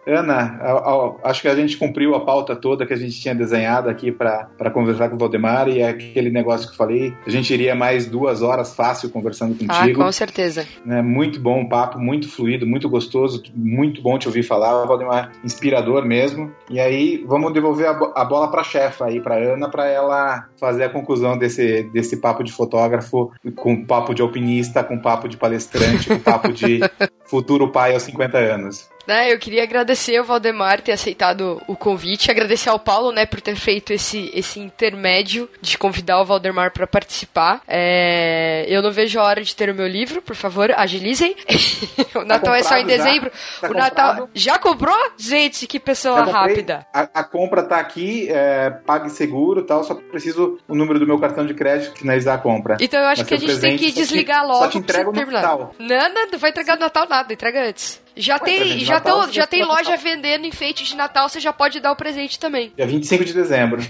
Ana, a- a- acho que a gente cumpriu a pauta toda que a gente tinha desenhado aqui para conversar com o Valdemar e é aquele negócio que eu falei, a gente iria mais duas horas fácil conversando Ah, contigo. com certeza. né? Muito bom o papo, muito fluido, muito gostoso, muito bom te ouvir falar, Valdemar, inspirador mesmo. E aí, vamos devolver a, bo- a bola para a chefa aí, para Ana, para ela fazer a conclusão desse, desse papo de fotógrafo, com papo de alpinista, com papo de palestrante, com papo de *laughs* futuro pai aos 50 anos. Né, eu queria agradecer ao Valdemar ter aceitado o convite, agradecer ao Paulo, né, por ter feito esse, esse intermédio de convidar o Valdemar para participar. É, eu não vejo a hora de ter o meu livro, por favor, agilizem. *laughs* o Natal é só em dezembro. Tá o Natal comprado? já comprou? Gente, que pessoa rápida. A, a compra tá aqui, é, pague seguro e tal, só preciso o número do meu cartão de crédito finalizar a compra. Então eu acho Mas que a gente tem presente que só te- desligar só logo te pra entrego você no terminar. Natal. Não, não, não vai entregar no Natal nada, entrega antes. Já tem, presente de já, Natal, você já tem loja Natal. vendendo enfeite de Natal, você já pode dar o presente também. Dia 25 de dezembro.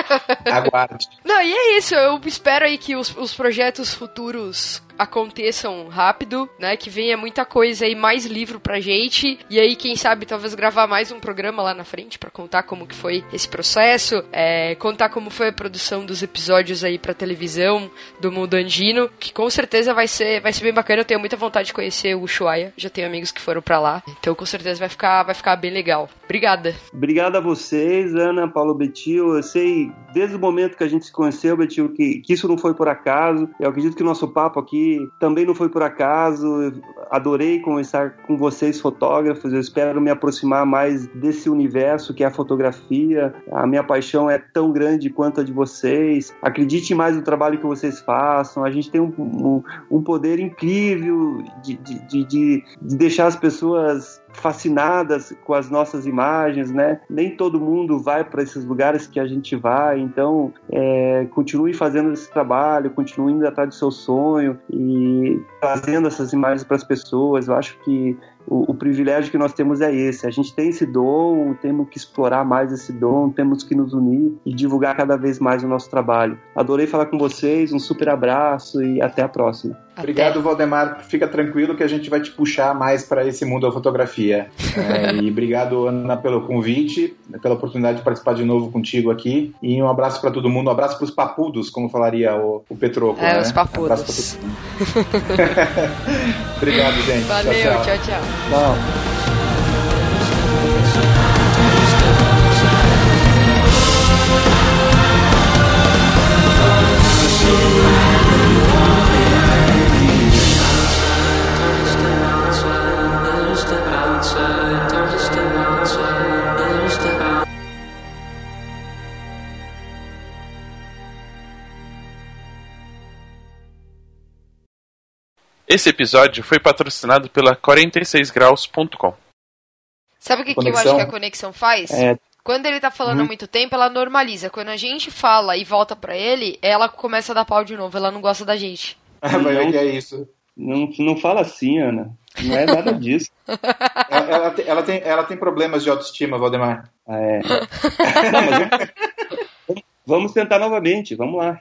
*laughs* Aguarde. Não, e é isso. Eu espero aí que os, os projetos futuros aconteçam rápido, né? Que venha muita coisa aí, mais livro pra gente. E aí, quem sabe, talvez gravar mais um programa lá na frente pra contar como que foi esse processo, é, contar como foi a produção dos episódios aí pra televisão do Mundo Andino, que com certeza vai ser, vai ser bem bacana. Eu tenho muita vontade de conhecer o Ushuaia. Já tenho amigos que foram pra lá. Então, com certeza vai ficar, vai ficar bem legal. Obrigada. Obrigado a vocês, Ana, Paulo Betil. Eu sei, desde o momento que a gente se conheceu, Betil, que, que isso não foi por acaso. Eu acredito que o nosso papo aqui também não foi por acaso. Eu adorei conversar com vocês, fotógrafos. Eu espero me aproximar mais desse universo que é a fotografia. A minha paixão é tão grande quanto a de vocês. Acredite mais no trabalho que vocês façam. A gente tem um, um, um poder incrível de, de, de de deixar as pessoas fascinadas com as nossas imagens, né? Nem todo mundo vai para esses lugares que a gente vai, então é, continue fazendo esse trabalho, continue indo atrás do seu sonho e trazendo essas imagens para as pessoas. Eu acho que o, o, privilégio que nós temos é esse. A gente tem esse dom, temos que explorar mais esse dom, temos que nos unir e divulgar cada vez mais o nosso trabalho. Adorei falar com vocês, um super abraço e até a próxima. Obrigado, Valdemar. Fica tranquilo que a gente vai te puxar mais para esse mundo da fotografia. É, e obrigado, Ana, pelo convite, pela oportunidade de participar de novo contigo aqui. E um abraço para todo mundo, um abraço para os papudos, como falaria o, o Petroco. É, né? os papudos. Um abraço pra todo mundo. *laughs* obrigado, gente. Valeu, tchau. tchau. tchau. Tchau. Thank you. Esse episódio foi patrocinado pela 46graus.com. Sabe o que, que eu acho que a conexão faz? É. Quando ele tá falando há muito tempo, ela normaliza. Quando a gente fala e volta pra ele, ela começa a dar pau de novo. Ela não gosta da gente. Vai ver que é isso. Não, não fala assim, Ana. Não é nada disso. *laughs* Ela, ela tem, ela, tem, ela tem problemas de autoestima, Valdemar. É. *laughs* Não, mas vamos- vamos tentar novamente, vamos lá.